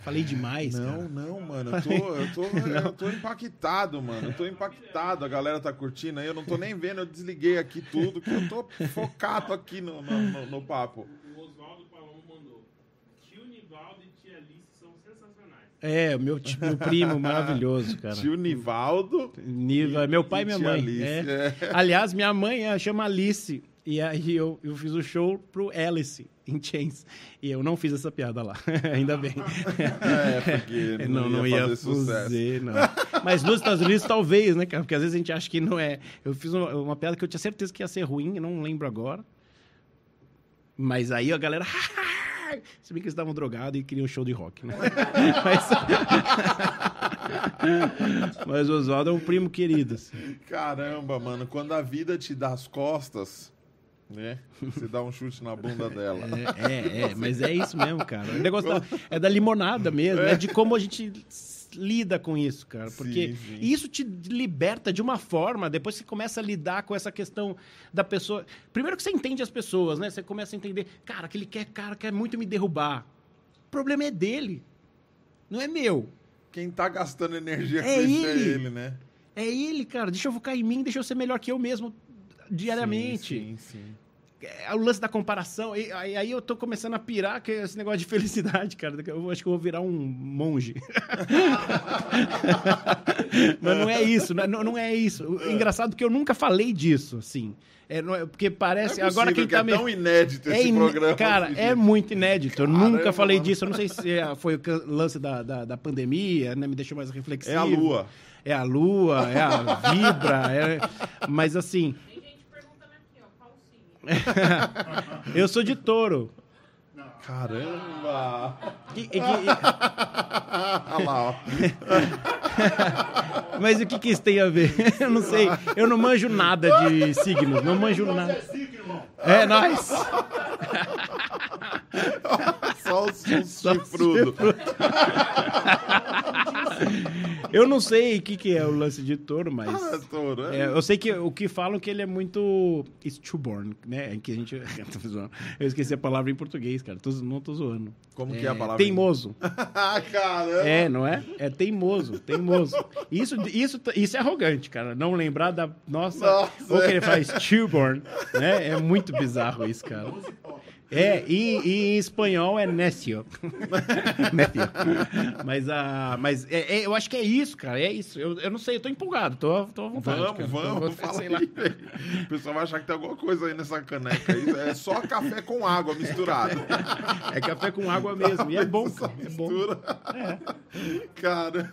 Falei demais, Não, cara. não, mano. Eu tô, eu, tô, eu tô impactado, mano. Eu tô impactado. A galera tá curtindo aí. Eu não tô nem vendo. Eu desliguei aqui tudo, que eu tô focado aqui no, no, no- no papo. O Oswaldo Palomo mandou. Tio Nivaldo e tia Alice são sensacionais. É, o meu, ti- meu primo maravilhoso, cara. Tio Nivaldo. Niva, meu pai e minha mãe. Alice, é. é. Aliás, minha mãe chama Alice. E aí eu, eu fiz o show pro Alice, em Chains. E eu não fiz essa piada lá. Ainda bem. É, porque não, não, não ia, ia, fazer não. Mas nos Estados Unidos, talvez, né, cara? Porque às vezes a gente acha que não é. Eu fiz uma, uma piada que eu tinha certeza que ia ser ruim, não lembro agora. Mas aí a galera. Se bem que eles estavam drogados e queriam um show de rock, né? Mas, Mas o Oswaldo é um primo querido. assim. Caramba, mano, quando a vida te dá as costas, né? Você dá um chute na bunda dela. É, é, é, mas é isso mesmo, cara. O negócio da- é da limonada mesmo, é. de como a gente lida com isso, cara. Porque Sim, sim. isso te liberta de uma forma, depois você começa a lidar com essa questão da pessoa. Primeiro que você entende as pessoas, né? Você começa a entender, cara, aquele quer, cara quer muito me derrubar. O problema é dele, não é meu. Quem tá gastando energia com É isso é ele. ele, né? É ele, cara. Deixa eu focar em mim, deixa eu ser melhor que eu mesmo diariamente. Sim, sim, sim. É o lance da comparação. E, aí, eu tô começando a pirar que é esse negócio de felicidade, cara. Eu acho que eu vou virar um monge. Mas não é isso, não, não- não é isso. O Engraçado que eu nunca falei disso, assim. É, é- porque parece. É agora quem que tá é me. tão inédito esse ine- programa. Cara, assim, é muito inédito. Eu Caramba, nunca falei mano. disso. Eu não sei se é- foi o lance da, da, da pandemia, né? Me deixou mais reflexivo. É a lua. É a lua, é a vibra. é- Mas assim, Tem gente perguntando aqui, ó, qual o signo? eu sou de touro. Caramba! E- e- e- Olha lá, ó. Mas o que, que isso tem a ver? Eu não sei. Eu não manjo nada de signos. Não manjo nada. É, nós. Só os, os Só chifrudos. Eu não sei o que, que é o lance de touro, mas. Ah, touro, é. É, eu sei que o que falam que ele é muito stubborn, né? Em que a gente. Eu esqueci a palavra em português, cara. Tô- não tô zoando. Como que é a palavra? Teimoso. ah, caramba! É, não é? É teimoso, teimoso. Isso, isso, isso é arrogante, cara. Não lembrar da nossa. Nossa, ou que ele é. faz stillborn, né? É muito bizarro isso, cara. É, e, e em espanhol é necio. necio. Mas, a, mas é, é, eu acho que é isso, cara. É isso. Eu, eu não sei, eu tô empolgado, tô, tô à vontade. Vamos, cara. vamos, Tô- fala sei aí. O pessoal vai achar que tem alguma coisa aí nessa caneca. É só café com água misturado. É café com água mesmo. E é bom, cara. É bom. Mistura. Cara.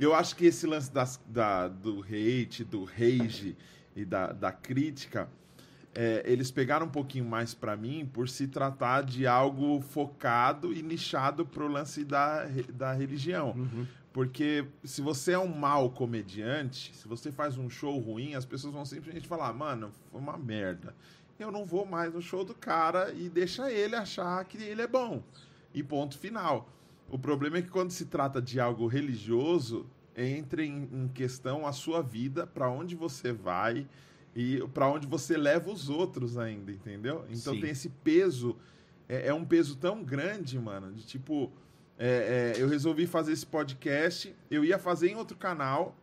Eu acho que esse lance das- da, do hate, do rage e da, da crítica, é, eles pegaram um pouquinho mais pra mim por se tratar de algo focado e nichado pro lance da, da religião. Uhum. Porque se você é um mau comediante, se você faz um show ruim, as pessoas vão simplesmente falar, mano, foi uma merda. Eu não vou mais no show do cara e deixa ele achar que ele é bom. E ponto final. O problema é que quando se trata de algo religioso, entra em, em questão a sua vida, para onde você vai e para onde você leva os outros ainda, entendeu? Então Sim. tem esse peso, é, é um peso tão grande, mano, de tipo, é, é, eu resolvi fazer esse podcast, eu ia fazer em outro canal,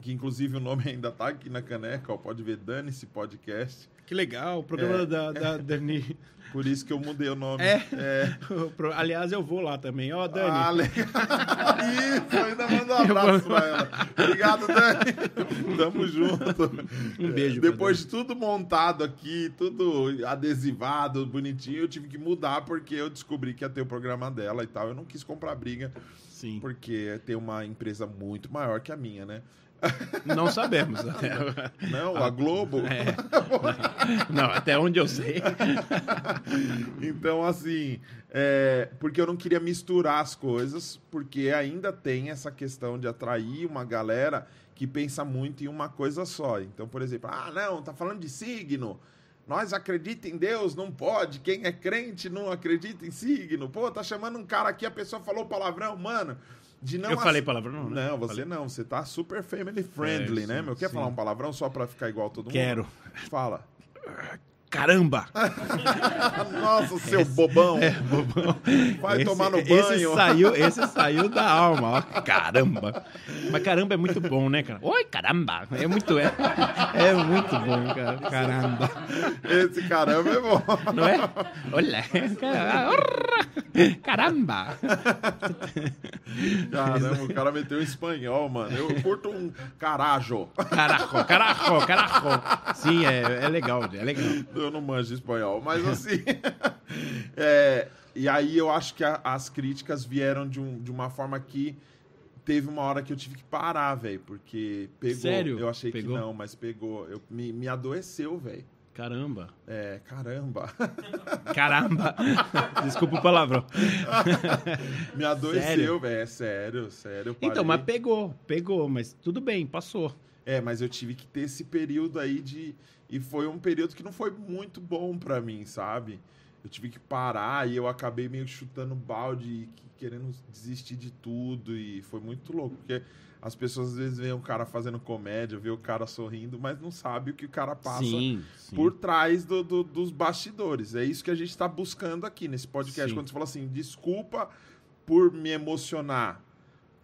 que inclusive o nome ainda tá aqui na caneca, ó, pode ver, Dane-se Podcast. Que legal, o programa É. da, da Dani. Por isso que eu mudei o nome. É? É. Aliás, eu vou lá também. Ó, Dani. Ah, legal. Isso, ainda mando um abraço pra ela. Obrigado, Dani. Tamo junto. Um beijo Depois de tudo montado aqui, tudo adesivado, bonitinho, eu tive que mudar porque eu descobri que ia ter o programa dela e tal. Eu não quis comprar briga, Sim. porque tem uma empresa muito maior que a minha, né? Não sabemos. Até... Não, a Globo. É. Não, até onde eu sei. Então, assim, é, porque eu não queria misturar as coisas, porque ainda tem essa questão de atrair uma galera que pensa muito em uma coisa só. Então, por exemplo, ah, não, tá falando de signo. Nós acredita em Deus, não pode. Quem é crente não acredita em signo. Pô, tá chamando um cara aqui, a pessoa falou palavrão, mano. De não eu falei ace- palavrão, não, né? Não, você Falei. não. Você tá super family friendly, É, né, sim, meu? Quer sim. falar um palavrão só pra ficar igual todo mundo? Quero. Fala. Caramba! Nossa, seu bobão. Bobão. Vai Esse- tomar no Esse banho. saiu, esse saiu da alma, ó. Caramba! Mas caramba é muito bom, né, cara? Oi, caramba! É muito, é, é muito bom, cara. Caramba! Esse caramba é bom. Não é? Olha! Caramba! Caramba, o cara meteu espanhol, mano. Eu curto um carajo. Carajo, carajo, carajo! Sim, é, é legal, é legal. Eu não manjo espanhol, mas assim. é, e aí eu acho que a- as críticas vieram de, um- de uma forma que teve uma hora que eu tive que parar, velho, porque pegou. Sério? Eu achei Pegou? que não, mas pegou. Eu, me, me adoeceu, velho. Caramba. É, caramba. Caramba. Desculpa o palavrão. Me adoeceu, velho. É sério, sério. Então, mas pegou, pegou, mas tudo bem, passou. É, mas eu tive que ter esse período aí de. E foi um período que não foi muito bom pra mim, sabe? Eu tive que parar e eu acabei meio chutando balde e que- querendo desistir de tudo. E foi muito louco, porque as pessoas às vezes veem o cara fazendo comédia, vê o cara sorrindo, mas não sabe o que o cara passa sim, sim. por trás do- do- dos bastidores. É isso que a gente está buscando aqui nesse podcast. Sim. Quando você fala assim, desculpa por me emocionar.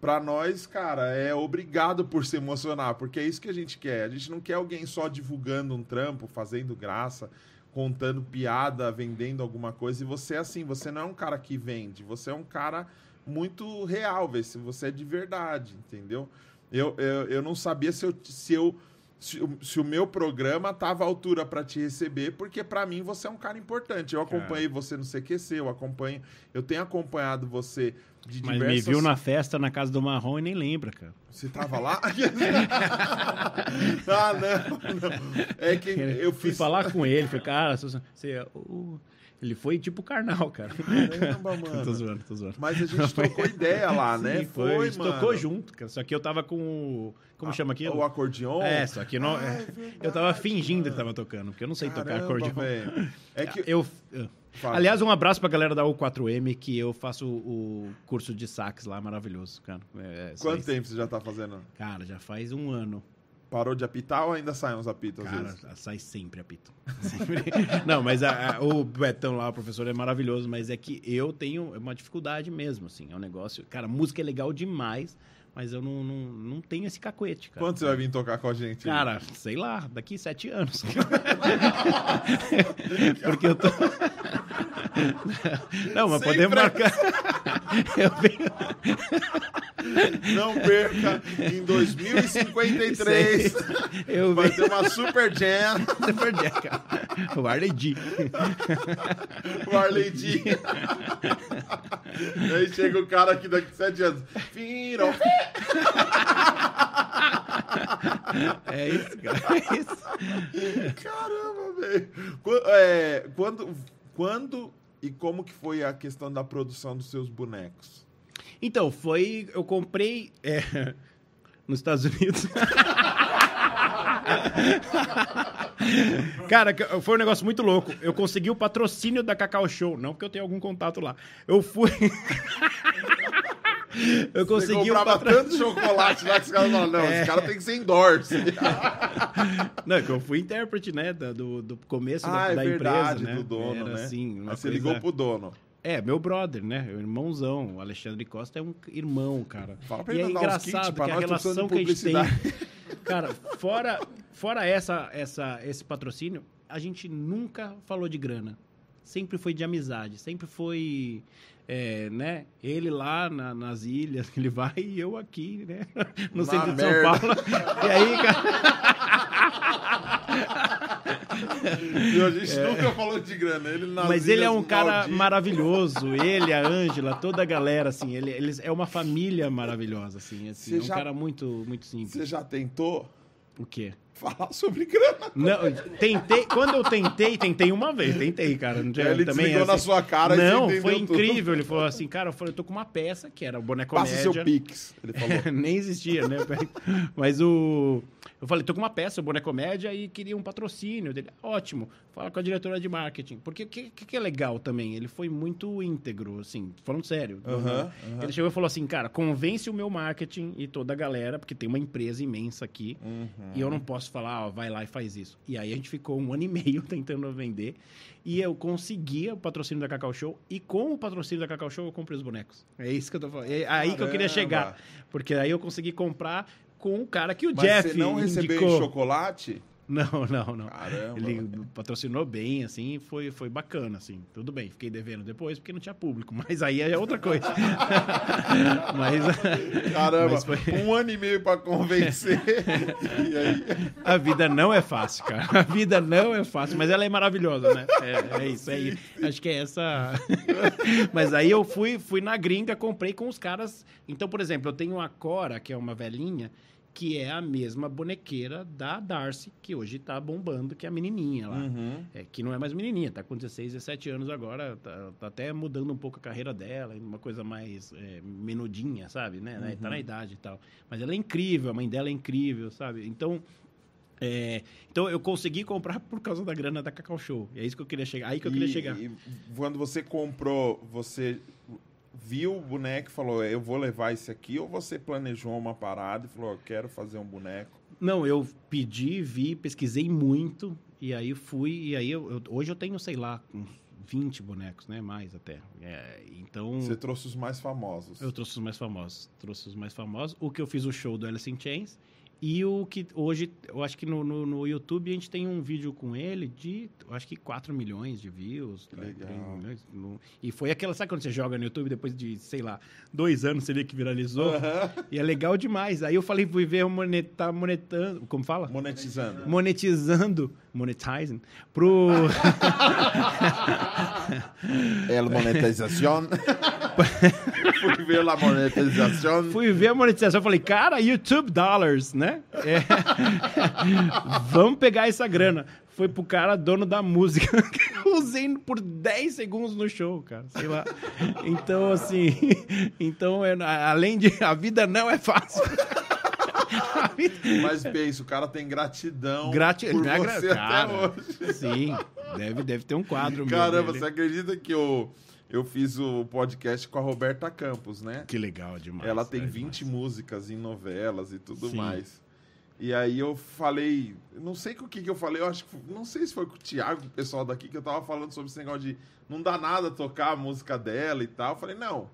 Pra nós, cara, é obrigado por se emocionar, porque é isso que a gente quer. A gente não quer alguém só divulgando um trampo, fazendo graça, contando piada, vendendo alguma coisa. E você é assim, você não é um cara que vende, você é um cara muito real, vê se você é de verdade, entendeu? Eu, eu, eu não sabia se eu, se eu se, o- se o meu programa tava à altura para te receber, porque para mim você é um cara importante. Eu acompanhei você no CQC, eu acompanho, eu tenho acompanhado você de Mas diversas... me viu na festa na casa do Marrom e nem lembra, cara. Você tava lá? ah, não, não. É que eu fui fiz falar com ele, falei, cara, você, o- ele foi tipo carnal, cara. Caramba, mano. tô zoando, tô zoando. Mas a gente trocou ideia lá, né? Sim, foi, a gente mano. tocou junto, cara. Só que eu tava com o... Como chama aquilo? O acordeon? É, só que não, Ah, é, é verdade, eu tava fingindo mano. que tava tocando, porque eu não sei tocar Caramba, acordeon. velho. É que... Eu, Fala. aliás, um abraço pra galera da U4M, que eu faço o, curso de sax lá, maravilhoso, cara. É, só Quanto tempo você já tá fazendo? Cara, já faz um ano. Parou de apitar ou ainda saem uns apitos às Cara, vezes? sai sempre apito. Sempre. Não, mas a- a- o Betão lá, o professor, é maravilhoso, mas é que eu tenho uma dificuldade mesmo, assim. É um negócio. Cara, música é legal demais, mas eu não, não, não tenho esse cacuete, cara. Quando você vai vir tocar com a gente? Cara, sei lá, daqui sete anos. Porque eu tô. Não, mas podemos marcar. Eu venho... Não perca, em 2053 Eu vai ter uma Super Jam, Super Jack, cara. O Arley D. o Arley D. Aí chega o cara aqui daqui sete anos. Viram? É isso, cara. É isso. Caramba, velho. É, Quando, quando e como que foi a questão da produção dos seus bonecos? Então, foi. Eu comprei é, nos Estados Unidos. Cara, foi um negócio muito louco. Eu consegui o patrocínio da Cacau Show. Não porque eu tenho algum contato lá. Eu fui. eu Você consegui o comprava patrocínio. tanto chocolate lá que os caras falaram, não, É. esse cara tem que ser endorse. Não, é que eu fui intérprete, né? da- Do, do começo da, ah, é da verdade, empresa, né? do dono, Era né? assim, uma Aí você coisa- ligou pro dono. É, meu brother, né? O irmãozão. O Alexandre Costa é um irmão, cara. Fala pra e ele é kits engraçado pra que a relação que a gente tem. Cara, fora, fora essa, essa, esse patrocínio, a gente nunca falou de grana. Sempre foi de amizade, sempre foi, é, né? Ele lá na- nas ilhas, ele vai e eu aqui, né? No Na centro de merda. São Paulo. E aí, cara. E a gente nunca falou de grana. Ele nas É. Mas ele é um cara Maldivas. maravilhoso. Ele, a Ângela, toda a galera, assim. Ele, eles é uma família maravilhosa, assim. assim é um já- cara muito, muito simples. Você já tentou O quê? Falar sobre grana? Não, tentei. Quando eu tentei, tentei uma vez. Tentei, cara. Não tinha, Ele também desligou na sua cara Não, foi tudo. incrível. Ele falou assim, cara, eu falei, eu tô com uma peça que era o boneco Passa média. seu Pix. Ele falou. Nem existia, né? Mas o. Eu falei, tô com uma peça, o Boneco Média, e queria um patrocínio dele. Ótimo, fala com a diretora de marketing. Porque o que, que, é legal também? Ele foi muito íntegro, assim, falando sério. Aham. Ele chegou e falou assim, cara, convence o meu marketing e toda a galera, porque tem uma empresa imensa aqui, Uhum. e eu não posso falar, ó, vai lá e faz isso. E aí a gente ficou um ano e meio tentando vender, e eu conseguia o patrocínio da Cacau Show, e com o patrocínio da Cacau Show eu comprei os bonecos. É isso que eu tô falando. É aí que eu queria Caramba. chegar. Porque aí eu consegui comprar com o cara que o Mas Jeff você não recebeu indicou. em chocolate? Não, não, não. Caramba. Ele patrocinou bem, assim, foi, foi bacana, assim. Tudo bem, fiquei devendo depois porque não tinha público, mas aí é outra coisa. mas Caramba, Mas foi- um ano e meio pra convencer. e aí, a vida não é fácil, cara. A vida não é fácil, mas ela é maravilhosa, né? É, é isso aí. Acho que é essa. mas aí eu fui, fui na gringa, comprei com os caras. Então, por exemplo, eu tenho a Cora, que é uma velhinha, que é a mesma bonequeira da Darcy, que hoje tá bombando, que é a menininha lá. Uhum. É, que não é mais menininha, tá com 16, 17 anos agora, tá, tá até mudando um pouco a carreira dela, uma coisa mais é, menudinha, sabe? Né? Tá Uhum. na idade e tal. Mas ela é incrível, a mãe dela é incrível, sabe? Então, é, então eu consegui comprar por causa da grana da Cacau Show. É isso que eu queria chegar. Aí que eu queria E- chegar. e quando você comprou, você viu o boneco e falou, eu vou levar esse aqui, ou você planejou uma parada e falou, eu quero fazer um boneco? Não, eu pedi, vi, pesquisei muito, e aí fui, e aí eu, eu- hoje eu tenho, sei lá, uns 20 bonecos, né? Mais até. É, então. Você trouxe os mais famosos. Eu trouxe os mais famosos. Trouxe os mais famosos. O que eu fiz o show do Alice in Chains. E o que hoje, eu acho que no, no, no YouTube a gente tem um vídeo com ele de, eu acho que 4 milhões de views. Né, legal. 3 milhões, no- e foi aquela, sabe quando você joga no YouTube depois de, sei lá, dois anos você vê que viralizou? E é legal demais. Aí eu falei, fui ver monet, tá monetando, como fala? Monetizando. Monetizando, monetizing, pro... El monetización. Fui ver la monetización. Fui ver a monetização, falei, cara, YouTube dollars, né? É. Vamos pegar essa grana. Foi pro cara, dono da música, que eu usei por 10 segundos no show, cara, sei lá. Então, assim, então, é, além de... A vida não é fácil. A Mas pensa, o cara tem gratidão Grati... por é gra- você até cara, hoje. Sim, deve, deve ter um quadro Caramba, você acredita que eu, eu fiz o podcast com a Roberta Campos, né? Que legal demais. Ela tem é 20 demais. músicas em novelas e tudo Sim. mais. E aí eu falei, não sei com o que que eu falei, eu acho que, não sei se foi com o Thiago, o pessoal daqui, que eu tava falando sobre esse negócio de não dá nada tocar a música dela e tal. Eu falei, não,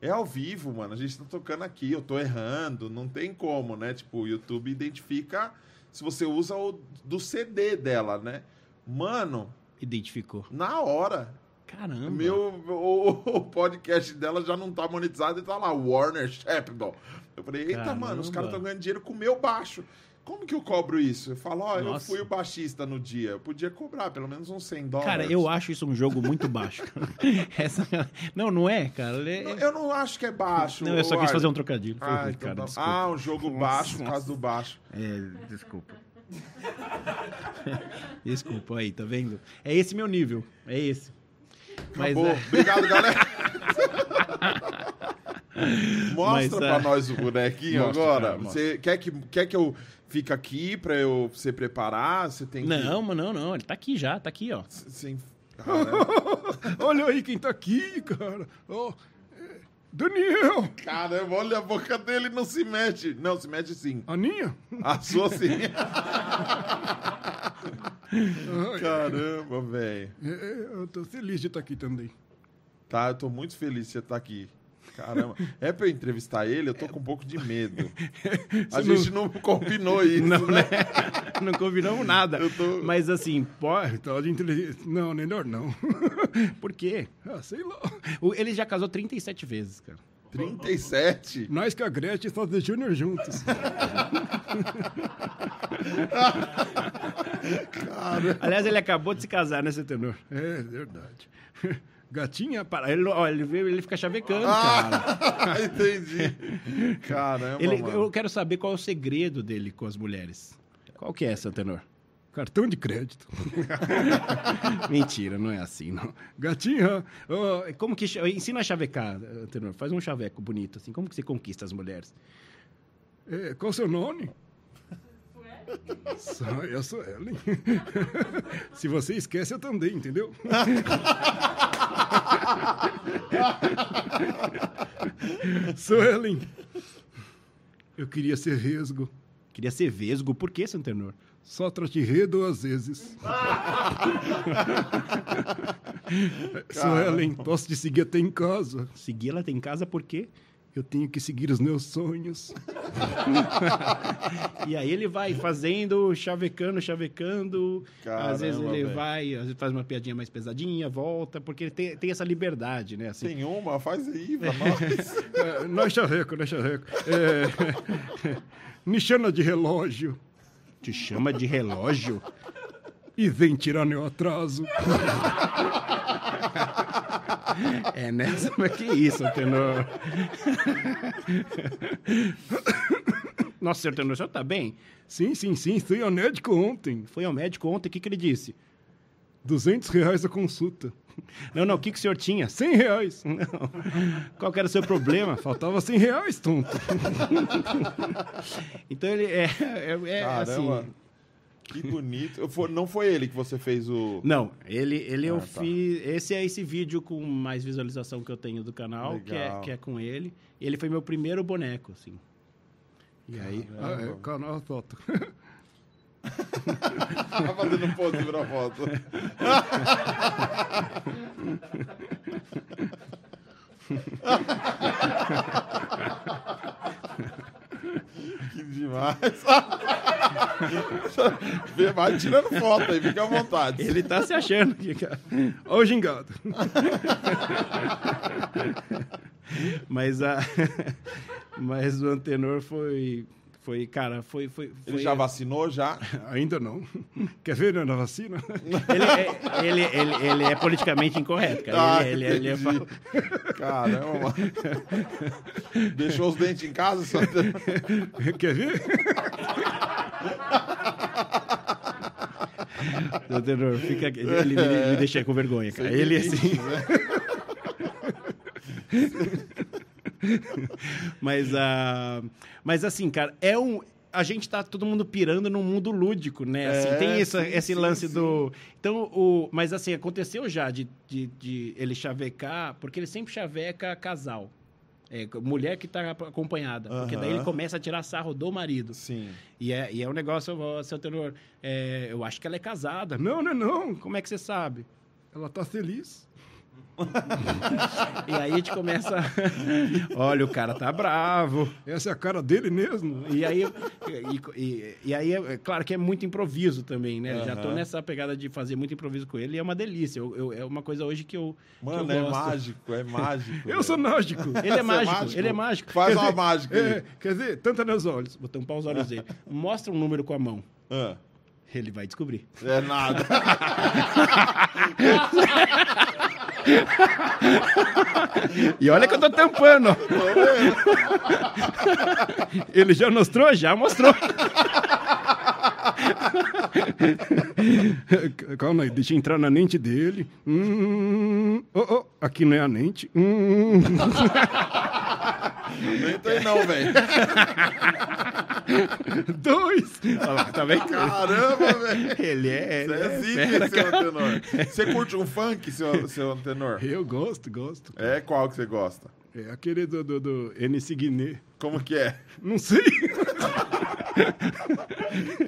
é ao vivo, mano, a gente tá tocando aqui, eu tô errando, não tem como, né? Tipo, o YouTube identifica se você usa o do CD dela, né? Mano, Identificou. na hora, Caramba. meu, o, o podcast dela já não tá monetizado e tá lá, Warner Chappell. Eu falei, eita, Caramba. mano, os caras estão ganhando dinheiro com o meu baixo. Como que eu cobro isso? Eu falo, ó, eu Nossa. fui o baixista no dia. Eu podia cobrar pelo menos uns 100 dólares. Cara, eu acho isso um jogo muito baixo. Essa- Não, não é, cara. É- Não, eu não acho que é baixo. Não, eu só quis fazer um trocadilho. Ah, então cara, tá- ah, um jogo baixo por Nossa. causa do baixo. É, desculpa. desculpa aí, tá vendo? É esse meu nível. É esse. Mas, Acabou. é, Obrigado, galera. Mostra Mas, pra é. nós o bonequinho Mostra, agora. cara. Você quer que, quer que eu fique aqui pra eu você preparar? Você tem que... não, mas não, não. Ele tá aqui já, tá aqui, ó. Sem... Caramba. Olha aí quem tá aqui, cara. Ó, é, Daniel, Caramba, olha a boca dele, não se mexe. Não, se mexe sim. Aninha. A sua sim. Caramba, velho. É, eu tô feliz de estar aqui também. Tá, eu tô muito feliz de você estar aqui. Caramba. É pra eu entrevistar ele? Eu tô com um pouco de medo. A Você gente não combinou isso, Não, né? né? Não combinamos nada. Eu tô- Mas assim, pode. Tá de inteligência. Não, melhor não. Por quê? Ah, sei lá. O- Ele já casou 37 vezes, cara. 37? Nós com a Gretchen só de Júnior juntos. Aliás, ele acabou de se casar, né, seu tenor? É verdade. Gatinha, para. Ele, ó, ele, ele fica chavecando, Ah! cara. Entendi. Caramba, Ele, mano. eu quero saber qual é o segredo dele com as mulheres. Qual que é, seu tenor? Cartão de crédito. Mentira, não é assim, não. Gatinha, ó, Como que... Ensina a chavecar, eh, tenor. Faz um chaveco bonito, assim. Como que você conquista as mulheres? é, qual o seu nome? Só- Eu sou Ellen. Se você esquece, eu também, entendeu? sou Ellen. Eu queria ser resgo. Queria ser vesgo. Por que, seu tenor? Só trote duas vezes. Sou Ellen, posso te seguir até em casa. Seguir ela tem em casa por quê? Eu tenho que seguir os meus sonhos. E aí ele vai fazendo, chavecando, chavecando. às vezes Caramba, ele velho. vai, às vezes faz uma piadinha mais pesadinha, volta, porque ele tem, tem essa liberdade, né? Assim. Tem uma? Faz aí pra nós. É, nós charreco, nós charreco. É, me chama de relógio Te chama de relógio. e vem tirar meu atraso. É nessa, mas que isso, tenor. Nossa, senhor Tenor, o senhor tá bem? Sim, sim, sim, fui ao médico ontem. Foi ao médico ontem, o que, que ele disse? 200 reais a consulta. Não, não, o que, que o senhor tinha? 100 reais. Não. Qual que era o seu problema? Faltava 100 reais, tonto. Então ele é, é, é Caramba. assim. Que bonito. Não foi ele que você fez o. Não, ele, ele eu Ah, tá. fiz. Esse é esse vídeo com mais visualização que eu tenho do canal, que é, que é com ele. Ele foi meu primeiro boneco, assim. E aí. Ah, é, canal foto. Tá fazendo pose pra foto. que demais. Vai tirando foto aí, fica à vontade. Ele tá se achando que, cara. Ó o gingado. Mas a. Mas o Antenor foi. Foi, cara, foi. foi, Ele foi- já vacinou já? Ainda não. Quer ver né, na vacina? Ele é, ele, ele, ele é politicamente incorreto, cara. Ah, ele, ele, ele é. Caramba, mano. Deixou os dentes em casa? Só... Quer ver? O Antenor, fica. Ele, ele me, me deixa com vergonha, cara. Ele assim. mas, ah, mas assim, cara, é um. A gente tá todo mundo pirando num mundo lúdico, né? Assim, É, tem essa- sim, esse sim, lance sim. do. Então, o. Mas assim, aconteceu já de, de, de ele chavecar, porque ele sempre chaveca casal. É, mulher que tá acompanhada. Porque daí ele começa a tirar sarro do marido. Sim. E é, e é um negócio, seu tenor. é, eu acho que ela é casada. Não, não, não. Como é que você sabe? Ela tá feliz. E aí a gente começa. Olha, o cara tá bravo. Essa é a cara dele mesmo. E aí, e, e- e aí é, é claro que é muito improviso também, né? Já tô nessa pegada de fazer muito improviso com ele e é uma delícia. Eu, eu- é uma coisa hoje que eu. que Mano, eu é gosto. mágico, é mágico. Eu sou mágico. Ele é Você mágico, ele é mágico. Faz Quer uma dizer, mágica É, quer dizer, tanto nos olhos. Vou tampar os olhos dele. Mostra um número com a mão. Ah, Ele vai descobrir. é nada. E olha que eu tô tampando. Ele já mostrou? Já mostrou. Calma aí, deixa eu entrar na lente dele. Hum, oh, oh, aqui não é a lente. Hum. Nem tem não, velho. Dois. Olha lá, tá vendo? Caramba, velho. Ele é. Ele Você é é zica, fera, seu cara. antenor. Você curte um funk, seu, seu antenor? Eu gosto, gosto. É qual que você gosta? É aquele do, do, do MC Guiné. Como que é? Não sei.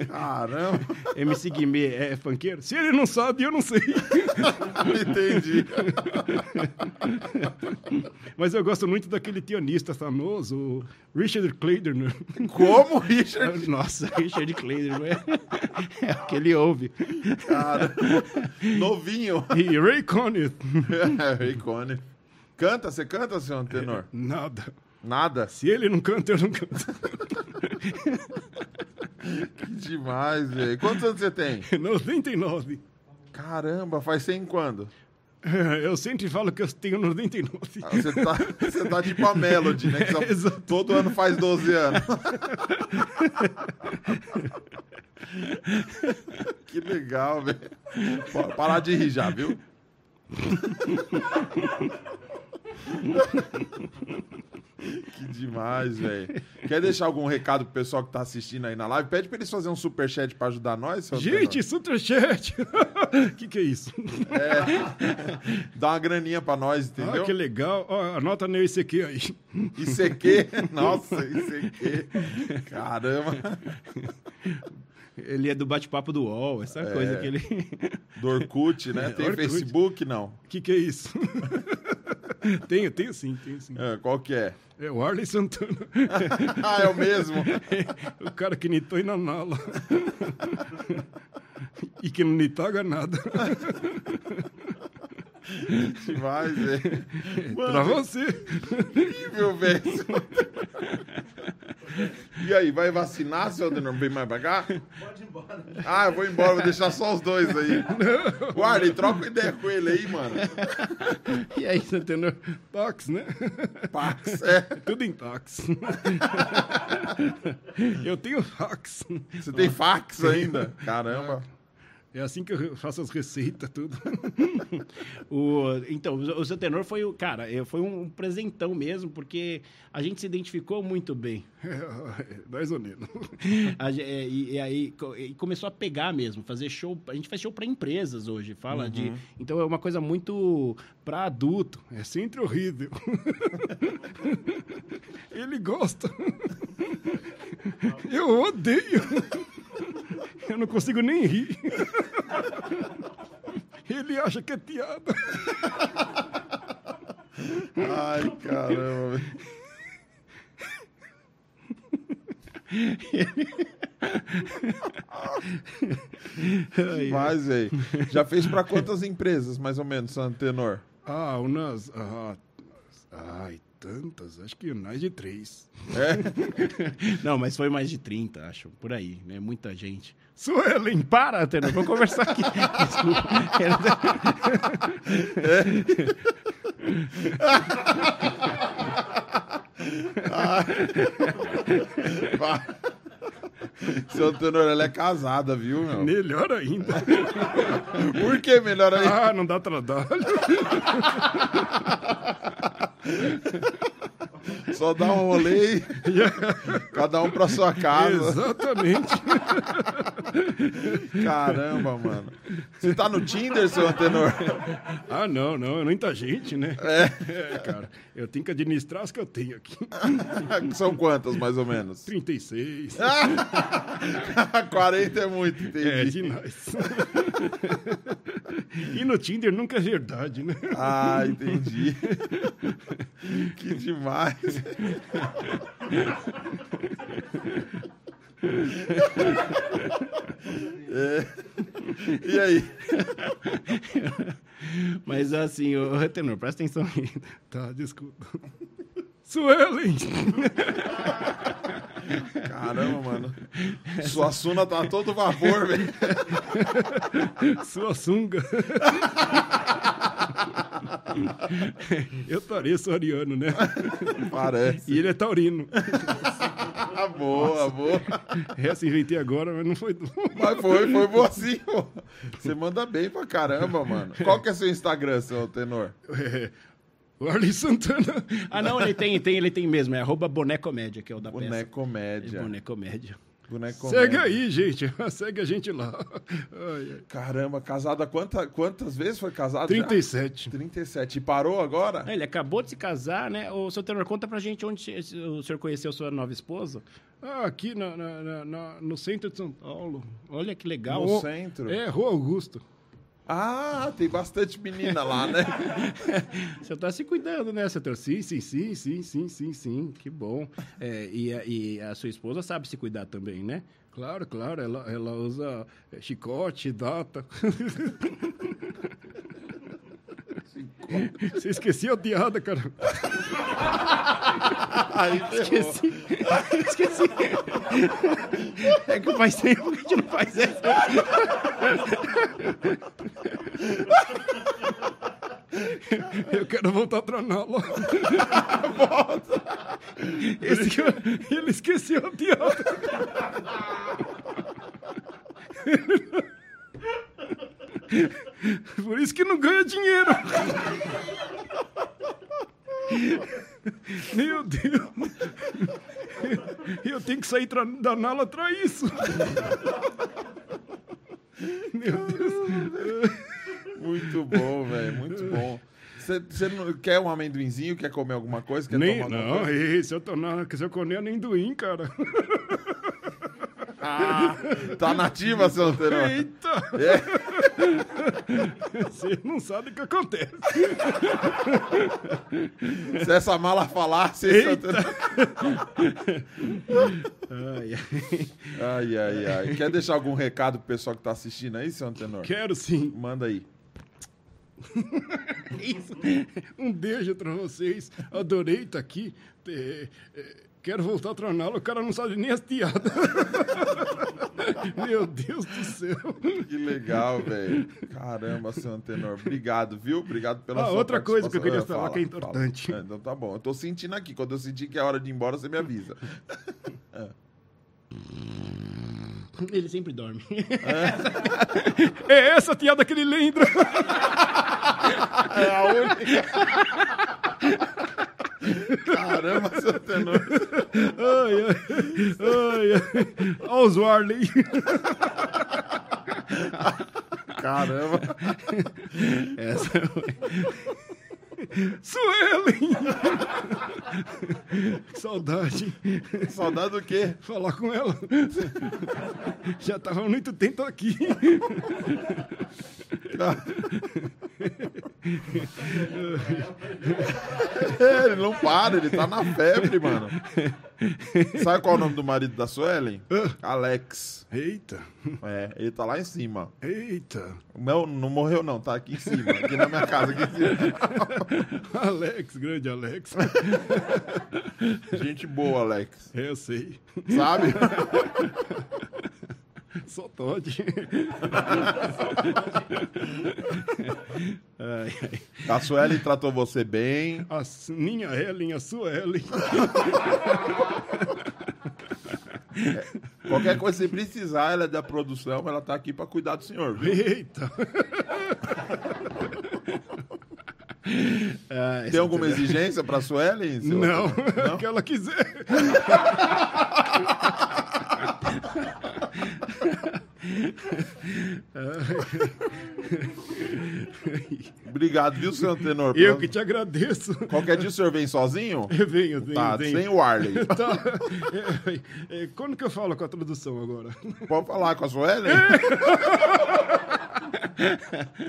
Caramba, MC Guimê é funkeiro? Se ele não sabe, eu não sei. entendi. Mas eu gosto muito daquele pianista famoso, o Richard Clayderner. Como, Richard? Nossa, Richard Clayder é o que ele ouve. Cara, novinho. E Ray Conniff. É, ícone. Canta, você canta, seu antenor? Nada. Nada? Se ele não canta, eu não canto. Que demais, velho. Quantos anos você tem? 99. Caramba, faz 100 quando? Eu sempre falo que eu tenho 99. Ah, Você tá, você tá tipo a Melody, né? Que só- Exato. todo ano faz 12 anos. que legal, velho. Parar de rir já, viu? Que demais, velho. Quer deixar algum recado pro pessoal que tá assistindo aí na live? Pede pra eles fazerem um superchat pra ajudar nós, seu Gente, superchat! O que, que é isso? Tenor? Dá uma graninha pra nós, entendeu? Ah, que legal. Ó, anota meu ICQ aí. ICQ, nossa, ICQ. Caramba. Ele é do bate-papo do UOL, essa coisa que ele. Do Orkut, né? Tem Orkut. Facebook, não. O que, que é isso? tenho, tenho sim, tenho sim. Ah, qual que é? É o Arley Santana. Ah, é o mesmo. o cara que nitou na nala. e que não nitaga nada. Demais, velho. Pra Mano, você. incrível, velho. E aí, vai vacinar, seu Antenor? Não vem mais pra cá? Pode ir embora. Ah, eu vou embora, vou deixar só os dois aí. Guarda, troca uma ideia com ele aí, mano. E aí, seu Antenor? Tox, né? Pax, é. Tudo em tox. Eu tenho fax. Você tem fax ainda? Caramba. É assim que eu faço as receitas, tudo. O, então, o seu tenor foi o. Cara, eh, foi um presentão mesmo, porque a gente se identificou muito bem. É, mais ou menos. A é, e, e aí e começou a pegar mesmo, fazer show. A gente faz show para empresas hoje, fala de. Então é uma coisa muito para adulto. É sempre horrível. Ele gosta. Eu odeio. Eu não consigo nem rir. Ele acha que é piada. Ai, caramba. Mas, velho. Já fez pra quantas empresas, mais ou menos, Antenor? Ah, umas. Ah, ai, tantas. Acho que mais de três. Não, mas foi mais de 30, acho, por aí, né? Muita gente. Suelen, Para, Tenor, vamos conversar aqui. Desculpa. Vai. Seu Antenor, ela é casada, viu, meu? melhor ainda. Por que melhor aí? Ah, não dá trabalho. Só dá um rolê cada um pra sua casa. Exatamente. Caramba, mano. Você tá no Tinder, seu Antenor? Ah, não, não, é muita gente, né? É. cara. Eu tenho que administrar as que eu tenho aqui. São quantas, mais ou menos? 36. 40 é muito, É entendi. demais. e no Tinder nunca é verdade, né? Ah, entendi. Que demais. É. E aí? Mas assim, o Tenor, presta atenção aí. Tá, desculpa. Suelen! Caramba, mano. Sua suna tá todo vapor, velho. Sua sunga. Eu pareço ariano, né? Parece. E ele é taurino. Ah, boa, boa. Essa inventei agora, mas não foi. Mas foi, foi bom assim, pô. Você manda bem pra caramba, mano. Qual que é seu Instagram, seu tenor? É, o Arley Santana. Ah, não, ele tem, tem, ele tem mesmo. É arroba bonecomédia, que é o da peça. Bonecomédia. Bonecomédia. Segue aí, gente. Segue a gente lá. Ai, ai. Caramba, casado há quanta, quantas vezes foi casado? já? 37. 37. E parou agora? Ele acabou de se casar, né? O seu Tenor, conta pra gente onde o senhor conheceu sua nova esposa. Ah, aqui na- na- na- na- no centro de São Paulo. Olha que legal. No Ô, centro? É, Rua Augusto. Ah, tem bastante menina lá, né? Você tá se cuidando, né, seu Tenor? Sim, sim, sim, sim, sim, sim, sim. Que bom. É, e, a, e a sua esposa sabe se cuidar também, né? Claro, claro. Ela, ela usa é, chicote, data. Você esqueceu a piada, cara. Aí. Esqueci. Esqueci. É que faz tempo que a gente não faz essa. Eu quero voltar pra Nala. Esse que eu- Ele esqueceu a piada. Por isso que não ganha dinheiro. Meu Deus. Eu tenho que sair da Nala pra isso. Meu Deus. Muito bom, velho. Muito bom. Você- não quer um amendoinzinho? Quer comer alguma coisa? Quer Nem, tomar não, coisa? ei, se eu, tô na, se eu comer amendoim, cara. Tá nativa, seu tenor. Eita! Você não sabe o que acontece. Se essa mala falasse, Eita. Ai, ai. Ai, ai, ai. Quer deixar algum recado pro pessoal que tá assistindo aí, seu tenor? Quero sim. Manda aí. Um beijo pra vocês. Adorei estar aqui. É, é, Quero voltar a treiná-lo, o cara não sabe nem as piadas. Meu Deus do céu. Que legal, velho. Caramba, seu Antenor. Obrigado, viu? Obrigado pela Ah, sua outra coisa que eu queria falar que é fala. importante. É, então tá bom. Eu tô sentindo aqui. Quando eu sentir que é hora de ir embora, você me avisa. Ele sempre dorme. É essa a piada que ele lembra. É a única. Caramba, seu Antenor. Ai, ai, ai, ai. Olha os Warley. Caramba. Essa Suelen! Que Saudade. Saudade do quê? Falar com ela. Já tava há muito tempo aqui. É, ele não para, ele tá na febre, mano. Sabe qual é o nome do marido da Suelen? Alex. Eita, É, ele tá lá em cima. eita. Não, não morreu não, tá aqui em cima, aqui na minha casa. Alex, grande Alex. Gente boa, Alex. É, eu sei. Sabe? Só Todd. A Suelen tratou você bem. A minha Ellen, a sua Ellen. Qualquer coisa que você precisar, ela é da produção, ela tá aqui pra cuidar do senhor, viu? Eita. Ah, Tem alguma exigência pra Suelen? seu- Não, o que ela quiser. Obrigado, viu, seu Tenor? Eu que te agradeço. Qualquer dia o senhor vem sozinho? Eu venho, venho, Tá, venho. sem o Arley. Tá. É, é, quando que eu falo com a tradução agora? Pode falar com a Suelen?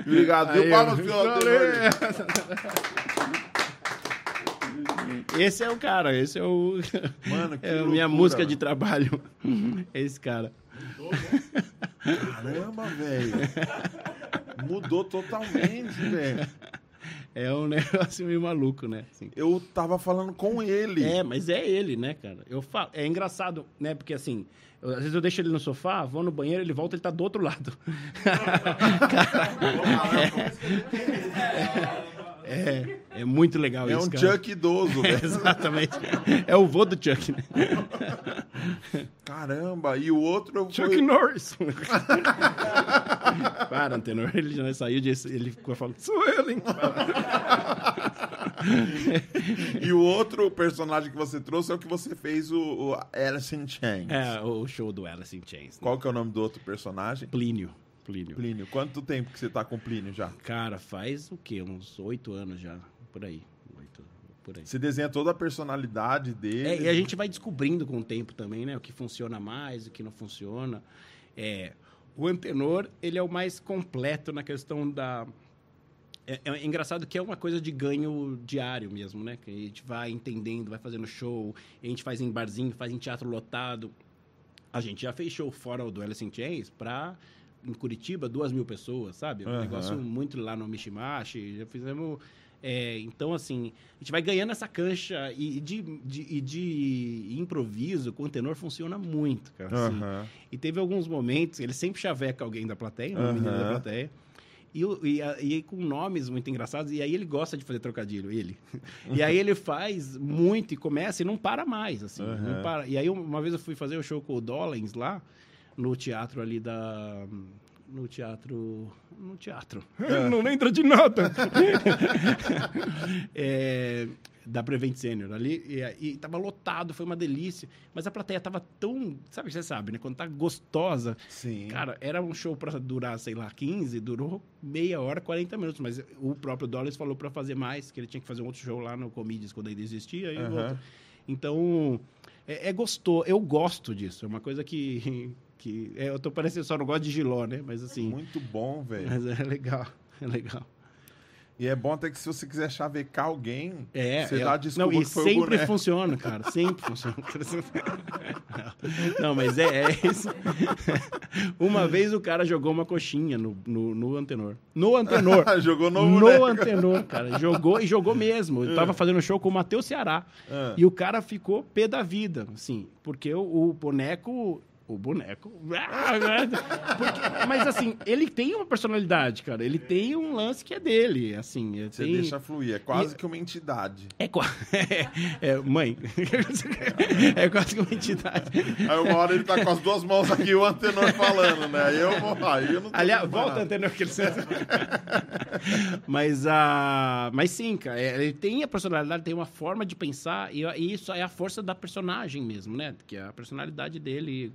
Obrigado, viu? Palmas, senhor. Tenor. Esse é o cara, esse é o. Mano, que é a minha loucura, música mano. de trabalho. Esse cara. Caramba, velho. Mudou totalmente, velho. É um negócio meio maluco, né? Assim. Eu tava falando com ele. É, mas é ele, né, cara? Eu falo, é engraçado, né? Porque assim, eu- às vezes eu deixo ele no sofá, vou no banheiro, ele volta, ele tá do outro lado. é, é muito legal É isso, um cara. Chuck idoso, É, velho. exatamente. É o vô do Chuck, né? Caramba, e o outro Chuck foi... Norris. Para, Antenor, ele já saiu de. Ele ficou falando. Suelen. E o outro personagem que você trouxe é o que você fez, o, o Alice in Chains. É, o show do Alice in Chains. né? Qual que é o nome do outro personagem? Plínio. Plínio. Plínio. Quanto tempo que você tá com o Plínio já? Cara, faz o quê? Uns oito anos já. Por aí. Oito, por aí. Você desenha toda a personalidade dele. É, e a gente vai descobrindo com o tempo também, né? O que funciona mais, o que não funciona. É, o Antenor, ele é o mais completo na questão da... É, é engraçado que é uma coisa de ganho diário mesmo, né? Que a gente vai entendendo, vai fazendo show, a gente faz em barzinho, faz em teatro lotado. A gente já fez show fora do Alice in Chains pra, em Curitiba, duas mil pessoas, sabe? Um Aham. negócio muito lá no Mishimashi. Já fizemos... é, então, assim, a gente vai ganhando essa cancha e de, de, e de improviso com o tenor funciona muito, cara. assim. Aham. E teve alguns momentos, ele sempre chaveca alguém da plateia, um menino da plateia. E, e, e com nomes muito engraçados, e aí ele gosta de fazer trocadilho, ele. E aí ele faz muito e começa e não para mais, assim. não Aham. para. E aí uma vez eu fui fazer o show com o Dollens lá, no teatro ali da... No teatro... No teatro. Ele não lembra de nada. É, da Prevent Senior ali. E, e tava lotado, foi uma delícia. Mas a plateia tava tão. Sabe, você sabe, né? Quando tá gostosa. Sim. Cara, era um show pra durar, sei lá, 15, durou meia hora, 40 minutos. Mas o próprio Dollars falou pra fazer mais, que ele tinha que fazer um outro show lá no Comedians quando ainda existia. E voltou. Então, é, é gostoso. Eu gosto disso. É uma coisa que. Que é, eu tô parecendo só não gosto de giló, né? Mas assim. Muito bom, velho. Mas é legal. É legal. E é bom até que se você quiser chavecar alguém, É, você é, dá desculpa não, e sempre funciona, cara. Sempre funciona. Não, mas é, é isso. Uma vez o cara jogou uma coxinha no, no, no antenor. No antenor. Jogou no no boneco. antenor, cara. Jogou e jogou mesmo. Eu tava fazendo show com o Matheus Ceará. Ah. E o cara ficou pé da vida, assim. Porque o, o boneco... O boneco... Porque- mas, assim, ele tem uma personalidade, cara. Ele tem um lance que é dele, assim. Você tem... deixa fluir. É quase E- que uma entidade. É, qua- é, mãe. é quase que uma entidade. Aí uma hora ele tá com as duas mãos aqui, o antenor falando, né? Aí eu vou. Aí eu não Aliás, volta nada. antenor que ele Mas a. Mas sim, cara, é, ele tem a personalidade, tem uma forma de pensar, e, e isso é a força da personagem mesmo, né? Que é a personalidade dele.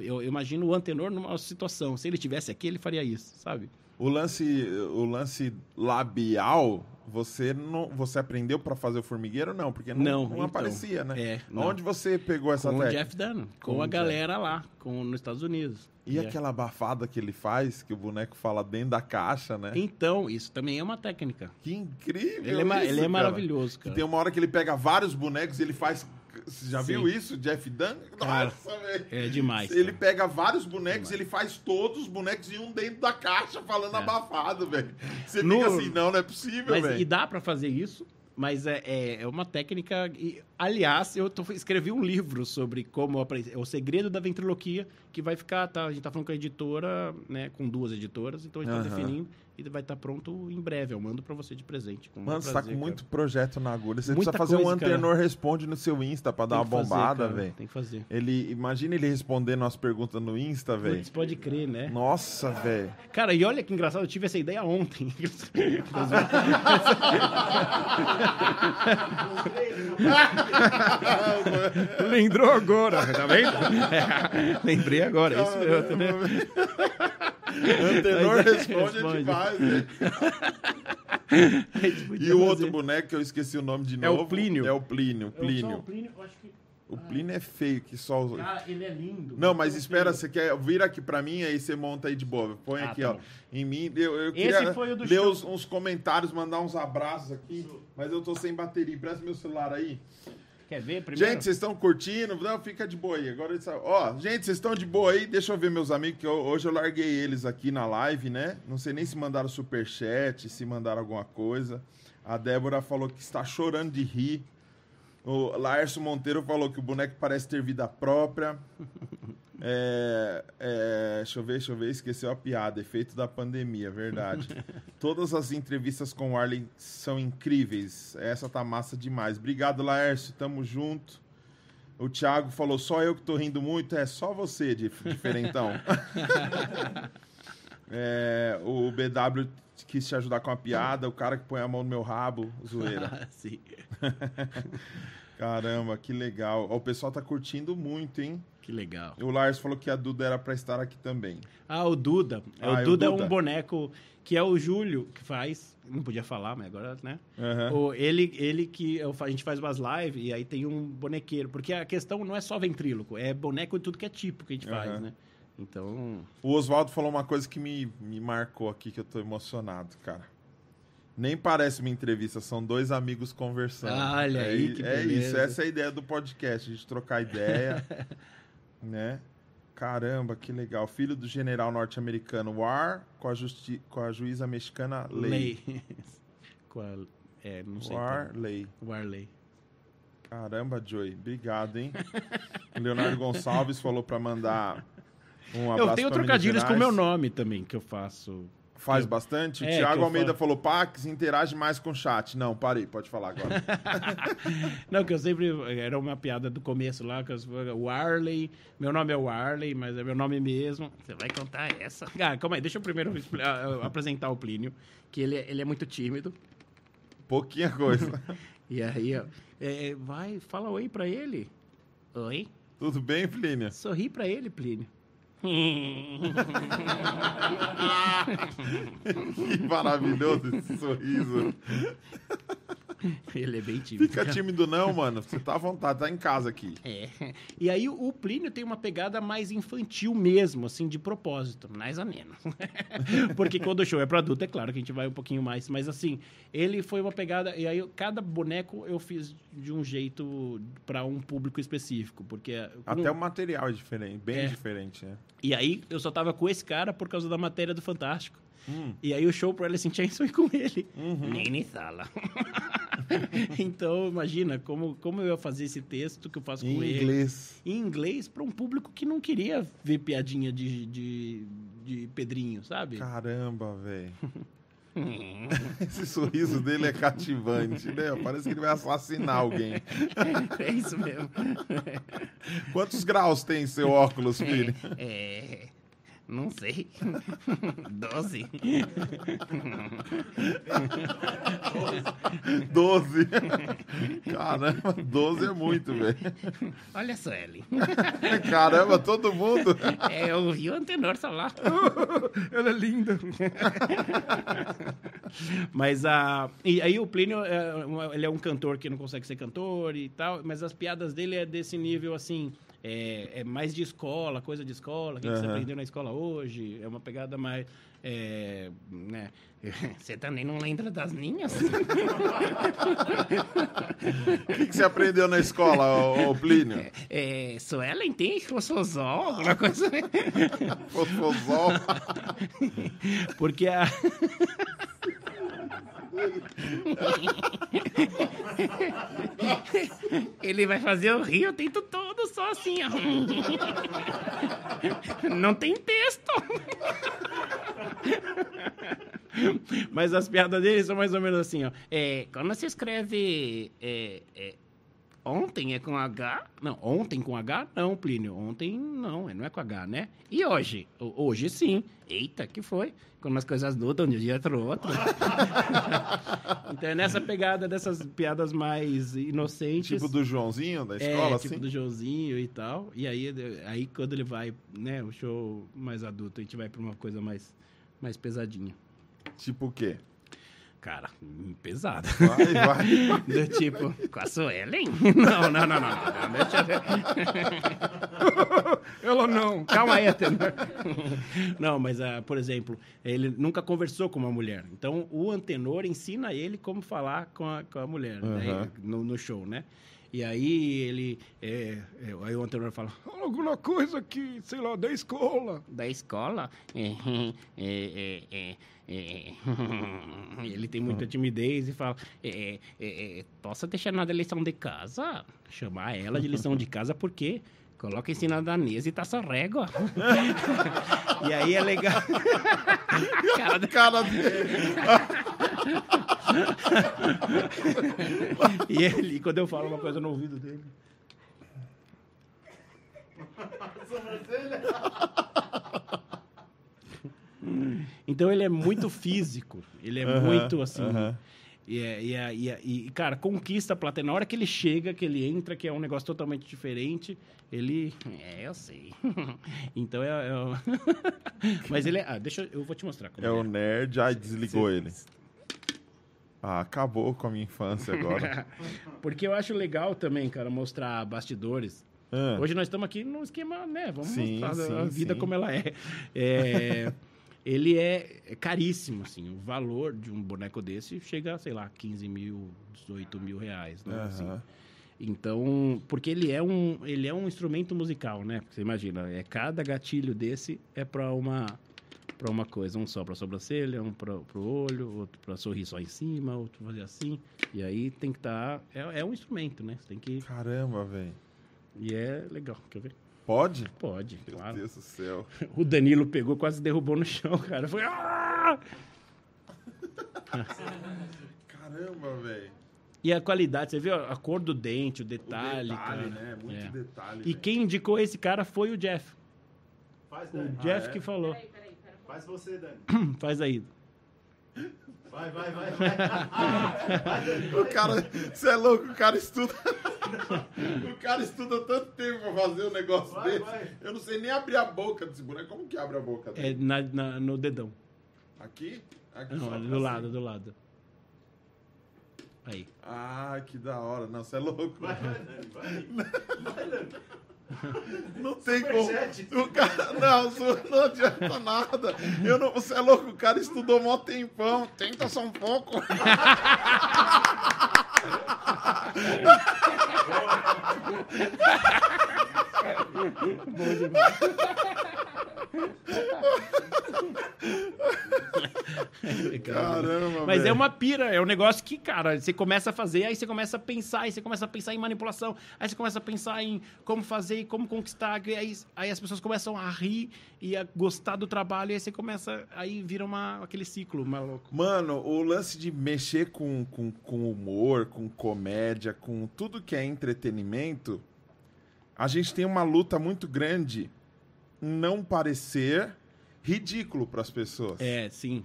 Eu, imagino o antenor numa situação. Se ele tivesse aqui, ele faria isso, sabe? O lance, o lance labial, você não, você aprendeu pra fazer o formigueiro não, porque não, Não, não então, aparecia, né? é, não. Onde você pegou essa com o técnica? Jeff Dunham, com, Com o a Jeff. galera lá, com, nos Estados Unidos. E É. aquela abafada que ele faz, que o boneco fala dentro da caixa, né? Então, isso também é uma técnica. Que incrível Ele é, isso, ele é maravilhoso, cara. tem uma hora que ele pega vários bonecos e ele faz... Você já Sim. viu isso, Jeff Dunn? Cara, Nossa, velho. É demais. Ele cara. pega vários bonecos, ele faz todos os bonecos e um dentro da caixa falando abafado, velho. Você É. No- fica assim, não, não é possível, Mas, e velho. dá pra fazer isso, mas é, é, é uma técnica. E, aliás, eu tô- escrevi um livro sobre como aprender. É o segredo da ventriloquia, que vai ficar. Tá, a gente tá falando com a editora, né? Com duas editoras, então a gente tá definindo e vai estar pronto em breve. Eu mando pra você de presente. com Mano, você tá com cara. muito projeto na agulha. Você Muita precisa fazer um coisa, cara. antenor responde no seu Insta pra dar uma bombada, cara, velho. Tem que fazer. Ele, imagina ele respondendo as perguntas no Insta, velho. Pode crer, né? Nossa, velho. Cara, e olha que engraçado, eu tive essa ideia ontem. Lembrou agora, tá vendo? É, lembrei agora, isso mesmo? Antenor Mas é, responde, a gente responde. faz, podia E o fazer. outro boneco que eu esqueci o nome de É o novo. Plínio. É o Plínio. Eu só Plínio. o Plínio, eu acho que... O Plínio é feio, que só os... Cara, ele é lindo. Não, mas Eu espera, você quer vir aqui pra mim, aí você monta aí de boa. Põe Ah, aqui, tá ó. bom. Em mim, eu, eu Esse queria foi o do ler uns, uns comentários, mandar uns abraços aqui, mas eu tô sem bateria. Presta meu celular aí. Quer ver primeiro? Gente, vocês estão curtindo? Não, fica de boa aí. Agora, ó, gente, vocês estão de boa aí? Deixa eu ver meus amigos, que eu- hoje eu larguei eles aqui na live, né? Não sei nem se mandaram superchat, se mandaram alguma coisa. A Débora falou que está chorando de rir. O Laércio Monteiro falou que o boneco parece ter vida própria. É, é, deixa eu ver, deixa eu ver, esqueceu a piada, efeito da pandemia, verdade. Todas as entrevistas com o Arlen são incríveis. Essa tá massa demais. Obrigado, Laércio, tamo junto. O Thiago falou, só eu que tô rindo muito. É, só você, dif- diferentão. É, o BW quis te ajudar com a piada, o cara que põe a mão no meu rabo, zoeira. Sim. Caramba, que legal. O pessoal tá curtindo muito, hein? Que legal. O Lars falou que a Duda era pra estar aqui também. Ah, o Duda. Ah, o é o Duda é Duda. um boneco que é o Júlio que faz. Não podia falar, mas agora, né? Aham. O, ele, ele que eu a gente faz umas lives e aí tem um bonequeiro. Porque a questão não é só ventríloco, é boneco de tudo que é tipo que a gente faz, Aham. né? Então. O Oswaldo falou uma coisa que me, me marcou aqui, que eu tô emocionado, cara. Nem parece uma entrevista, são dois amigos conversando. Olha é, aí, que É beleza. isso, essa é a ideia do podcast, a gente trocar ideia, né? Caramba, que legal. Filho do general norte-americano War com a, justi com a juíza mexicana Lei. Lei. Qual, é, não sei. War Lei. então. Warley. Caramba, Joey, obrigado, hein? Leonardo Gonçalves falou pra mandar um abraço Eu tenho trocadilhos com o meu nome também, que eu faço. Faz Eu- bastante? O É, eu Almeida falo. falou, Pax, interage mais com o chat. Não, parei, pode falar agora. Não, que eu sempre. Era uma piada do começo lá, que eu, o Warley. Meu nome é Warley, mas é meu nome mesmo. Você vai contar essa? Ah, calma aí, deixa eu primeiro ah, ah, apresentar o Plínio, que ele, é- ele é muito tímido. Pouquinha coisa. E aí, ó, é, vai, fala oi pra ele. Oi? Tudo bem, Plínio? Sorri pra ele, Plínio. Que maravilhoso esse sorriso. Ele é bem tímido. Fica tímido não, mano. Você tá à vontade, tá em casa aqui. É. E aí o- Plínio tem uma pegada mais infantil mesmo, assim, de propósito, mais ou menos. Porque quando o show é para adulto, é claro que a gente vai um pouquinho mais, mas assim, ele foi uma pegada e aí cada boneco eu fiz de um jeito para um público específico, porque Até o material é diferente, bem É. diferente, né? e aí eu só tava com esse cara por causa da matéria do Fantástico. Hum. E aí o show pro Alice in Chains foi com ele. Uhum. Nem sala. então, imagina como, como eu ia fazer esse texto que eu faço Em com ele inglês. em inglês para um público que não queria ver piadinha de, de, de Pedrinho, sabe? Caramba, velho. Esse sorriso dele é cativante, né? Parece que ele vai assassinar alguém. é isso mesmo. Quantos graus tem seu óculos, filho? É. Não sei. Doze. 12. Caramba, 12 é muito, velho. Olha só, Ellen. Caramba, todo mundo. É, eu vi o antenor falar. Ela é linda. Mas a. E aí o Plínio, é, ele é um cantor que não consegue ser cantor e tal, mas as piadas dele é desse nível assim. É, é mais de escola, coisa de escola, o que, que você aprendeu na escola hoje. É uma pegada mais. é, né? Você também não lembra das minhas? O que, que você aprendeu na escola, ô, ô Plínio? É, Suelen tem fosfosol, alguma coisa. Fosfosol. Porque a. Ele vai fazer o rio o tempo todo só assim, ó. Não tem texto. Mas as piadas dele são mais ou menos assim, ó. É, quando você escreve é, é, ontem é com H? Não, ontem com H? Não, Plínio. Ontem não, não é com H, né? E hoje? Hoje sim. Eita, que foi? Quando as coisas mudam de um dia para o outro. então é nessa pegada dessas piadas mais inocentes. Tipo do Joãozinho da É, escola, tipo assim? do Joãozinho e tal. E aí, aí quando ele vai, né, o show mais adulto, a gente vai pra uma coisa mais, mais pesadinha. Tipo o quê? Cara, hum, pesada. Vai, vai. Do tipo, com a Suelen? Não, não, não, não. não, Deixa eu ver. Ela não. Calma aí, Atenor. Não, mas, ah, por exemplo, ele nunca conversou com uma mulher. Então, o Antenor ensina ele como falar com a, com a mulher daí, Aham. no, no show, né? E aí ele... é, é, aí o Antenor fala... Fala alguma coisa que, sei lá, da escola. da escola. É, é, é, é, é. Ele tem muita timidez e fala: é, é, é, Posso deixar na lição de casa? Chamar ela de lição de casa porque coloca em cima da danesa e tá só régua. e aí é legal. Cara, Cara, e ele, quando eu falo uma coisa no ouvido dele. Então ele é muito físico, ele é Aham, muito assim. aham. E, é- e, é- e, é- e, cara, conquista a plateia. Na hora que ele chega, que ele entra, que é um negócio totalmente diferente, ele. É, eu sei. então é. é o- Mas ele é. Ah, deixa eu. Eu vou te mostrar é o nerd, ai, desligou ele. Ah, acabou com a minha infância agora. Porque eu acho legal também, cara, mostrar bastidores. Ah, Hoje nós estamos aqui num esquema, né? Vamos Sim, mostrar a sim, vida sim. como ela é. É, Ele é caríssimo, assim. O valor de um boneco desse chega, sei lá, 15 mil, 18 mil reais, né? assim. aham. Então, porque ele é um, ele é um instrumento musical, né? Porque você imagina, é cada gatilho desse é para uma para uma coisa, um só para sobrancelha, um para o olho, outro para sorrir só em cima, outro fazer assim. E aí tem que estar, é, é um instrumento, né? Você tem que Caramba, velho. e é legal, quer ver? Pode? Pode, Meu claro. Deus do céu. O Danilo pegou, quase derrubou no chão, cara. Foi. "Ah!" Caramba, velho. E a qualidade, você viu a cor do dente, o O detalhe, cara. né? Muito É. detalhe. E velho. quem indicou esse cara foi o Jeff. Faz, O Dani. Jeff é? que falou. Peraí, peraí, peraí. Faz você, Dani. Faz aí. Vai, vai, vai, vai. O cara, você é louco, o cara estuda. o cara estuda tanto tempo pra fazer um negócio Vai, desse. vai. Eu não sei nem abrir a boca desse boneco. Como que abre a boca É dele? na, na- no dedão. Aqui? Aqui Não, só ali pra do cima. lado, do lado. Aí. Ah, que da hora. Não, você é louco. Vai, vai, vai. Vai. Não tem como. O cara, não, não adianta nada. Eu não, você é louco, o cara estudou mó tempão. Tenta só um pouco. Caramba, Mas velho. é uma pira, é um negócio que, cara, você começa a fazer, aí você começa a pensar, aí você começa a pensar em manipulação, aí você começa a pensar em como fazer e como conquistar, e aí, aí as pessoas começam a rir e a gostar do trabalho, e aí você começa, aí vira uma, aquele ciclo maluco. Mano, o lance de mexer com, com, com humor, com comédia, com tudo que é entretenimento, a gente tem uma luta muito grande não parecer ridículo para as pessoas. É, sim.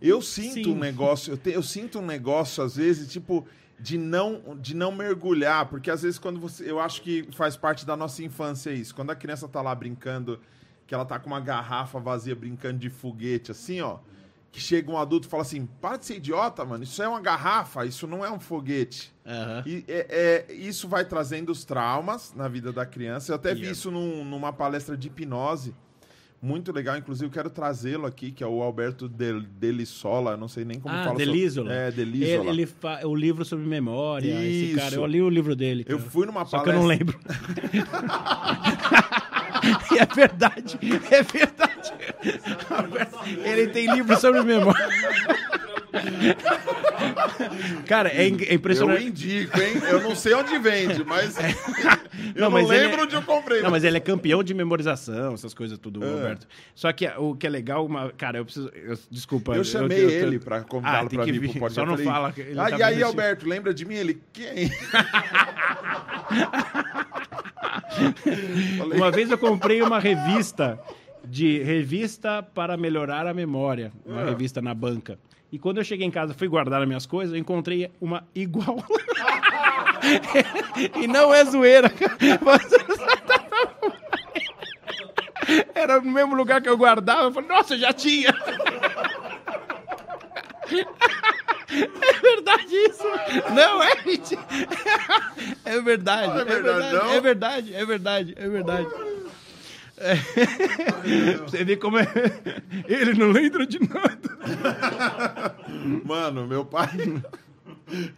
Eu sinto Sim. um negócio, eu, te- eu sinto um negócio às vezes, tipo, de não de não mergulhar, porque às vezes quando você, eu acho que faz parte da nossa infância isso. Quando a criança tá lá brincando, que ela tá com uma garrafa vazia brincando de foguete assim, ó, que chega um adulto e fala assim: "Para de ser idiota, mano, isso é uma garrafa, isso não é um foguete". Aham. E é, é- isso vai trazendo os traumas na vida da criança. Eu até vi Yeah. isso num- numa palestra de hipnose. Muito legal, inclusive eu quero trazê-lo aqui, que é o Alberto Del, Delissola, eu não sei nem como Ah, fala. Delisola. sobre- É, Ele, Delisola. ele fa... o livro sobre memória, esse Isso. cara, eu li o livro dele. Eu cara. fui numa Só que palestra. eu não lembro. E é verdade, é verdade. Ele tem livro sobre memória. Cara, é, é Eu impressionante. indico, hein? Eu não sei onde vende, mas. eu Não, não, mas ele lembro é- onde eu comprei. Não, mas ele é campeão de memorização, essas coisas tudo, É. Roberto. Só que o que é legal, uma... cara, eu preciso. eu- desculpa. Eu chamei eu- eu- ele pra convidá-lo Ah, pra vir pro podcast. Só não Eu falei, fala ah, tá e aí. Alberto, lembra de mim? Ele, quem? Uma vez eu comprei uma revista de revista para melhorar a memória, uma Ah. revista na banca. E quando eu cheguei em casa, fui guardar as minhas coisas, eu encontrei uma igual. e não é zoeira, cara. Era no mesmo lugar que eu guardava. Eu falei, nossa, já tinha. É verdade isso? Não é mentira. É verdade. Não é é verdade, verdade, não? é verdade, é verdade, é verdade. É. Você vê como é. Ele não lembra de nada. Mano, meu pai.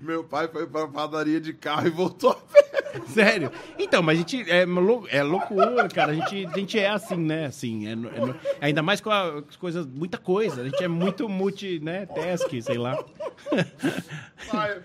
Meu pai foi pra padaria de carro e voltou a pé. Sério. Então, mas a gente. É, lou- é loucura, cara. A gente, a gente é assim, né? Assim, é é no- ainda mais com as coisas. Muita coisa. A gente é muito multi, né? Task, sei lá. Pai,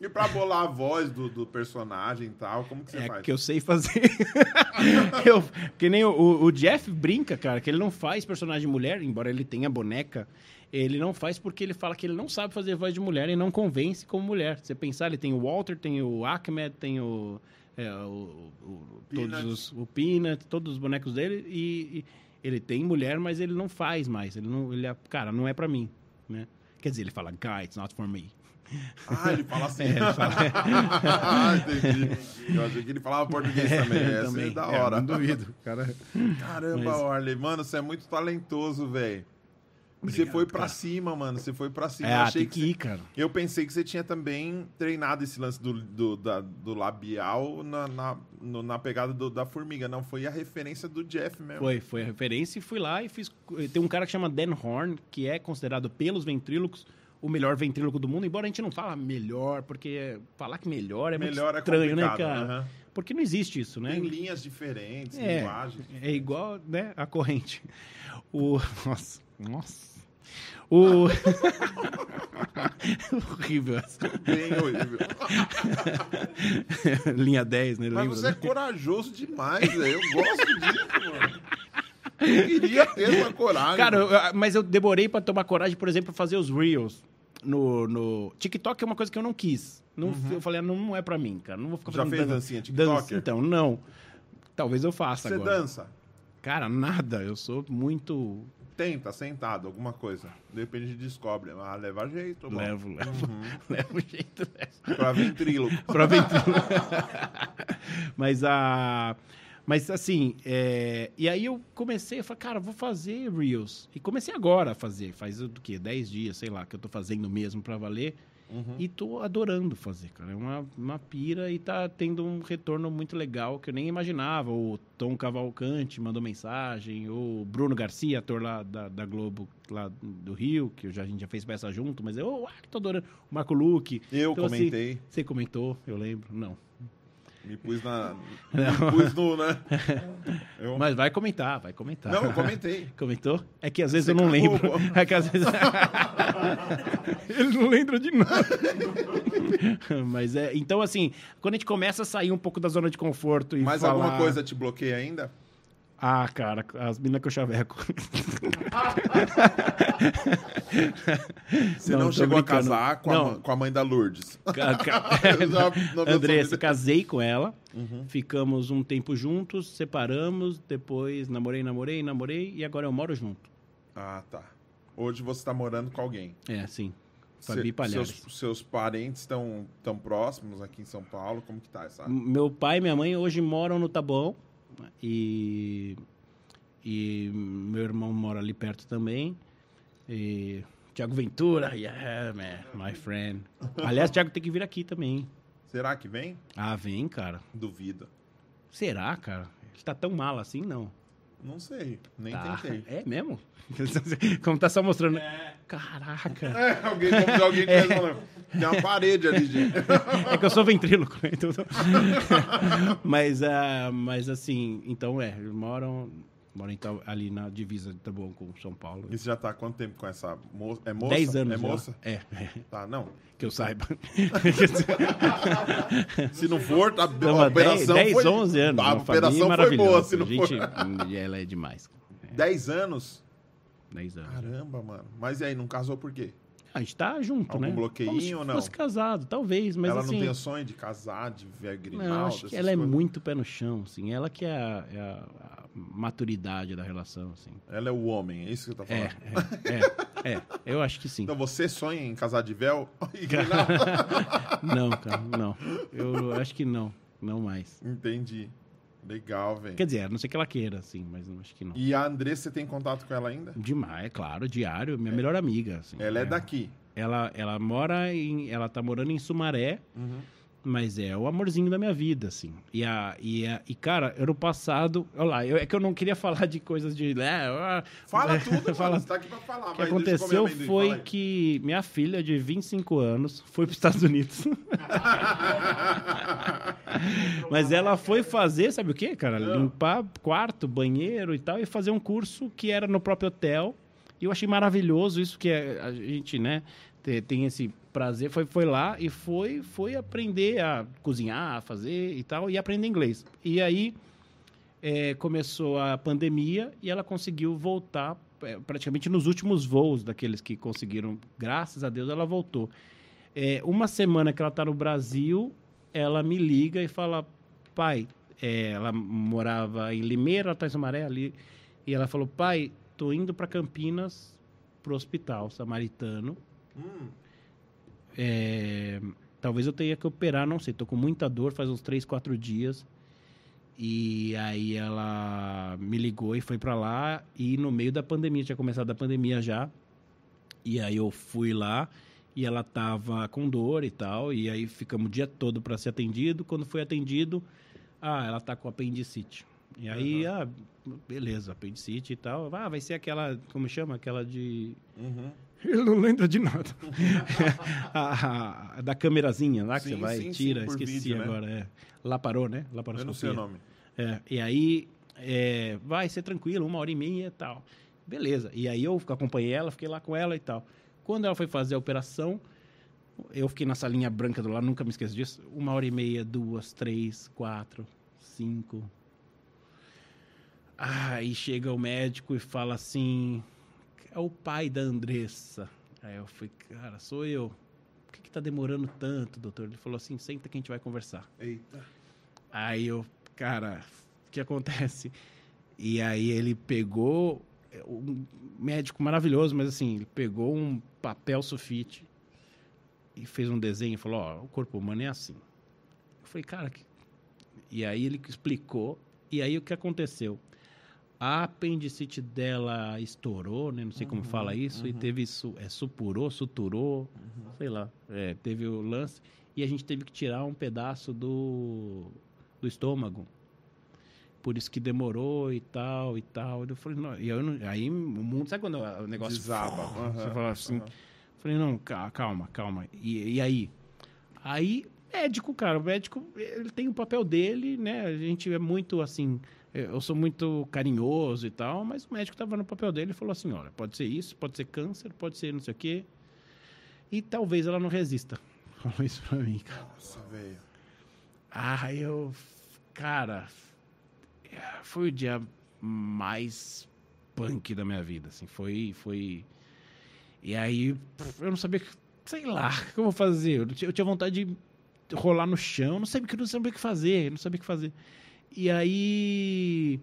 E pra bolar a voz do, do personagem e tal, como que você É faz? que eu sei fazer. eu, que nem o, o Jeff brinca, cara, que ele não faz personagem mulher, embora ele tenha boneca. Ele não faz porque ele fala que ele não sabe fazer voz de mulher e não convence como mulher. Se você pensar, ele tem o Walter, tem o Ahmed, tem o. é, o, o- todos os, o Peanut, todos os bonecos dele. E, e ele tem mulher, mas ele não faz mais. Ele não, ele, é- cara, não é pra mim. Né? Quer dizer, ele fala, guy, it's not for me. Ah, ele fala assim. É, ele fala- ah, entendi. Eu achei que ele falava português também. Essa é da hora. não duvido. Cara. Caramba, Mas- Orley. Mano, você é muito talentoso, velho. Você foi pra cara. cima, mano. Você foi pra cima. É, eu, ah, achei que que ir, cara. eu pensei que você tinha também treinado esse lance do, do, da- do labial na, na, no- na pegada do- da formiga. Não, foi a referência do Jeff mesmo. Foi, foi a referência e fui lá e fiz. Tem um cara que chama Dan Horn, que é considerado pelos ventrílocos o melhor ventríloco do mundo, embora a gente não fala melhor, porque falar que melhor é Melhor muito é estranho, né, complicado, cara? aham. Porque não existe isso, né? Tem linhas diferentes, É, linguagens. é igual, né, a corrente. O nossa, nossa. O horrível essa. Bem horrível. Linha 10, né? Mas lembra, você é né? corajoso demais, velho. Eu gosto disso, mano. Eu queria ter essa coragem. Cara, eu- mas eu demorei pra tomar coragem, por exemplo, pra fazer os Reels. No, no TikTok é uma coisa que eu não quis. Não, Eu falei, ah, não, não é pra mim, cara. Não vou ficar Uhum. Já fez dan- dancinha dança- Então, não. Talvez eu faça você agora. dança. Cara, nada. Eu sou muito. Tenta, sentado, alguma coisa. De repente a gente descobre. Ah, leva jeito, mano. Levo, levo. Uhum. levo jeito dessa. Pra ventríloco. pra aventura. Mas a. Mas assim, é, e aí eu comecei a falar, cara, vou fazer Reels. E comecei agora a fazer, faz o quê? 10 dias, sei lá, que eu tô fazendo mesmo pra valer. Uhum. E tô adorando fazer, cara. É uma, uma pira e tá tendo um retorno muito legal que eu nem imaginava. O Tom Cavalcante mandou mensagem, o Bruno Garcia, ator lá da, da Globo, lá do Rio, que já, a gente já fez peça junto, mas eu ah, tô adorando. O Marco Luque. Eu Então, assim, comentei, Você comentou, eu lembro. Não. Me pus na. Me pus no, né? Eu- Mas vai comentar, vai comentar. Não, eu comentei. Comentou? É que às vezes Você eu não cagou, lembro. É que às vezes. Ele não lembra de nada. Mas é. Então, assim, quando a gente começa a sair um pouco da zona de conforto e. Mais falar... alguma coisa te bloqueia ainda? Ah, cara, as minas que eu chaveco. Você Não, não, chegou a casar com a, com a mãe da Lourdes. Ca- Andressa, casei com ela. Uhum. Ficamos um tempo juntos, separamos, depois namorei, namorei, namorei e agora eu moro junto. Ah, tá. Hoje você tá morando com alguém. É, sim. Fabi Palhares. seus, seus parentes estão tão próximos aqui em São Paulo? Como que tá essa? Meu pai e minha mãe hoje moram no Taboão e, e meu irmão mora ali perto também. E Tiago Ventura, yeah, man, my friend. Aliás, Tiago tem que vir aqui também. Será que vem? Ah, vem, cara. Duvido. Será, cara? Ele tá tão mal assim, não? Não sei, nem Tá. tentei. É mesmo? Como tá só mostrando. Caraca. É, alguém, alguém que falando. Tem uma parede ali, gente. É que eu sou ventríloco, né? então... mas, ah, mas assim, então é, eles moram, moram então, ali na divisa de Taboão com São Paulo. E você já tá há quanto tempo com essa moça? É moça? Dez anos É moça? É, é, Tá, não. que eu saiba. Se não for, tá, a Tamo há operação 10, foi... 11 anos. A operação foi maravilhosa. boa, se não gente, for. Ela é demais. 10 anos? 10 anos. Caramba, mano. Mas e aí, não casou por quê? A gente tá junto, Algum né? bloqueinho ou não? fosse casado, talvez, mas ela assim... não tem o sonho de casar, de ver a Grimalda? Não, acho que ela é coisas? muito pé no chão, assim. Ela que é a, é a- a maturidade da relação, assim. Ela é o homem, é isso que você tá É, falando? é, é, é. Eu acho que sim. Então você sonha em casar de véu? Não, cara, não. Eu acho que não. Não mais. Entendi. Legal, velho. Quer dizer, a não sei que ela queira, assim, mas não acho que não. E a Andressa, você tem contato com ela ainda? Demais, é claro, diário, minha melhor amiga. Assim, Ela é daqui. Ela, ela mora em. Ela tá morando em Sumaré, Uhum. Mas é o amorzinho da minha vida, assim. E, a, e, a, e cara, ano passado. Olha lá, eu, é que eu não queria falar de coisas de. né, ah, Fala é, tudo, fala mano. Você tá aqui pra falar. O que aconteceu amendoim, foi que minha filha, de 25 anos, foi para os Estados Unidos. Mas ela foi fazer, sabe o quê, cara? Limpar quarto, banheiro e tal, e fazer um curso que era no próprio hotel. E eu achei maravilhoso isso que é- a gente, né, te- tem esse prazer. Foi, foi lá e foi, foi aprender a cozinhar, a fazer e tal, e aprender inglês. E aí é, começou a pandemia e ela conseguiu voltar é, praticamente nos últimos voos daqueles que conseguiram. Graças a Deus ela voltou. É, uma semana que ela está no Brasil, ela me liga e fala, pai, é, ela morava em Limeira, ela está em ali, e ela falou, pai, tô indo para Campinas pro hospital samaritano. Hum, É, talvez eu tenha que operar, não sei. Tô com muita dor, faz uns 3, 4 dias. E aí ela me ligou e foi pra lá. E no meio da pandemia, tinha começado a pandemia já. E aí eu fui lá e ela tava com dor e tal. E aí ficamos o dia todo para ser atendido. Quando foi atendido, ah, ela tá com apendicite. E aí, ah, beleza, apendicite e tal. Ah, vai ser aquela, como chama? Aquela de uhum. Ele não lembra de nada. a, a- da câmerazinha lá que Sim, você vai sim, tira, sim, esqueci vídeo, né? agora. É. Lá parou, né? Lá parou Eu não sei o nome. É, e aí, é, vai ser tranquilo, uma hora e meia e tal. Beleza. E aí eu acompanhei ela, fiquei lá com ela e tal. Quando ela foi fazer a operação, eu fiquei na salinha branca do lado, nunca me esqueço disso. Uma hora e meia, duas, três, quatro, cinco. Aí chega o médico e fala assim: é o pai da Andressa. Aí eu falei, cara, sou eu. Por que, que tá demorando tanto, doutor? Ele falou assim: senta que a gente vai conversar. Eita. Aí eu, cara, o que acontece? E aí ele pegou, é, um médico maravilhoso, mas assim, ele pegou um papel sulfite e fez um desenho e falou, ó, o corpo humano é assim. Eu falei, cara, que... e aí ele explicou, e aí o que aconteceu? A apendicite dela estourou, né? Não sei como fala isso, e teve su, é, supurou, suturou, sei lá, é, teve o lance, e a gente teve que tirar um pedaço do, do estômago. Por isso que demorou e tal, e tal. Eu falei, não, e eu não- aí o mundo, sabe quando o negócio Desaba. Você fala assim, aham. falei, não, ca- calma, calma. E, e aí? Aí, médico, cara, o médico, ele tem o papel dele, né? A gente é muito assim, eu sou muito carinhoso e tal, mas o médico tava no papel dele e falou assim, olha, pode ser isso, pode ser câncer, pode ser não sei o quê. E talvez ela não resista. Falou isso pra mim, cara. Nossa, velho. Ah, eu. Cara. Foi o dia mais punk da minha vida, assim. Foi. foi... E aí, eu não sabia. Sei lá, o que eu vou fazer? Eu tinha, vontade de rolar no chão, não sabia, não sabia o que fazer, não sabia o que fazer. E aí.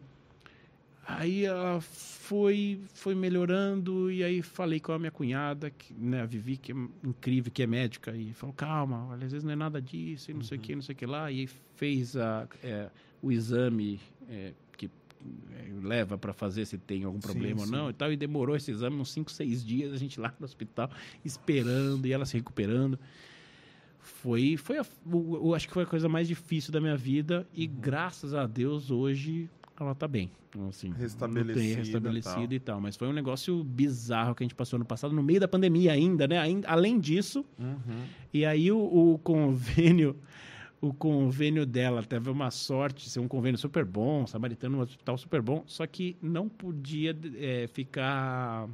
Aí ela foi, foi melhorando, e aí falei com a minha cunhada, que, né, a Vivi, que é incrível, que é médica, e falou, calma, olha, às vezes não é nada disso, e não sei o que, não sei o que lá, e fez a, é, o exame é, que é, leva para fazer se tem algum Sim, problema ou sim. não, e tal, e demorou esse exame uns 5, 6 dias, a gente lá no hospital, esperando, e ela se recuperando. Foi, foi a, o- o- acho que foi a coisa mais difícil da minha vida, e graças a Deus, hoje, ela tá bem. Então, Assim, Restabelecida, tem restabelecida e tal. Mas foi um negócio bizarro que a gente passou no passado, no meio da pandemia ainda, né? Ain- Além disso, Uhum. e aí o, o convênio, o convênio dela teve uma sorte, ser um convênio super bom, samaritano, um hospital super bom, só que não podia é, ficar.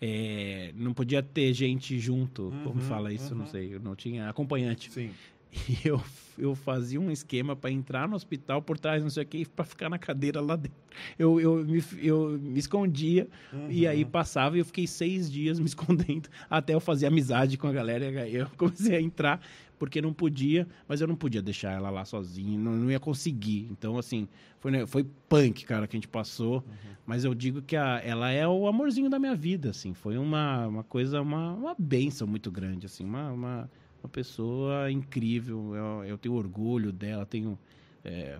É, não podia ter gente junto, como Uhum, fala isso, não uhum. sei, eu não tinha acompanhante. Sim. E eu, eu fazia um esquema para entrar no hospital por trás, não sei o que, para ficar na cadeira lá dentro. Eu, eu, me, eu me escondia e aí Uhum. passava e eu fiquei seis dias me escondendo até eu fazer amizade com a galera. E eu comecei a entrar porque não podia, mas eu não podia deixar ela lá sozinha, não, não ia conseguir. Então, assim, foi, né, foi punk, cara, que a gente passou. Mas eu digo que a, ela é o amorzinho da minha vida, assim. Foi uma, uma coisa, uma, uma benção muito grande, assim. Uma, uma, uma pessoa incrível. Eu, eu tenho orgulho dela, tenho... é,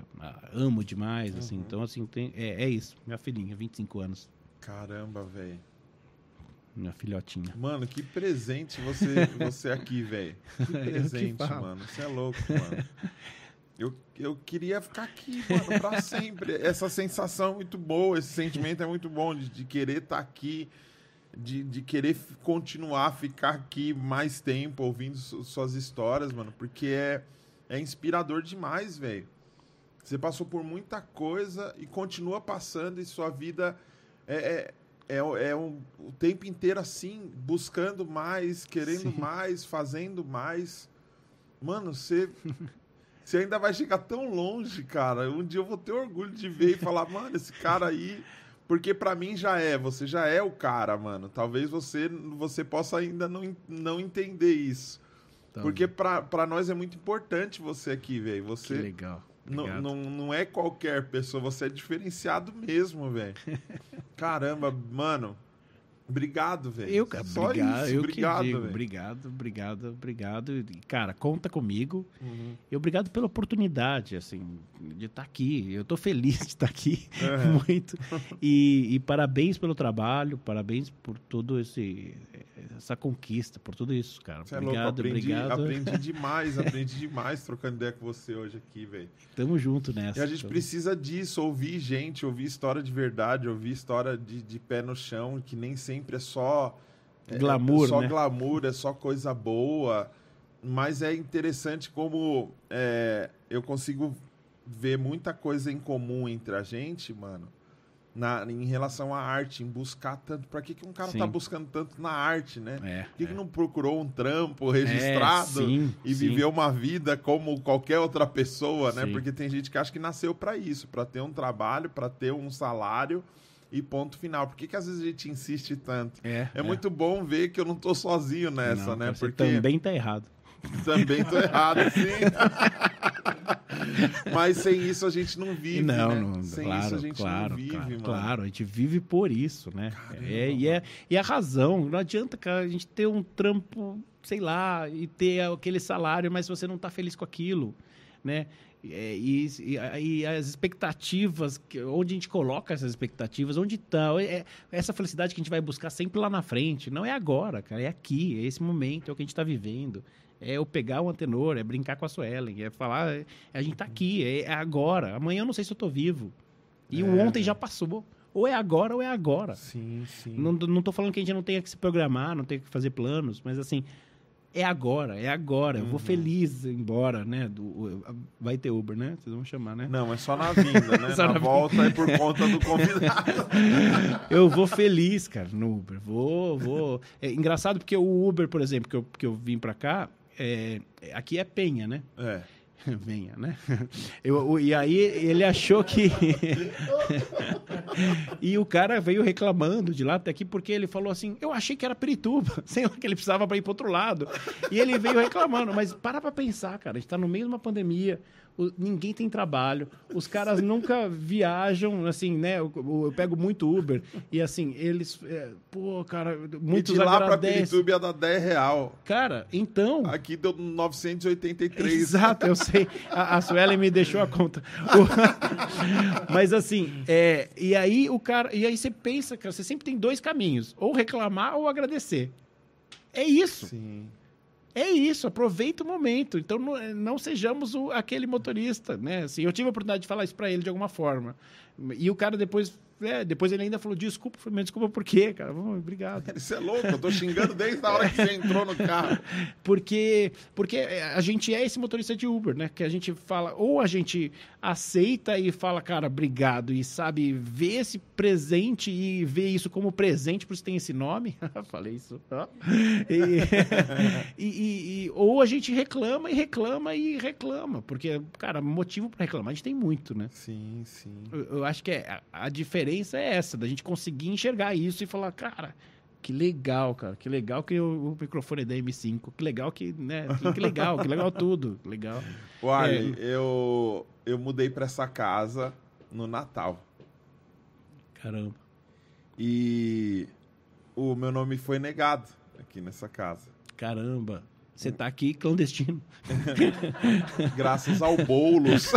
amo demais, assim. Então, assim, tem, é, é isso. Minha filhinha, 25 anos. Caramba, velho. Minha filhotinha. Mano, que presente você, você aqui, velho. Que presente, falo. mano. Você é louco, mano. Eu, eu queria ficar aqui, mano, pra sempre. Essa sensação é muito boa, esse sentimento é muito bom de, de querer estar aqui, de, de querer continuar, ficar aqui mais tempo ouvindo su- suas histórias, mano, porque é, é inspirador demais, velho. Você passou por muita coisa e continua passando e sua vida é, é, é, o- é um- o tempo inteiro assim, buscando mais, querendo Sim. mais, fazendo mais. Mano, você, você ainda vai chegar tão longe, cara. Um dia eu vou ter orgulho de ver e falar, mano, esse cara aí. Porque pra mim já é, você já é o cara, mano. Talvez você, você possa ainda não, não entender isso. Então, Porque pra, pra nós é muito importante você aqui, velho. Que Você, legal. não, não, não é qualquer pessoa, você é diferenciado mesmo, velho. Caramba, mano. Obrigado, velho. Eu, cara, Só obrigado, isso, eu obrigado, que digo, obrigado, obrigado, obrigado. E, cara, conta comigo. Uhum. E obrigado pela oportunidade, assim, de estar aqui. Eu tô feliz de estar aqui, Uhum. muito. E, e parabéns pelo trabalho, parabéns por todo esse essa conquista, por tudo isso, cara. Você é louco, obrigado, aprendi, obrigado. aprendi demais, aprendi demais trocando ideia com você hoje aqui, velho. Tamo junto nessa. E a gente Tamo- precisa disso, ouvir gente, ouvir história de verdade, ouvir história de, de pé no chão, que nem sempre é só é- Glamour, é só né? glamour, é só coisa boa. Mas é interessante como é, eu consigo ver muita coisa em comum entre a gente, mano, na, em relação à arte, em buscar tanto. Pra que, que um cara Sim. tá buscando tanto na arte, né? É, Por que, que é. não procurou um trampo registrado É, sim, e sim. viveu uma vida como qualquer outra pessoa, né? Porque tem gente que acha que nasceu pra isso, pra ter um trabalho, pra ter um salário e ponto final. Por que, que às vezes a gente insiste tanto? É, É, muito bom ver que eu não tô sozinho nessa, Não, né? Porque também tá errado. Também tô errado, sim. Mas sem isso a gente não vive, não, né? não, sem claro, isso a gente claro, não vive, claro, mano. claro, a gente vive por isso, né? Caramba, É, e, é, e a razão, não adianta, cara, a gente ter um trampo, sei lá, e ter aquele salário, mas você não tá feliz com aquilo, né? É, e, e- e as expectativas, onde a gente coloca essas expectativas, onde estão. É, essa felicidade que a gente vai buscar sempre lá na frente. Não é agora, cara, é aqui, é esse momento, é o que a gente está vivendo. É eu pegar o antenor, é brincar com a Suelen, é falar, é- a gente tá aqui, é, é agora. Amanhã eu não sei se eu tô vivo. E o É. ontem já passou. Ou é agora ou é agora. Sim, sim. Não, não tô falando que a gente não tenha que se programar, não tenha que fazer planos, mas assim, é agora, é agora. Eu Uhum. vou feliz embora, né? Do, vai ter Uber, né? Vocês vão chamar, né? Não, é só na vinda, né? Só na, na volta é por conta do convidado. Eu vou feliz, cara, no Uber. Vou, vou. É engraçado porque o Uber, por exemplo, que eu, que eu vim pra cá, é, aqui é Penha, né? É. Venha, né? Eu, e aí ele achou que. e o cara veio reclamando de lá até aqui porque ele falou assim: Eu achei que era Pirituba, sei lá, que ele precisava para ir para outro lado. E ele veio reclamando. Mas para pra pensar, cara, a gente tá no meio de uma pandemia. O- ninguém tem trabalho, os caras nunca viajam, assim, né? Eu, eu- pego muito Uber e assim, eles, é, pô, cara, muitos e de lá pra agradecem. Pirituba ia dar 10 real. Cara, então, Aqui deu 983. Exato, eu sei. A, a Suelen me deixou a conta. O- Mas assim, é, e aí o cara. E aí você pensa, cara, você sempre tem dois caminhos: ou reclamar ou agradecer. É isso. Sim. É isso, aproveita o momento. Então não, não sejamos o- aquele motorista, né? Assim, eu tive a oportunidade de falar isso pra ele de alguma forma. E o cara depois, é, depois ele ainda falou: desculpa, falei, desculpa por quê, cara? Obrigado. Isso é louco, eu tô xingando desde a hora que você entrou no carro. Porque, porque a gente é esse motorista de Uber, né? Que a gente fala, ou a gente aceita e fala, cara, obrigado, e sabe, vê esse presente e vê isso como presente, por isso tem esse nome. Falei isso. e- e- e- ou a gente reclama e reclama e reclama. Porque, cara, motivo para reclamar a gente tem muito, né? Sim, sim. Eu, eu acho que é- a, a diferença é essa, da gente conseguir enxergar isso e falar, cara, que legal, cara, que legal que o, o microfone é da M5, que legal que, né, que, que legal, que legal tudo, que legal. O Arley, eu, eu mudei pra essa casa no Natal. Caramba. E o meu nome foi negado aqui nessa casa. Caramba. Você tá aqui clandestino. Graças ao Boulos.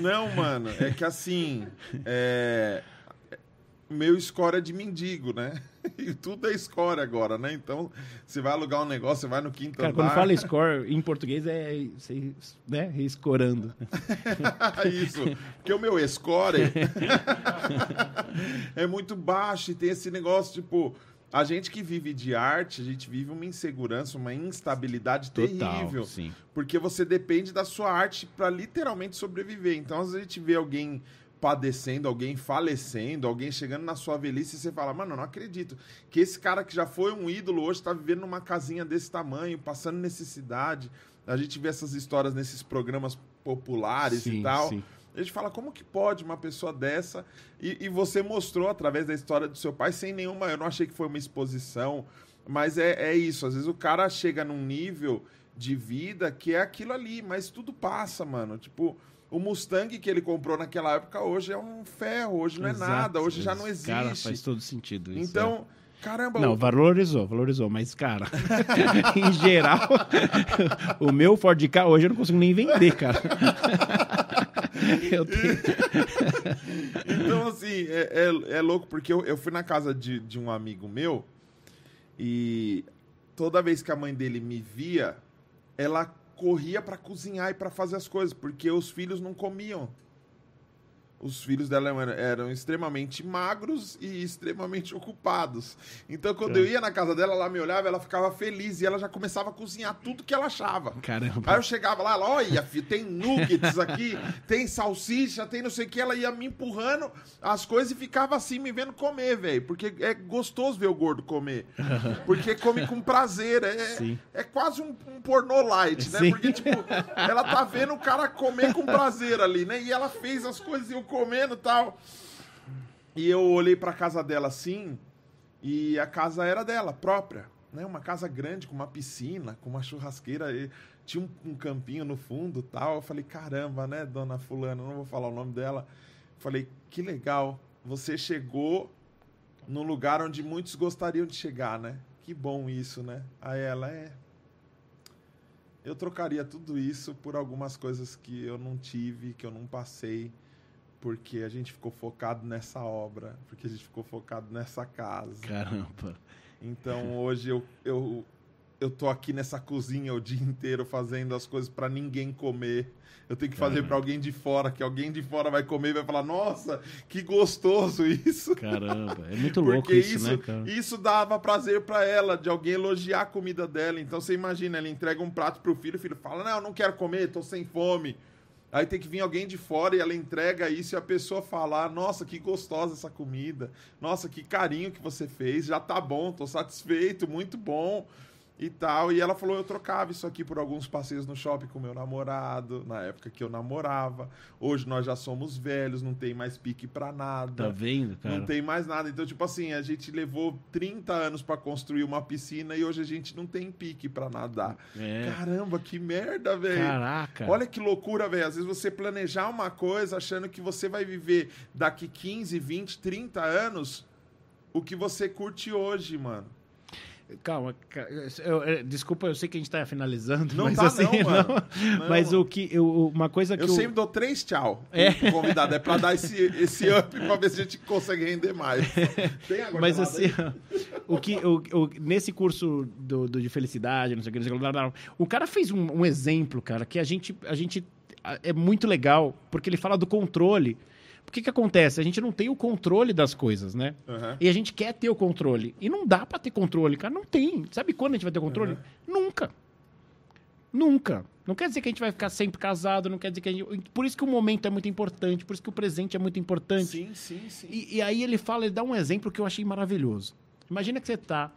Não, mano, é que assim. É... Meu score é de mendigo, né? E tudo é score agora, né? Então, você vai alugar um negócio, você vai no quinto Cara, andar. quando fala score em português é, você, né, escorando. Isso. Porque o meu score é muito baixo e tem esse negócio, tipo, a gente que vive de arte, a gente vive uma insegurança, uma instabilidade terrível. sim. Porque você depende da sua arte para literalmente sobreviver. Então, às vezes a gente vê alguém padecendo, alguém falecendo, alguém chegando na sua velhice e você fala, mano, eu não acredito que esse cara que já foi um ídolo hoje está vivendo numa casinha desse tamanho, passando necessidade. A gente vê essas histórias nesses programas populares e Sim, tal. sim. A gente fala, como que pode uma pessoa dessa? E, e você mostrou através da história do seu pai, sem nenhuma. Eu não achei que foi uma exposição, mas é, é isso. Às vezes o cara chega num nível de vida que é aquilo ali, mas tudo passa, mano. Tipo, o Mustang que ele comprou naquela época hoje é um ferro, hoje não é Exato, nada, hoje já não exato. Cara, existe. faz todo sentido isso. então, caramba, é. Não, o- valorizou, valorizou, mas, cara, em geral, o meu Ford K hoje eu não consigo nem vender, cara. Eu tenho... Então, assim, é, é, é louco, porque eu, eu fui na casa de, de um amigo meu e toda vez que a mãe dele me via, ela corria pra cozinhar e pra fazer as coisas, porque os filhos não comiam. Os filhos dela eram, eram extremamente magros e extremamente ocupados. Então, quando É. eu ia na casa dela, ela me olhava, ela ficava feliz e ela já começava a cozinhar tudo que ela achava. Caramba. Aí eu chegava lá, ela, olha, filho, tem nuggets aqui, tem salsicha, tem não sei o que. Ela ia me empurrando as coisas e ficava assim me vendo comer, velho. Porque é gostoso ver o gordo comer. Porque come com prazer. É, Sim. é quase um, um pornô light, né? Sim. Porque, tipo, ela tá vendo o cara comer com prazer ali, né? E ela fez as coisas e eu comendo e tal. E eu olhei pra casa dela assim, e a casa era dela, própria. Né? Uma casa grande, com uma piscina, com uma churrasqueira. E tinha um, um campinho no fundo tal. Eu falei, caramba, né, dona fulana, não vou falar o nome dela. Falei, que legal. Você chegou no lugar onde muitos gostariam de chegar, né? Que bom isso, né? Aí ela é. Eu trocaria tudo isso por algumas coisas que eu não tive, que eu não passei, porque a gente ficou focado nessa obra, porque a gente ficou focado nessa casa. Caramba. Então hoje eu, eu, eu tô aqui nessa cozinha o dia inteiro fazendo as coisas para ninguém comer. Eu tenho que fazer Caramba. para alguém de fora, que alguém de fora vai comer e vai falar: Nossa, que gostoso isso. Caramba. É muito louco Porque isso, né, cara? isso dava prazer pra ela, de alguém elogiar a comida dela. Então você imagina, ela entrega um prato pro filho, o filho fala: Não, eu não quero comer, tô sem fome. Aí tem que vir alguém de fora e ela entrega isso e a pessoa falar: Nossa, que gostosa essa comida. Nossa, que carinho que você fez. Já tá bom, tô satisfeito, muito bom. E tal. E ela falou: Eu trocava isso aqui por alguns passeios no shopping com meu namorado, na época que eu namorava. Hoje nós já somos velhos, não tem mais pique pra nada. Tá vendo, cara? Não tem mais nada. Então, tipo assim, a gente levou 30 anos pra construir uma piscina e hoje a gente não tem pique pra nadar. É. Caramba, que merda, velho. Caraca. Olha que loucura, velho. Às vezes você planejar uma coisa achando que você vai viver daqui 15, 20, 30 anos o que você curte hoje, mano. Calma, ca- eu- eu- desculpa, eu sei que a gente tá finalizando, Não mas tá assim, não, mano. Não, mas mano. o que eu, uma coisa que Eu o- sempre dou três tchau É. convidado. É pra dar esse, esse up pra ver se a gente consegue render mais. Tem água Mas assim, o que, o, o- nesse curso do, do- de felicidade, não sei o que, não sei o que, blá, blá, blá, o cara fez um, um exemplo, cara, que a gente, a gente é muito legal, porque ele fala do controle. O que que acontece? A gente não tem o controle das coisas, né? Aham. E a gente quer ter o controle. E não dá pra ter controle, cara. Não tem. Sabe quando a gente vai ter o controle? Nunca. Nunca. Não quer dizer que a gente vai ficar sempre casado, não quer dizer que a gente... Por isso que o momento é muito importante, por isso que o presente é muito importante. Sim, sim, sim. E, e aí ele fala, ele dá um exemplo que eu achei maravilhoso. Imagina que você está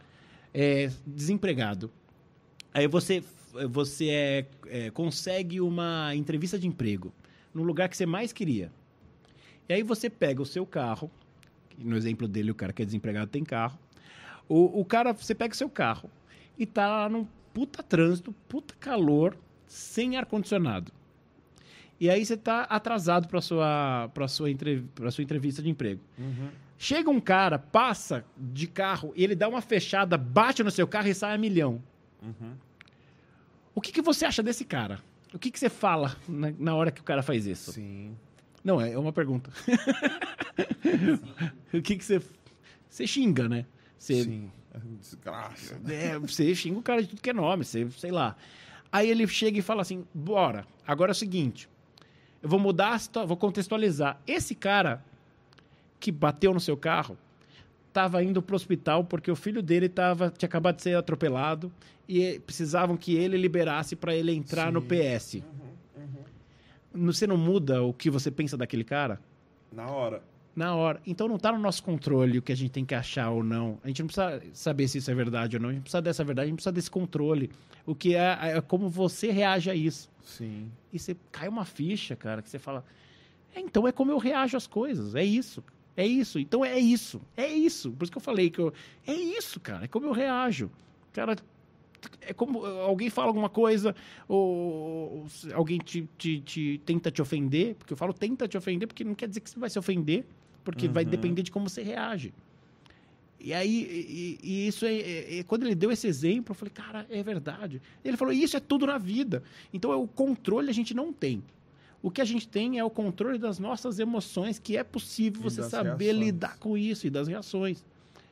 desempregado. Aí você, você é, é, consegue uma entrevista de emprego no lugar que você mais queria. E aí você pega o seu carro, no exemplo dele, o cara que é desempregado tem carro. O, o cara, você pega o seu carro e tá lá num puta trânsito, puta calor, sem ar-condicionado. E aí você tá atrasado para sua para sua entrev sua entrevista de emprego. Chega um cara, passa de carro, e ele dá uma fechada, bate no seu carro e sai a milhão. O que, que você acha desse cara? O que, que você fala na, na hora que o cara faz isso? Sim. Não, é é uma pergunta. o que, que você. Você xinga, né? Você, Sim. Desgraça. é, você xinga o cara de tudo que é nome, você, sei lá. Aí ele chega e fala assim: bora, agora é o seguinte. Eu vou mudar, vou contextualizar. Esse cara que bateu no seu carro estava indo para o hospital porque o filho dele tava, tinha acabado de ser atropelado e precisavam que ele liberasse para ele entrar no Sim. PS. Você não muda o que você pensa daquele cara? Na hora. Na hora. Então não está no nosso controle o que a gente tem que achar ou não. A gente não precisa saber se isso é verdade ou não. A gente precisa dessa verdade, a gente precisa desse controle. O que é, é como você reage a isso. Sim. E você cai uma ficha, cara, que você fala. "É, então é como eu reajo às coisas. É isso. É isso. Então é isso. É isso. Por isso que eu falei que eu. É isso, cara. É como eu reajo. Cara, é como alguém fala alguma coisa, ou, alguém te, te- te- tenta te ofender, porque eu falo tenta te ofender, porque não quer dizer que você vai se ofender, porque vai Uhum. depender de como você reage. E aí, e, e isso é, é- é- Quando ele deu esse exemplo, eu falei, cara, é verdade. Ele falou, isso é tudo na vida. Então, é o controle a gente não tem. O que a gente tem é o controle das nossas emoções, que é possível E você saber reações. lidar com isso e das reações.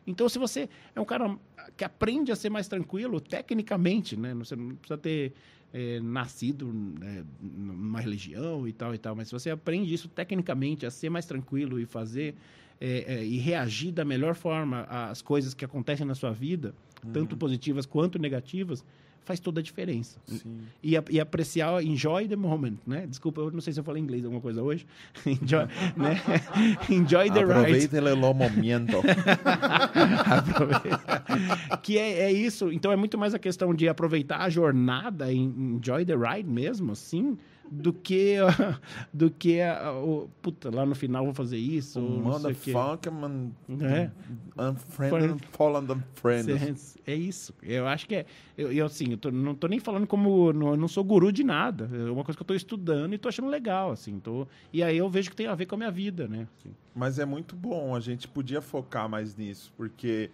Então, se você é um cara que aprende a ser mais tranquilo, tecnicamente, né? Você não precisa ter é, nascido né, numa religião e tal e tal, mas se você aprende isso tecnicamente, a ser mais tranquilo e fazer é, é, e reagir da melhor forma às coisas que acontecem na sua vida, tanto positivas quanto negativas, faz toda a diferença. Sim. E, e apreciar, enjoy the moment, né? Desculpa, eu não sei se eu falei inglês alguma coisa hoje. enjoy, né? enjoy the ride. Aproveita el momento. Aproveita. que é, é isso. Então é muito mais a questão de aproveitar a jornada, en- enjoy the ride mesmo, assim, do que do que ah, o puta, lá no final vou fazer isso. Motherfucker, man. É. Unfriended, fallen unfriended. Cê- É isso. Eu acho que é. Eu, eu, assim, eu tô- não tô nem falando como. Não, eu não sou guru de nada. É uma coisa que eu tô estudando e tô achando legal, assim. Tô, e aí eu vejo que tem a ver com a minha vida, né? assim. Mas é muito bom, a gente podia focar mais nisso, porque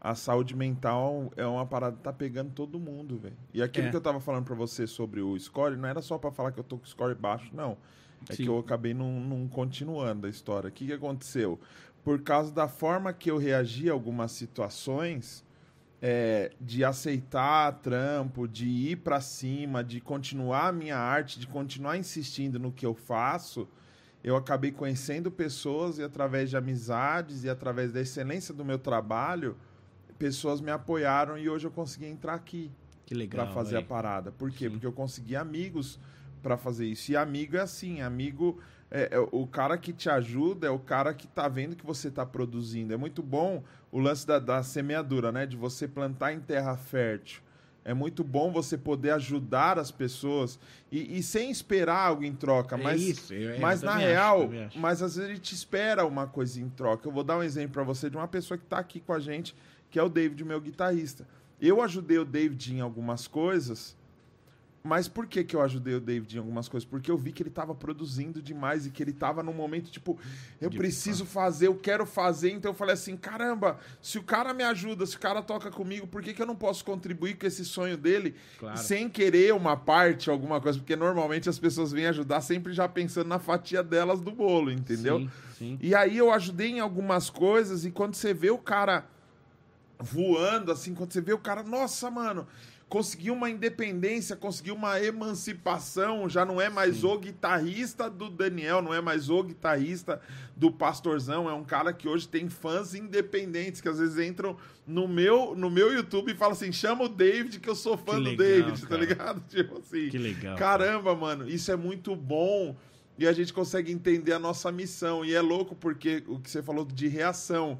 a saúde mental é uma parada que tá pegando todo mundo, velho. E aquilo É. que eu tava falando pra você sobre o score, não era só pra falar que eu tô com o score baixo, não. É Sim. que eu acabei não, não continuando a história. O que, que aconteceu? Por causa da forma que eu reagi a algumas situações, é, de aceitar trampo, de ir pra cima, de continuar a minha arte, de continuar insistindo no que eu faço, eu acabei conhecendo pessoas e através de amizades e através da excelência do meu trabalho, pessoas me apoiaram e hoje eu consegui entrar aqui Que legal. para fazer velho. a parada. Por quê? Sim. Porque eu consegui amigos para fazer isso. E amigo é assim, amigo é, é o cara que te ajuda, é o cara que tá vendo que você tá produzindo. É muito bom o lance da, da semeadura, né? De você plantar em terra fértil. É muito bom você poder ajudar as pessoas e, e sem esperar algo em troca. É mas isso, eu- eu mas na também acho, real, acho. mas às vezes a gente espera uma coisa em troca. Eu vou dar um exemplo pra você de uma pessoa que tá aqui com a gente, que é o David, meu guitarrista. Eu ajudei o David em algumas coisas, mas por que, que eu ajudei o David em algumas coisas? Porque eu vi que ele tava produzindo demais e que ele tava num momento tipo, eu preciso fazer, eu quero fazer. Então eu falei assim: caramba, se o cara me ajuda, se o cara toca comigo, por que, que eu não posso contribuir com esse sonho dele Claro. sem querer uma parte, alguma coisa? Porque normalmente as pessoas vêm ajudar sempre já pensando na fatia delas do bolo, entendeu? Sim, sim. E aí eu ajudei em algumas coisas e quando você vê o cara voando, assim, quando você vê o cara, nossa, mano, conseguiu uma independência, conseguiu uma emancipação, já não é mais o guitarrista do Daniel, não é mais o guitarrista do Pastorzão, é um cara que hoje tem fãs independentes que às vezes entram no meu, no meu YouTube e falam assim, chama o David que eu sou fã do David, tá cara. ligado? Tipo assim, Que legal. Caramba, mano, isso é muito bom e a gente consegue entender a nossa missão. E é louco porque o que você falou de reação.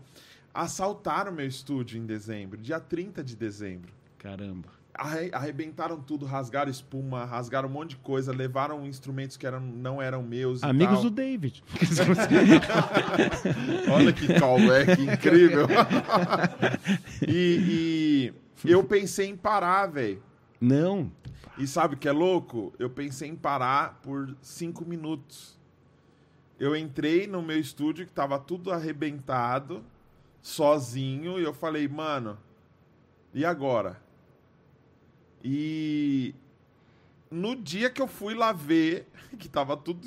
Assaltaram meu estúdio em dezembro, dia 30 de dezembro. Caramba. Arre- Arrebentaram tudo, rasgaram espuma, rasgaram um monte de coisa, levaram instrumentos que eram, não eram meus. Amigos tal. do David. Olha que callback incrível. e, e eu pensei em parar, velho. Não. E sabe o que é louco? Eu pensei em parar por cinco minutos. Eu entrei no meu estúdio que tava tudo arrebentado, sozinho, e eu falei, mano, e agora? E no dia que eu fui lá ver, que tava tudo,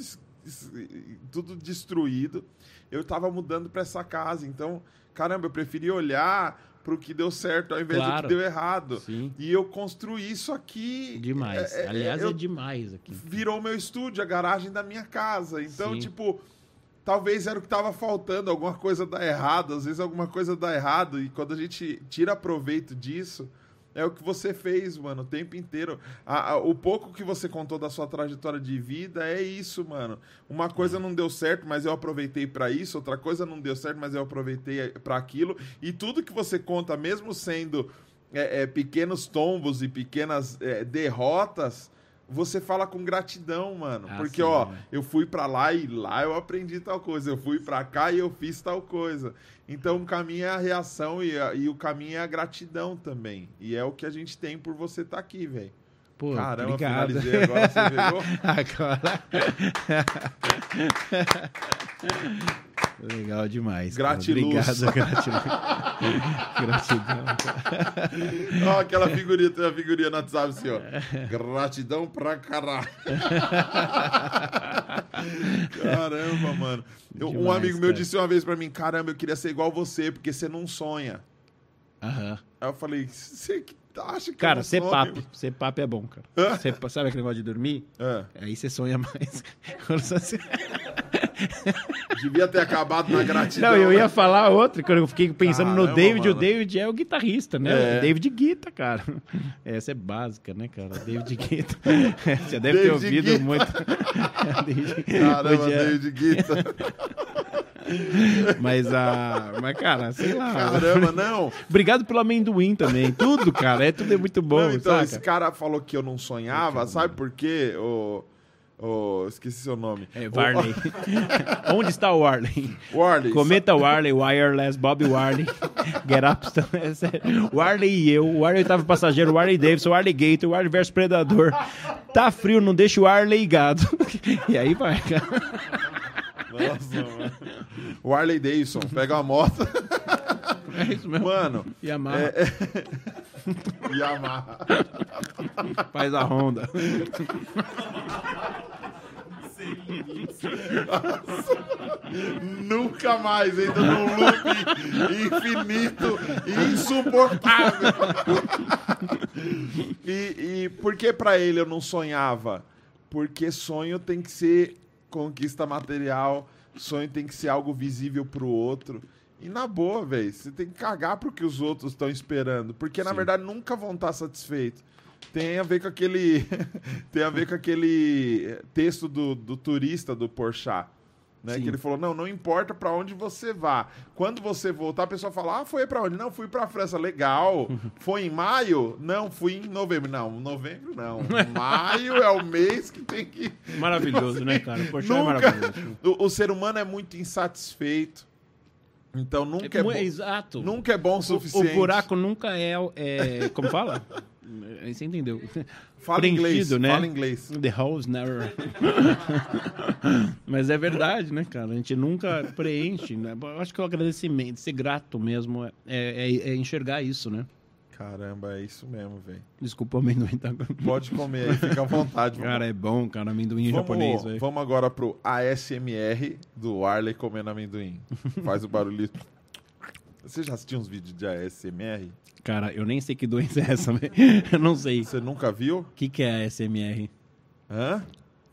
tudo destruído, eu tava mudando pra essa casa. Então, caramba, eu preferi olhar pro que deu certo ao invés do Claro. que deu errado. Sim. E eu construí isso aqui. Demais. é- é- Aliás, eu- é demais aqui. Virou meu estúdio, a garagem da minha casa. Então, Sim. tipo, talvez era o que tava faltando, alguma coisa dá errado, às vezes alguma coisa dá errado. E quando a gente tira proveito disso, é o que você fez, mano, o tempo inteiro. A- a- o pouco que você contou da sua trajetória de vida é isso, mano. Uma coisa não deu certo, mas eu aproveitei pra isso. Outra coisa não deu certo, mas eu aproveitei pra aquilo. E tudo que você conta, mesmo sendo é, é, pequenos tombos e pequenas é, derrotas, você fala com gratidão, mano. Ah, Porque, sim, ó, né? eu fui pra lá e lá eu aprendi tal coisa. Eu fui pra cá e eu fiz tal coisa. Então o caminho é a reação e, a- e o caminho é a gratidão também. E é o que a gente tem por você estar aqui, velho. Pô, Caramba, obrigado. finalizei agora, você pegou? Agora. Legal demais. Gratiluz. Obrigado, gratidão. gratidão. Ó, aquela figurinha, tem uma figurinha no WhatsApp assim, ó. Gratidão pra caralho. Caramba, mano. Eu- um Demais, amigo meu cara. disse uma vez pra mim, caramba, eu queria ser igual você, porque você não sonha. Aham. Aí eu falei, você que acha que Cara, ser papo. Ser papo é bom, cara. Ser, sabe aquele negócio de dormir? É, Aí você sonha mais. Devia ter acabado na gratidão. Não, eu ia né? falar outra, quando eu fiquei pensando no Caramba, David. O mano. David é o guitarrista, né? É. O David Guita, cara. Essa é básica, né, cara? David Guita. Você deve ter David ouvido Guetta. muito. David- Caramba, é- David Guetta. Mas, a... Mas, cara, sei lá. Caramba, não. Obrigado pelo amendoim também. Tudo, cara. É, tudo é muito bom, não então, saca? esse cara falou que eu não sonhava, sabe por quê? O, o, esqueci seu nome. É, Warley. Onde está o Warley? O Warley. Cometa Warley, Wireless, Bob Warley, Get Up, é sério. Warley e eu, o Warley tava passageiro, o Warley Davidson, o Warley Gator, o Warley versus Predador. Tá frio, não deixa o Warley ligado. E aí vai, cara. Nossa, mano. O Harley Davidson, pega uma moto. É isso mesmo. Mano, Yamaha. é, Yamaha. Faz a Honda. Nunca mais, ainda num loop infinito e insuportável. e, e por que pra ele eu não sonhava? Porque sonho tem que ser conquista material, sonho tem que ser algo visível pro outro. E na boa, velho, você tem que cagar pro que os outros estão esperando. Porque, na Sim. verdade, nunca vão estar satisfeitos. Tem a ver com aquele. tem a ver com aquele texto do, do turista do Porchat. Né? Que ele falou: não, não importa pra onde você vá. Quando você voltar, a pessoa fala: ah, foi pra onde? Não, fui pra França. Legal. Foi em maio? Não, fui em novembro. Não, novembro não. Maio é o mês que tem que. Maravilhoso, né, cara? Poxa, é Nunca- maravilhoso. O, o ser humano é muito insatisfeito. Então nunca é, É, bom. exato. Nunca é bom o suficiente. O, buraco nunca é, é. Como fala? Você entendeu? Fala inglês, né? fala inglês. The holes never. Mas é verdade, né, cara? A gente nunca preenche. Né? Eu acho que o agradecimento, ser grato mesmo, é, é- é enxergar isso, né? Caramba, é isso mesmo, velho. Desculpa o amendoim, tá? Pode comer aí, fica à vontade. Vamos- Cara, é bom, cara, amendoim vamos, japonês, velho. vamos agora pro ASMR do Arley comendo amendoim. Faz o barulho. Você já assistiu uns vídeos de ASMR? Cara, eu nem sei que doença é essa, velho. Eu não sei. Você nunca viu? O que, que é ASMR? Hã?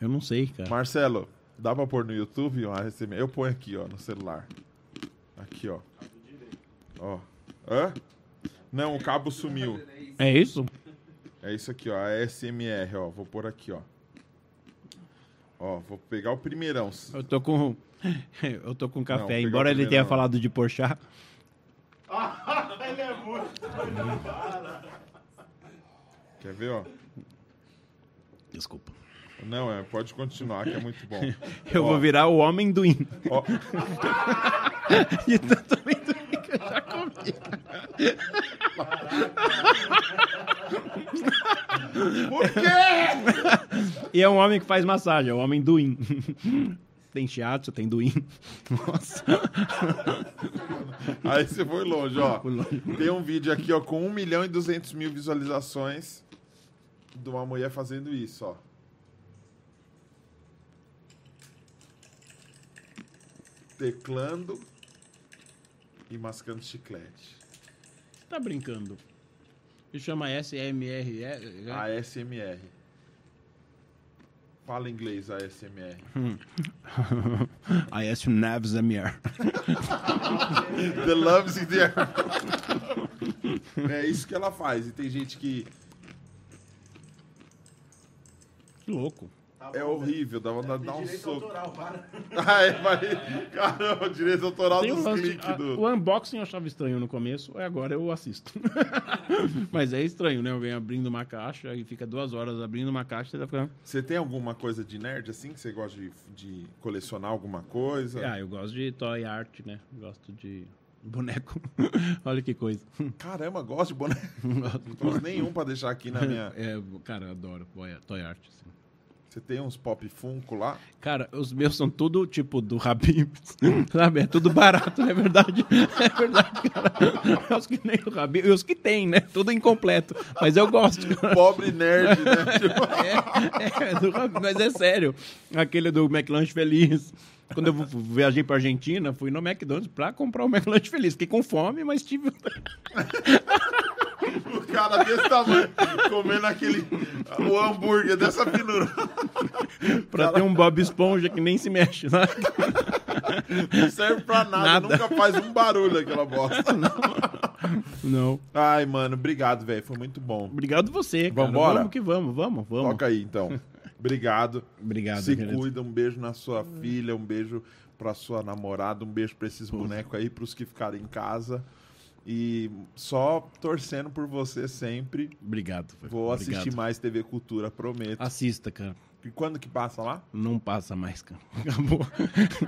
Eu não sei, cara. Marcelo, dá pra pôr no YouTube um ASMR? Eu ponho aqui, ó, no celular. Aqui, ó. Ó. Hã? Não, o cabo sumiu. É isso? É isso aqui, ó. ASMR, ó. Vou pôr aqui, ó. Ó, vou pegar o primeirão. Eu tô com. Eu tô com café. pegar Embora ele tenha não. falado de Porchat. Ele é muito. Quer ver, ó? Desculpa. Não, é, pode continuar, que é muito bom. Eu Ó. vou virar o homem do in. Ó, De tanto amendoim que eu já comi. por quê? E é um homem que faz massagem, é o homem do in. Tem shiatsu, tem do in. Nossa. Aí você foi longe, ó. Fui longe. Tem um vídeo aqui, ó, com 1 milhão e 200 mil visualizações de uma mulher fazendo isso, ó. Teclando e mascando chiclete. Você tá brincando? Isso chama SMR. é- é- ASMR. Fala inglês, ASMR. ASMR. The love's in the air. É isso que ela faz. E tem gente que Que louco. É horrível, dá vontade de dar um Direito soco. autoral, para. Ah, é, vai... Caramba, direito autoral Tem um dos lance- cliques do... O unboxing eu achava estranho no começo, e agora eu assisto. Mas é estranho, né? Alguém abrindo uma caixa e fica duas horas abrindo uma caixa e tá ficando. Você tem alguma coisa de nerd assim que você gosta de, de colecionar alguma coisa? Ah, eu gosto de toy art, né? Gosto de boneco. Olha que coisa. Caramba, gosto de boneco. Não trouxe nenhum pra deixar aqui na minha. É, cara, eu adoro toy toy art. assim. Você tem uns pop funko lá? Cara, os meus são tudo tipo do Habibs, sabe? É tudo barato, não é verdade? É verdade, cara. Os que nem o Habibs, e os que tem, né? Tudo incompleto. Mas eu gosto. cara. Pobre nerd, né? Tipo, É, é, do Habib's, mas é sério. Aquele do McLanche Feliz. Quando eu viajei pra Argentina, fui no McDonald's pra comprar o McLanche Feliz. Fiquei com fome, mas tive. O cara desse tamanho comendo aquele. O hambúrguer dessa finura. pra ter um Bob Esponja que nem se mexe, sabe? Não serve pra nada, Nada. nunca faz um barulho aquela bosta. Não. Ai, mano, obrigado, velho. Foi muito bom. Obrigado você, cara. Vambora? Vamos que vamos, vamos, vamos. Toca aí, então. Obrigado. Obrigado, Se querido. cuida, um beijo na sua filha, um beijo pra sua namorada, um beijo pra esses bonecos aí, pros que ficarem em casa. E só torcendo por você sempre. Obrigado. Vou Obrigado. assistir mais TV Cultura, prometo. Assista, cara. E quando que passa lá? Não passa mais, cara. Acabou.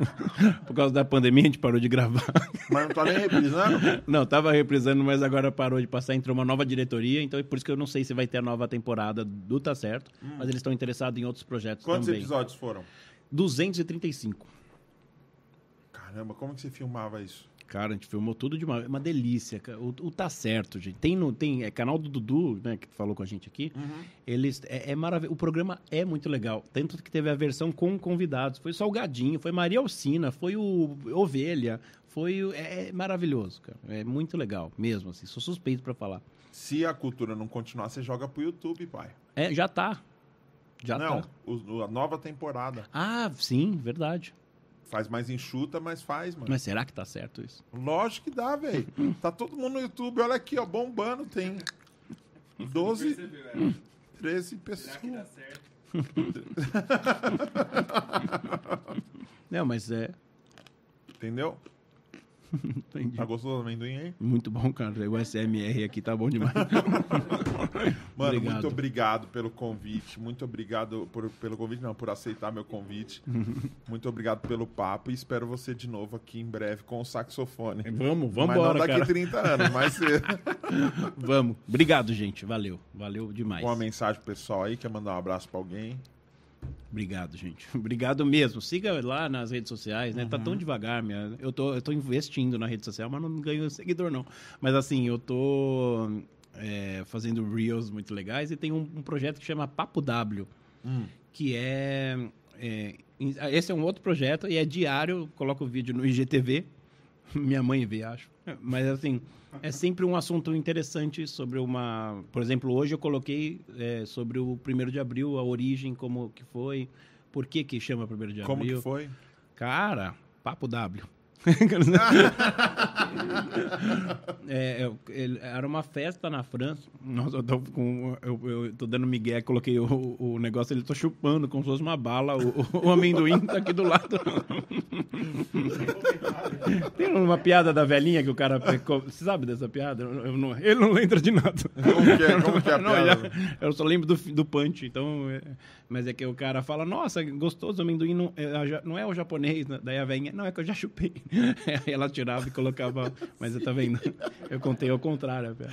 Por causa da pandemia, a gente parou de gravar. Mas não tá nem reprisando? Não, tava reprisando, mas agora parou de passar. Entrou uma nova diretoria, então é por isso que eu não sei se vai ter a nova temporada do Tá Certo. Mas eles estão interessados em outros projetos Quantos também. episódios foram? 235. Caramba, como que você filmava isso? Cara, a gente filmou tudo de uma, uma delícia. O, o Tá Certo, gente. Tem, no, tem é, canal do Dudu, né, que falou com a gente aqui. Eles, é, é maravilhoso. O programa é muito legal. Tanto que teve a versão com convidados. Foi Salgadinho, foi Maria Alcina, foi o Ovelha. Foi o- é, é maravilhoso, cara. É muito legal, mesmo assim. Sou suspeito pra falar. Se a cultura não continuar, você joga pro YouTube, pai. É, já tá. Já não, tá. o- a nova temporada. Ah, sim, verdade. Faz mais enxuta, mas faz, mano. Mas será que tá certo isso? Lógico que dá, velho. Tá todo mundo no YouTube. Olha aqui, ó, bombando. Tem 12, Percebeu, né? 13 Será que pessoas. dá certo? Não, mas é. Entendeu? Entendi. Tá gostoso do amendoim aí? Muito bom, cara. O SMR aqui tá bom demais. Mano, Obrigado. muito obrigado pelo convite. Muito obrigado por, pelo convite, não, por aceitar meu convite. muito obrigado pelo papo e espero você de novo aqui em breve com o saxofone. vamos, vamos mas não embora, daqui cara. 30 anos, mas cedo. Vamos. Obrigado, gente. Valeu. Valeu demais. uma mensagem pro pessoal aí, quer mandar um abraço pra alguém? Obrigado, gente. Obrigado mesmo. Siga lá nas redes sociais, né? Tá Uhum. tão devagar, minha. Eu tô, eu tô investindo na rede social, mas não ganho seguidor, não. Mas assim, eu tô é, fazendo reels muito legais e tem um, um projeto que chama Papo W, Hum. que é, é, in- Esse é um outro projeto e é diário. Coloco o vídeo no IGTV. Minha mãe vê, acho. Mas assim, é sempre um assunto interessante sobre uma. Por exemplo, hoje eu coloquei é, sobre o 1 de abril, a origem, como que foi, por que que chama 1 de Como abril. que foi? Cara, papo W. É, eu- ele- era uma festa na França. Nossa, eu tô, com, eu, eu tô dando migué, coloquei o, o negócio, ele tô chupando como se fosse uma bala. O, o amendoim tá aqui do lado. Tem uma piada da velhinha que o cara pecou. Você sabe dessa piada? Eu- eu não- ele não lembra de nada. Como que é, como que é a Não, piada? já- eu só lembro do, do punch, então. é- mas é que o cara fala, nossa, gostoso, amendoim não é, não é o japonês, né? daí a velhinha, não, é que eu já chupei. Ela tirava e colocava. Mas tá vendo? Eu contei ao contrário. a.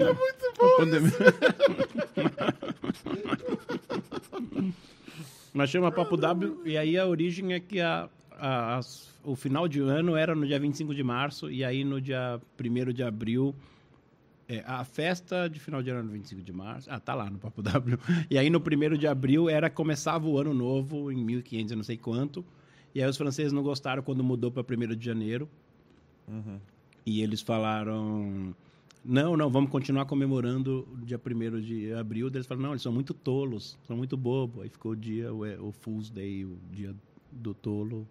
É muito bom. Mas chama Papo W, e aí a origem é que a, a- as- o final de ano era no dia 25 de março, e aí no dia 1 de abril. é, a festa de final de ano era no 25 de março. Ah, tá lá no Papo W. E aí no 1 de abril era começava o ano novo, em 1500, eu não sei quanto. E aí os franceses não gostaram quando mudou para 1 de janeiro. E eles falaram: não, não, vamos continuar comemorando o dia 1 de abril. Eles falaram: não, eles são muito tolos, são muito bobos. Aí ficou o dia, o, o Fool's Day, o dia do tolo.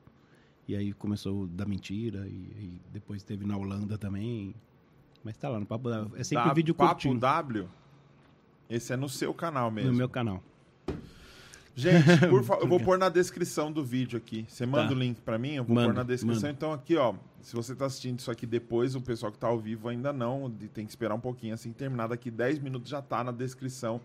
E aí começou o da mentira. E, e depois teve na Holanda também. Mas tá lá no Papo da. É sempre um vídeo Papo curtinho W? Esse é no seu canal mesmo. no meu canal. Gente, por favor, eu vou pôr na descrição do vídeo aqui. Você manda Tá. o link pra mim, eu vou Mando, pôr na descrição. mando. Então aqui, ó, se você tá assistindo isso aqui depois, o pessoal que tá ao vivo ainda não, tem que esperar um pouquinho. Assim terminar daqui 10 minutos já tá na descrição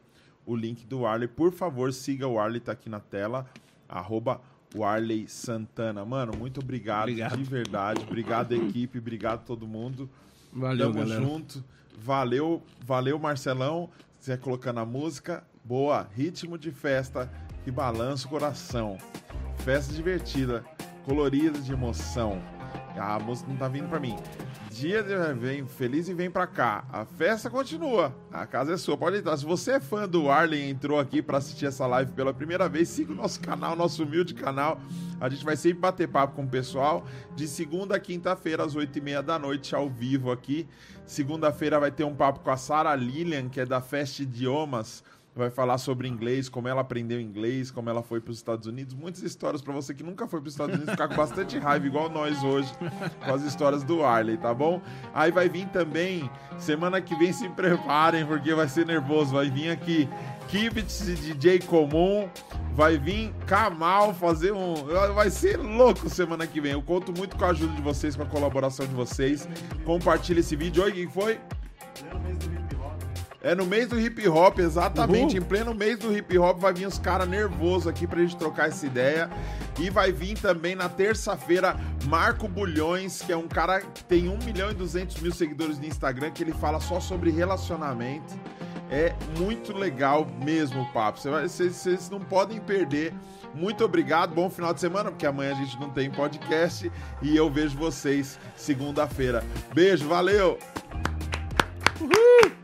o link do Arley. Por favor, siga o Arley, tá aqui na tela. Arroba o Arley Santana. Mano, muito obrigado, Obrigado. de verdade. Obrigado, equipe. Obrigado todo mundo. Valeu, Tamo galera. junto. Valeu, valeu, Marcelão. Você colocando a música. Boa, ritmo de festa que balança o coração. Festa divertida, colorida de emoção. A música não tá vindo pra mim. Dia de vem feliz e vem pra cá. A festa continua. A casa é sua. Pode entrar. Se você é fã do Arlen e entrou aqui pra assistir essa live pela primeira vez, siga o nosso canal, nosso humilde canal. A gente vai sempre bater papo com o pessoal. De segunda a quinta-feira, às oito e meia da noite, ao vivo aqui. Segunda-feira vai ter um papo com a Sara Lilian, que é da Fest Idiomas. Vai falar sobre inglês, como ela aprendeu inglês, como ela foi para os Estados Unidos. Muitas histórias para você que nunca foi para os Estados Unidos ficar com bastante raiva, igual nós hoje, com as histórias do Arley, tá bom? Aí vai vir também, semana que vem se preparem, porque vai ser nervoso. Vai vir aqui Kibitz DJ Comum. Vai vir Kamal fazer um. Vai ser louco semana que vem. Eu conto muito com a ajuda de vocês, com a colaboração de vocês. Compartilha esse vídeo. Oi, o que foi? É no mês do hip hop, exatamente. Em pleno mês do hip hop vai vir os caras nervosos aqui pra gente trocar essa ideia. E vai vir também na terça-feira Marco Bulhões, que é um cara que tem 1 milhão e 200 mil seguidores no Instagram, que ele fala só sobre relacionamento. É muito legal mesmo o papo. Vocês não podem perder. Muito obrigado, bom final de semana, porque amanhã a gente não tem podcast e eu vejo vocês segunda-feira. Beijo, valeu! Uhul!